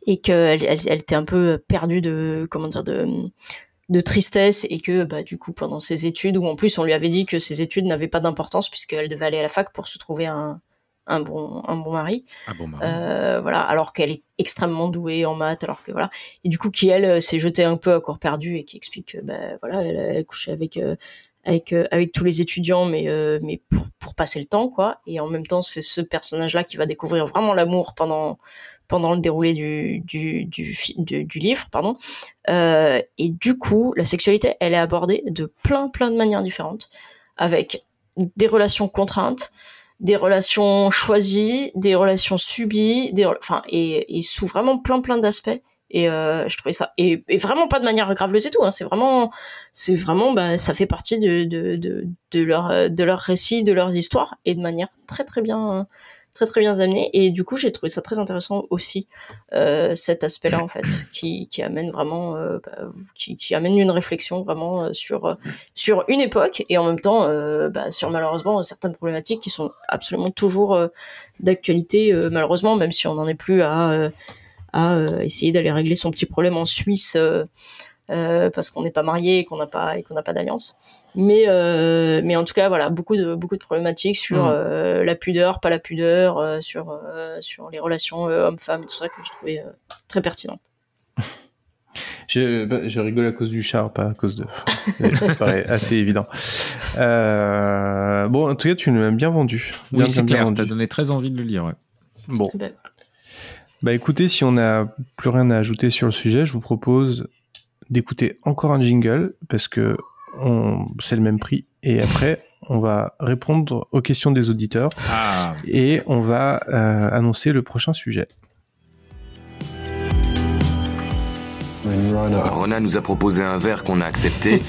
et qu'elle elle, elle était un peu perdue de... comment dire de de tristesse et que bah du coup pendant ses études où en plus on lui avait dit que ses études n'avaient pas d'importance puisqu'elle devait aller à la fac pour se trouver un un bon un bon mari. Bon, bah, euh, voilà, alors qu'elle est extrêmement douée en maths, alors que voilà, et du coup qui elle euh, s'est jetée un peu à corps perdu et qui explique que ben voilà, elle, elle couchait avec euh, avec euh, avec tous les étudiants, mais euh, mais pour pour passer le temps quoi, et en même temps c'est ce personnage là qui va découvrir vraiment l'amour pendant pendant le déroulé du du du, du, du livre, pardon, Euh, et du coup la sexualité elle est abordée de plein plein de manières différentes, avec des relations contraintes des relations choisies, des relations subies, des, enfin, et, et sous vraiment plein plein d'aspects. Et euh, je trouvais ça, et, et vraiment pas de manière graveleuse et tout. Hein, c'est vraiment, c'est vraiment, bah, ça fait partie de de de, de leur de leur récit, de leurs histoires, et de manière très très bien, très très bien amenée. Et du coup, j'ai trouvé ça très intéressant aussi euh, cet aspect-là en fait, qui qui amène vraiment, euh, bah, qui qui amène une réflexion vraiment euh, sur sur une époque et en même temps euh, bah, sur malheureusement certaines problématiques qui sont absolument toujours d'actualité malheureusement même si on n'en est plus à à euh, essayer d'aller régler son petit problème en Suisse euh, euh, parce qu'on n'est pas marié et qu'on n'a pas et qu'on n'a pas d'alliance mais euh, mais en tout cas voilà beaucoup de beaucoup de problématiques sur euh, la pudeur pas la pudeur euh, sur euh, sur les relations euh, hommes-femmes et tout ça que je trouvais euh, très pertinent Je, bah, je rigole à cause du char, pas à cause de. Ça me paraît assez évident. Euh, bon, en tout cas, tu nous l'as bien vendu. Bien, Oui, c'est clair, t'as donné très envie de le lire. ouais. Bon. Ben, Bah écoutez, si on n'a plus rien à ajouter sur le sujet, je vous propose d'écouter encore un jingle parce que on... c'est le même prix. Et après, on va répondre aux questions des auditeurs Ah. et on va euh, annoncer le prochain sujet. Rona nous a proposé un verre qu'on a accepté,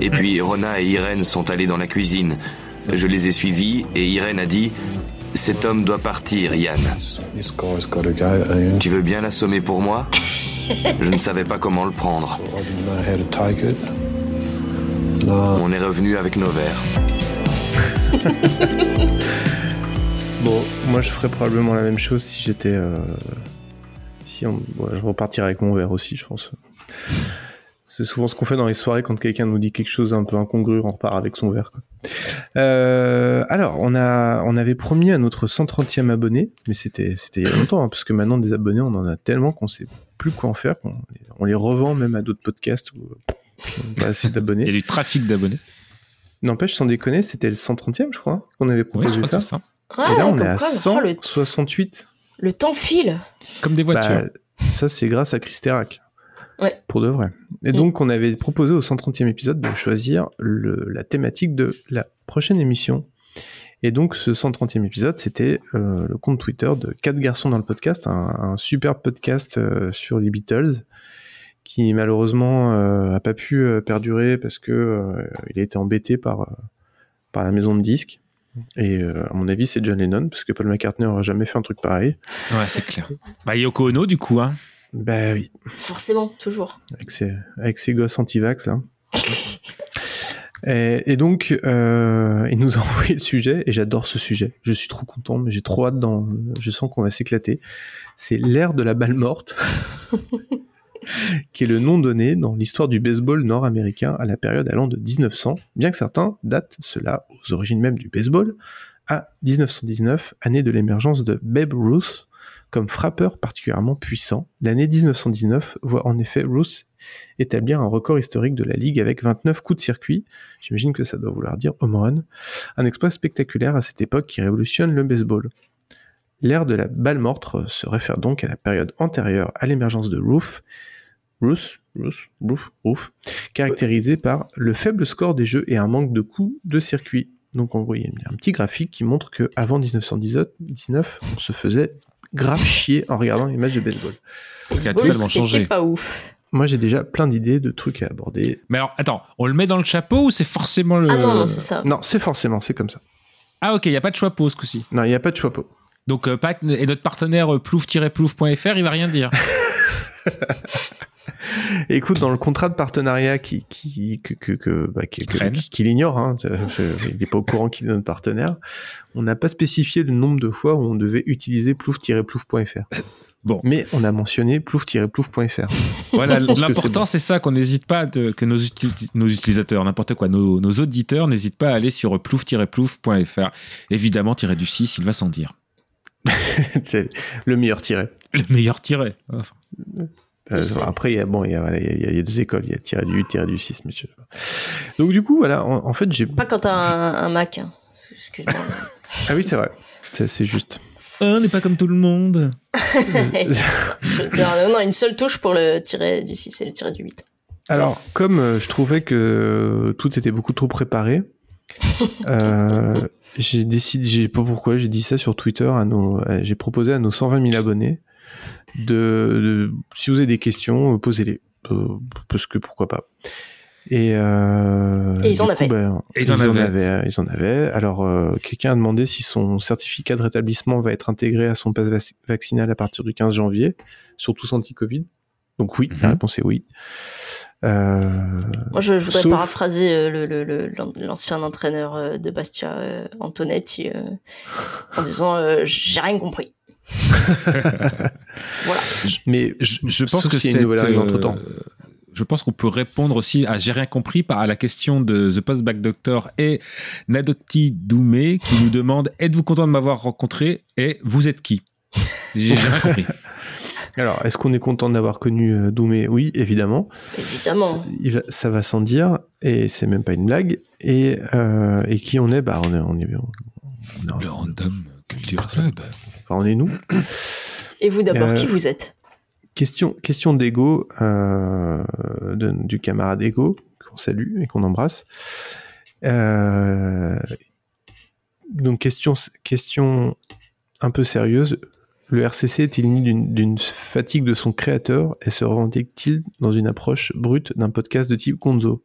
et puis Rona et Irène sont allés dans la cuisine. Je les ai suivis, et Irène a dit Cet homme doit partir, Yann. Tu veux bien l'assommer pour moi? Je ne savais pas comment le prendre. On est revenu avec nos verres. Bon, moi je ferais probablement la même chose si j'étais. euh, Si on... ouais, je repartirais avec mon verre aussi, je pense. C'est souvent ce qu'on fait dans les soirées quand quelqu'un nous dit quelque chose un peu incongru, on repart avec son verre. Quoi. Euh, alors, on, a, on avait promis à notre 130e abonné, mais c'était c'était il y a longtemps, hein, parce que maintenant des abonnés, on en a tellement qu'on sait plus quoi en faire, qu'on on les revend même à d'autres podcasts où on a pas assez d'abonnés. Il y a du trafic d'abonnés. N'empêche, sans déconner, c'était le 130e, je crois, qu'on avait proposé ça. Ah, Et là, on est à quoi, oh, le- 168. le temps file Comme des voitures. Bah, ça, c'est grâce à Chris Terrac. Ouais. Pour de vrai. Et donc, on avait proposé au 130e épisode de choisir le, la thématique de la prochaine émission. Et donc, ce 130e épisode, c'était euh, le compte Twitter de 4 garçons dans le podcast, un, un super podcast euh, sur les Beatles, qui malheureusement euh, a pas pu euh, perdurer parce que euh, il a été embêté par, euh, par la maison de disques. Et euh, à mon avis, c'est John Lennon, parce que Paul McCartney n'aurait jamais fait un truc pareil. Ouais, c'est clair. Bah, Yoko Ono, du coup, hein. Bah oui. forcément toujours avec ses, avec ses gosses anti-vax. hein. et, et donc, euh, il nous a envoyé le sujet, et j'adore ce sujet. Je suis trop content, mais j'ai trop hâte dans. Je sens qu'on va s'éclater. C'est l'ère de la balle morte, qui est le nom donné dans l'histoire du baseball nord-américain à la période allant de 1900, bien que certains datent cela aux origines même du baseball, à 1919, année de l'émergence de Babe Ruth comme frappeur particulièrement puissant. L'année 1919 voit en effet Ruth établir un record historique de la ligue avec 29 coups de circuit. J'imagine que ça doit vouloir dire home run. Un exploit spectaculaire à cette époque qui révolutionne le baseball. L'ère de la balle morte se réfère donc à la période antérieure à l'émergence de Ruth, Ruth, Ruth, Ruth, Ruth, caractérisée par le faible score des jeux et un manque de coups de circuit. Donc y a un petit graphique qui montre que avant 1919, on se faisait grave chier en regardant les matchs de baseball. Ce qui a totalement changé. pas ouf. Moi, j'ai déjà plein d'idées de trucs à aborder. Mais alors, attends, on le met dans le chapeau ou c'est forcément le. Ah non, non, c'est ça. Non, c'est forcément, c'est comme ça. Ah ok, il n'y a pas de choix pot ce coup-ci. Non, il n'y a pas de choix pot. Donc, euh, Pat et notre partenaire euh, plouf-plouf.fr, il va rien dire. Écoute, dans le contrat de partenariat qui, qui, que, que, que, bah, qui- qu'il ignore, hein, il n'est pas au courant qu'il est notre partenaire, on n'a pas spécifié le nombre de fois où on devait utiliser plouf-plouf.fr. Bon. Mais on a mentionné plouf-plouf.fr. Voilà, l'important c'est ça qu'on n'hésite pas, de- que nos, uti- nos utilisateurs, n'importe quoi, nos, nos auditeurs n'hésitent pas à aller sur plouf-plouf.fr. Évidemment, tiré du 6, il va sans dire. c'est le meilleur tiré. Le meilleur tiré. Enfin, Euh. Après, il y a, bon, il y a, voilà, il y a- il y a- il y a deux écoles, il y a tiré du 8, tiré du 6, monsieur. Donc, du coup, voilà, en, en fait, j'ai. Pas quand t'as un, un Mac. hein. Excuse-moi. Ah oui, c'est vrai. C'est c'est juste. on n'est pas comme tout le monde. Je non, non, une seule touche pour le tirer du 6 et le tirer du 8. Alors, comme euh, je trouvais que tout était beaucoup trop préparé, euh, j'ai décidé, j'ai pas pourquoi, j'ai dit ça sur Twitter à nos, euh, j'ai proposé à nos 120 000 abonnés de, de- si vous avez des questions, euh, posez-les, Euh, parce que pourquoi pas. Et, euh, Et ils en avaient. ben, Et ils en avaient. Ils en avaient. Alors, euh, quelqu'un a demandé si son certificat de rétablissement va être intégré à son passe vac- vaccinal à partir du 15 janvier, surtout anti-Covid. Donc oui, la Mhm. réponse est oui. Euh, Moi, je, je voudrais Sauf- paraphraser euh, le- le- le- l'an- l'ancien entraîneur euh, de Bastia, euh, Antonetti, euh, en disant euh, J'ai rien compris. voilà. mais Je, je pense que s'il y a c'est une nouvelle règle entre-temps. je pense qu'on peut répondre aussi à j'ai rien compris par à la question de The Postback Doctor et Nadotti Doumé qui nous demande êtes-vous content de m'avoir rencontré et vous êtes qui? J'ai rien compris. alors, est-ce qu'on est content d'avoir connu euh, Doumé Oui, évidemment. Évidemment. Ça, va, ça va sans dire, et c'est même pas une blague. Et, euh, et qui on est? Bah, on est, on est, on, Le Random Culture Club. Enfin, on est nous. Et vous d'abord, Euh, qui vous êtes? Question, question d'ego euh, du camarade Ego qu'on salue et qu'on embrasse. Euh, donc question, question un peu sérieuse. Le RCC est-il né d'une- d'une fatigue de son créateur et se revendique-t-il dans une approche brute d'un podcast de type Gonzo?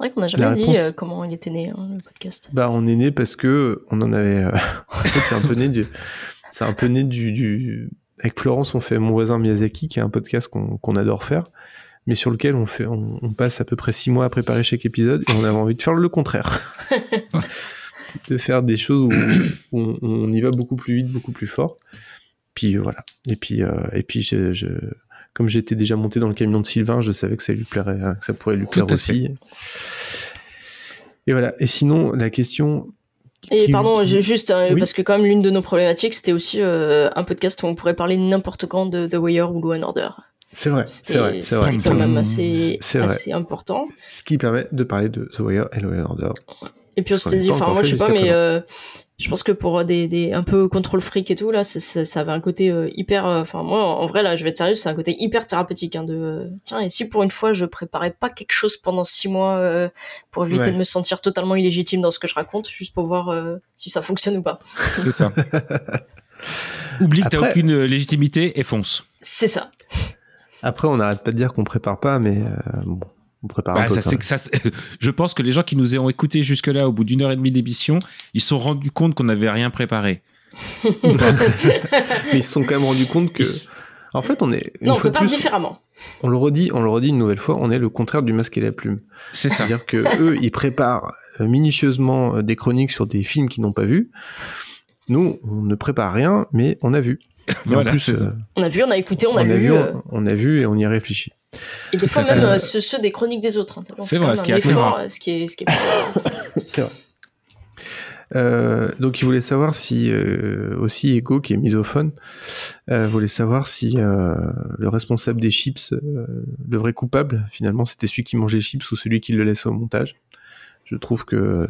C'est vrai qu'on n'a jamais dit euh, comment il était né, hein, le podcast. Bah, on est né parce que on en avait. euh, en fait, c'est un peu né du. C'est un peu né du, du. Avec Florence, on fait Mon voisin Miyazaki, qui est un podcast qu'on adore faire, mais sur lequel on fait, on, on passe à peu près six mois à préparer chaque épisode, et on avait envie de faire le contraire, de faire des choses où, où on, on y va beaucoup plus vite, beaucoup plus fort. Puis euh, voilà. Et puis euh, et puis je, je- comme j'étais déjà monté dans le camion de Sylvain, je savais que ça lui plairait, hein, que ça pourrait lui Tout plaire aussi. Et voilà. Et sinon, la question. Et qui- pardon, qui- juste, hein, Oui. parce que quand même l'une de nos problématiques, c'était aussi euh, un podcast où on pourrait parler n'importe quand de The Wire ou Law and Order. C'est vrai, c'est vrai, c'est vrai. Quand même assez, C'est vrai. assez important. Ce qui permet de parler de The Wire et Law and Order. Et puis on s'était dit, enfin moi je sais pas, mais euh, je pense que pour des, des un peu contrôle fric et tout là, c'est- ça avait un côté euh, hyper. euh, Enfin moi en vrai là, je vais être sérieux, c'est un côté hyper thérapeutique hein, de euh, tiens et si pour une fois je préparais pas quelque chose pendant six mois euh, pour éviter Ouais. de me sentir totalement illégitime dans ce que je raconte, juste pour voir euh, si ça fonctionne ou pas. C'est ça. Oublie que t'as aucune légitimité et fonce. C'est ça. Après, on n'arrête pas de dire qu'on prépare pas, mais euh, bon, on prépare un Bah, peu. ça, ça, je pense que les gens qui nous ont écoutés jusque-là, au bout d'une heure et demie d'émission, ils se sont rendus compte qu'on n'avait rien préparé. mais ils se sont quand même rendus compte que. En fait, on est. Une non, on prépare plus, différemment. on le redit, on le redit une nouvelle fois, on est le contraire du masque et la plume. C'est ça. C'est-à-dire que eux, ils préparent euh, minutieusement euh, des chroniques sur des films qu'ils n'ont pas vus. Nous, on ne prépare rien, mais on a vu. Et Voilà, en plus, c'est ça. euh, On a vu, on a écouté, on, on a, a lu. vu, euh, on, on a vu et on y réfléchit. Et des fois même euh, ceux, ceux des chroniques des autres. hein. C'est vrai, ce qui effort, Ce qui est, ce qui est pas- C'est vrai. Euh, donc il voulait savoir si euh, aussi Ego qui est misophone euh, voulait savoir si euh, le responsable des chips euh, le vrai coupable finalement c'était celui qui mangeait les chips ou celui qui le laissait au montage je trouve que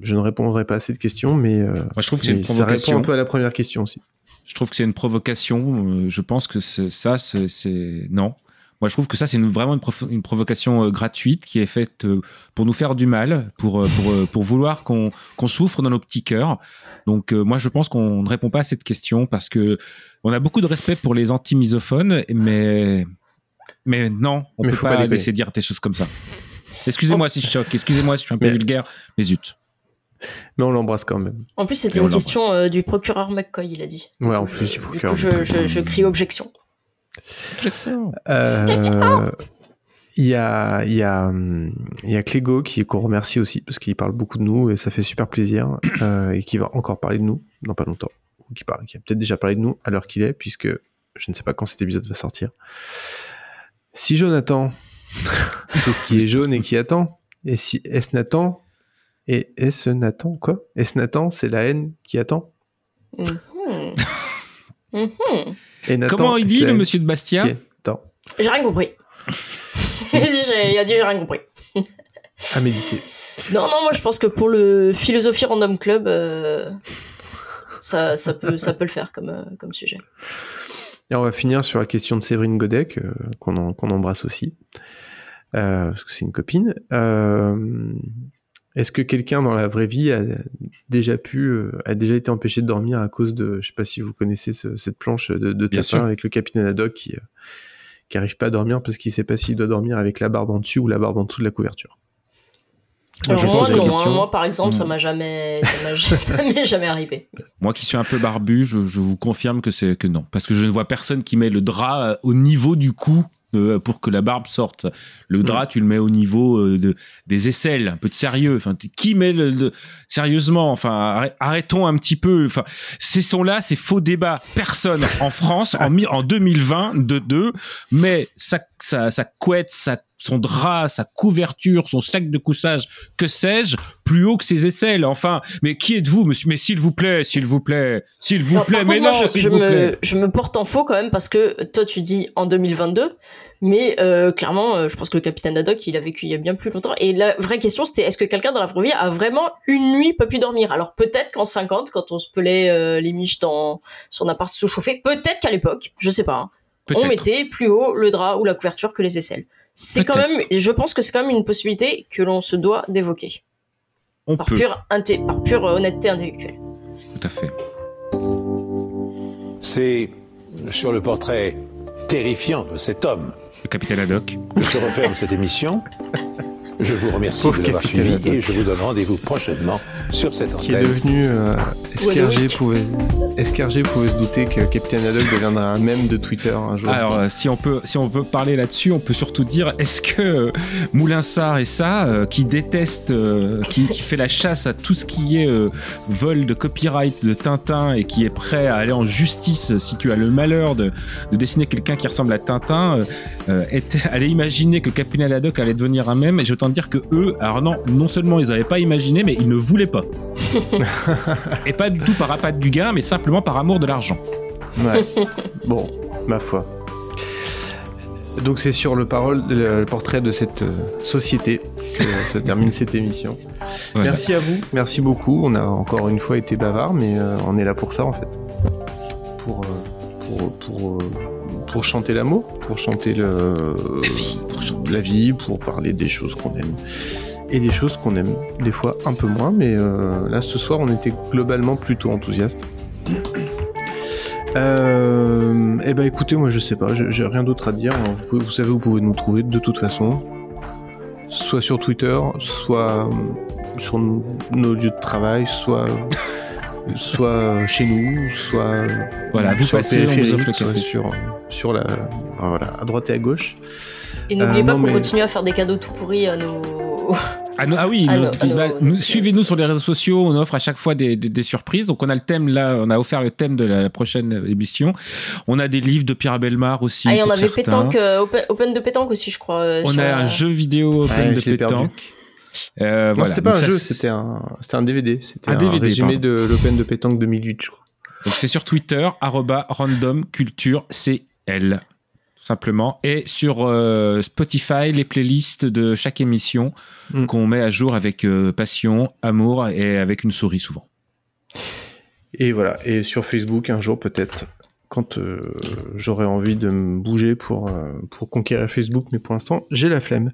je ne répondrai pas à cette question mais, euh, Moi, je trouve que c'est une ça répond provocation. un peu à la première question aussi Je trouve que c'est une provocation. euh, Je pense que ça, c'est-. Non. Moi, je trouve que ça, c'est vraiment une, provocation euh, gratuite qui est faite euh, pour nous faire du mal, pour, pour, pour vouloir qu'on qu'on souffre dans nos petits cœurs. Donc, euh, moi, je pense qu'on ne répond pas à cette question parce que on a beaucoup de respect pour les anti-misophones, mais, mais non, on Mais peut pas, pas laisser dire des choses comme ça. Excusez-moi si je choque, excusez-moi si je suis un peu Mais- vulgaire, mais zut. Mais on l'embrasse quand même. En plus, c'était une question euh, du procureur McCoy, il a dit. Ouais, en Du plus, du coup, procureur. je, je, je crie objection. Euh, Il y a, il y a, il y a Clégo qui qu'on remercie aussi parce qu'il parle beaucoup de nous et ça fait super plaisir euh, et qui va encore parler de nous dans pas longtemps ou qui parle, qui a peut-être déjà parlé de nous à l'heure qu'il est puisque je ne sais pas quand cet épisode va sortir. Si Jonathan, c'est ce qui est jaune et qui attend, et si est-ce Nathan et est-ce Nathan quoi? Est-ce Nathan c'est la haine qui attend? Mhm. Mhm. Et Nathan, Comment il dit le monsieur de Bastia? J'ai rien compris. il, a dit, j'ai- rien compris. à méditer. Non, non, moi je pense que pour le Philosophie Random Club, euh, ça, ça, peut, ça peut le faire comme, euh, comme sujet. Et on va finir sur la question de Séverine Godec, euh, qu'on embrasse aussi, euh, parce que c'est une copine. Est-ce que quelqu'un dans la vraie vie a déjà pu, euh, a déjà été empêché de dormir à cause de, je sais pas si vous connaissez ce- cette planche de, de tapin avec le capitaine Haddock qui, euh, qui arrive pas à dormir parce qu'il sait pas s'il doit dormir avec la barbe en dessus ou la barbe en dessous de la couverture? Je moi, non, moi, par exemple, ça Hmm. m'a jamais, ça m'a- ça m'est jamais arrivé. Moi qui suis un peu barbu, je, je vous confirme que c'est que non, parce que je ne vois personne qui met le drap euh, au niveau du cou euh, pour que la barbe sorte. Le drap, tu le mets au niveau euh, de, des aisselles, un peu de sérieux. Enfin, qui met le, sérieusement Enfin, arrê- arrêtons un petit peu. Enfin, ces sons-là, c'est faux débat. Personne en France en, en 2022 met sa, sa, sa couette, sa son drap, sa couverture, son sac de couchage, que sais-je, plus haut que ses aisselles. Enfin, mais qui êtes-vous, monsieur? Mais s'il vous plaît, s'il vous plaît, s'il vous plaît, mais non, je, s'il je vous me, plaît. je me porte en faux quand même parce que toi tu dis en 2022, mais euh, clairement, euh, je pense que le capitaine Haddock il a vécu il y a bien plus longtemps. Et la vraie question c'était est-ce que quelqu'un dans la vie a vraiment une nuit pas pu dormir? Alors peut-être qu'en 50, quand on se pelait euh, les miches dans son appart sous-chauffé, peut-être qu'à l'époque, je sais pas, hein, on mettait plus haut le drap ou la couverture que les aisselles. C'est quand même, je pense que c'est quand même une possibilité que l'on se doit d'évoquer On par peut, pure, inté- par pure euh, honnêteté intellectuelle. tout à fait. C'est sur le portrait terrifiant de cet homme Le capitaine Haddock. que se referme cette émission. Je vous remercie Pauvre de l'avoir suivi Haddock. et je vous donne rendez-vous prochainement sur cette Qui est antenne. devenu euh, SKRG pouvait, SKRG pouvait se douter que Capitaine Haddock deviendra un mème de Twitter un jour. Alors, euh, si on peut, si on veut parler là-dessus, on peut surtout dire est-ce que euh, Moulinsart et ça, euh, qui déteste, euh, qui, qui fait la chasse à tout ce qui est euh, vol de copyright de Tintin et qui est prêt à aller en justice si tu as le malheur de, de dessiner quelqu'un qui ressemble à Tintin, euh, euh, était, allait imaginer que Capitaine Haddock allait devenir un mème. Et j'ai autant dire que eux, alors non, non seulement ils n'avaient pas imaginé, mais ils ne voulaient pas. et pas du tout par appât du gain, mais simplement par amour de l'argent. Ouais. bon, ma foi. Donc c'est sur le, parole, le, portrait de cette euh, société que se termine cette émission. Merci à vous, merci beaucoup. On a encore une fois été bavard, mais euh, on est là pour ça en fait. Pour, euh, pour, pour, pour chanter l'amour, pour chanter le, la vie, pour parler des choses qu'on aime. Et des choses qu'on aime des fois un peu moins, mais euh, là ce soir on était globalement plutôt enthousiaste. Euh, eh ben écoutez, moi je sais pas, j'ai rien d'autre à dire. Vous, pouvez- vous savez, vous pouvez nous trouver de toute façon, soit sur Twitter, soit euh, sur nos lieux de travail, soit soit chez nous, soit Voilà, vous sur passez, on vous périphérique, offre le soit café. sur sur la enfin, voilà à droite et à gauche. Et n'oubliez Euh, pas qu'on mais- continue à faire des cadeaux tout pourris à nos. Ah, non, ah oui, Ah ah bah, suivez-nous sur les réseaux sociaux, on offre à chaque fois des, des- des surprises. Donc on a le thème là, on a offert le thème de la, la prochaine émission. On a des livres de Pierre Belmar aussi. Ah, et on avait certains. pétanque, euh, open, open de pétanque aussi, je crois. euh, On sur a un jeu vidéo open Ouais, de perdu. Euh, non, voilà. c'était pas Donc un ça, jeu, c'était un c'était un DVD, c'était Un un, DVD, résumé pardon. de l'Open de pétanque 2008, je crois. Donc c'est sur Twitter, arroba random culture CL, tout simplement. Et sur euh, Spotify, les playlists de chaque émission Mm. qu'on met à jour avec euh, passion, amour et avec une souris souvent. Et voilà, et sur Facebook un jour peut-être quand euh, j'aurai envie de me bouger pour, euh, pour conquérir Facebook, mais pour l'instant, j'ai la flemme.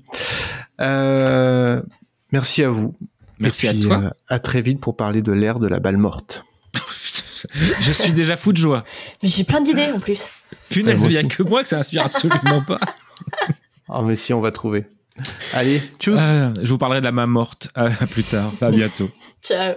Euh, merci à vous. Merci Et à toi. euh, à très vite pour parler de l'ère de la balle morte. Je suis déjà fou de joie. Mais j'ai plein d'idées en plus. Punaise, il n'y a que moi que ça inspire absolument pas. Ah, mais si, on va trouver. Allez, tchuss Euh, je vous parlerai de la main morte. À, à plus tard. À bientôt. Ciao.